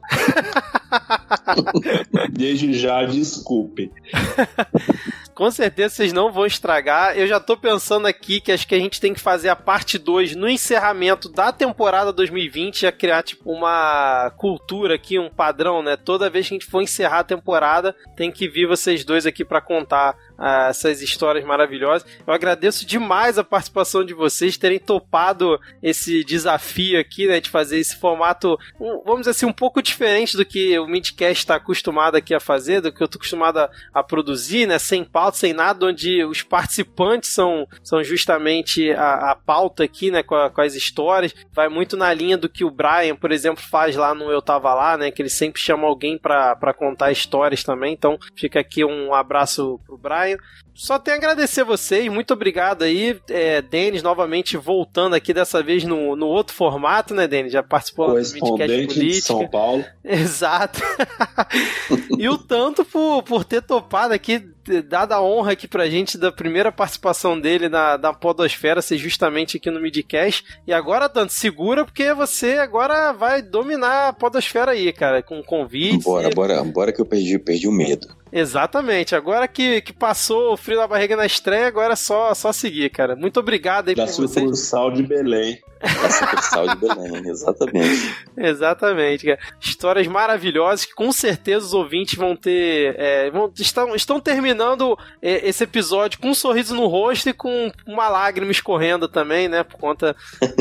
[SPEAKER 2] Desde já, desculpe.
[SPEAKER 1] Com certeza vocês não vão estragar. Eu já tô pensando aqui que acho que a gente tem que fazer a parte 2 no encerramento da temporada 2020, já criar tipo uma cultura aqui, um padrão, né? Toda vez que a gente for encerrar a temporada, tem que vir vocês dois aqui para contar essas histórias maravilhosas. Eu agradeço demais a participação de vocês terem topado esse desafio aqui, né, de fazer esse formato, vamos dizer assim, um pouco diferente do que o Midcast está acostumado aqui a fazer, do que eu tô acostumado a, a produzir, né, sem pauta, sem nada, onde os participantes são, são justamente a, a pauta aqui, né, com, a, com, as histórias. Vai muito na linha do que o Brian, por exemplo, faz lá no Eu Tava Lá, né, que ele sempre chama alguém para contar histórias também. Então, fica aqui um abraço pro Brian. maio. Só tenho a agradecer vocês, muito obrigado aí. É, Denis, novamente voltando aqui, dessa vez no, no outro formato, né, Denis? Já participou
[SPEAKER 2] do Midcast Política. de São Paulo.
[SPEAKER 1] Exato. e o tanto por, por ter topado aqui, dado a honra aqui pra gente da primeira participação dele na, na Podosfera ser justamente aqui no Midcast. E agora, tanto segura, porque você agora vai dominar a Podosfera aí, cara, com convites.
[SPEAKER 3] Bora, e... bora, bora que eu perdi, perdi o medo.
[SPEAKER 1] Exatamente. Agora que, que passou frio da barriga na estreia, agora é só, só seguir, cara. Muito obrigado aí
[SPEAKER 2] da por vocês. Da sucursal de Belém.
[SPEAKER 3] Da sucursal de Belém, exatamente.
[SPEAKER 1] exatamente, cara. Histórias maravilhosas que com certeza os ouvintes vão ter... É, vão, estão, estão terminando é, esse episódio com um sorriso no rosto e com uma lágrima escorrendo também, né? Por conta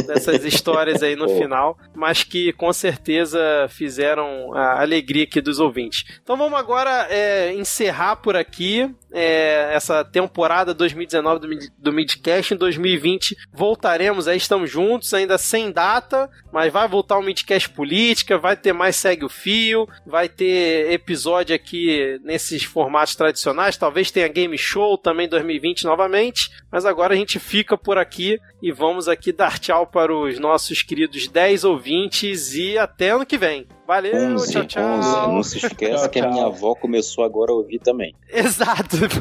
[SPEAKER 1] dessas histórias aí no final. Mas que com certeza fizeram a alegria aqui dos ouvintes. Então vamos agora... É, encerrar por aqui é, essa temporada 2019 do, do Midcast. Em 2020 voltaremos, aí estamos juntos, ainda sem data, mas vai voltar o Midcast Política, vai ter mais Segue o Fio, vai ter episódio aqui nesses formatos tradicionais, talvez tenha Game Show também 2020 novamente, mas agora a gente fica por aqui e vamos aqui dar tchau para os nossos queridos 10 ouvintes e até ano que vem. Valeu, 11, tchau, tchau. 11.
[SPEAKER 3] Não se esqueça tchau, que a minha avó começou agora a ouvir também.
[SPEAKER 1] Exato.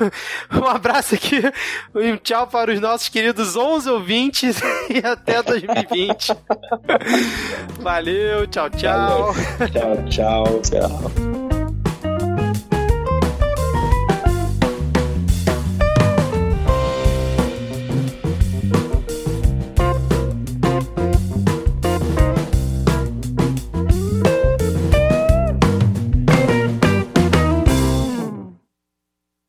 [SPEAKER 1] Um abraço aqui, um tchau para os nossos queridos 11 ouvintes e até 2020. Valeu, tchau, tchau.
[SPEAKER 2] Valeu. Tchau, tchau, tchau.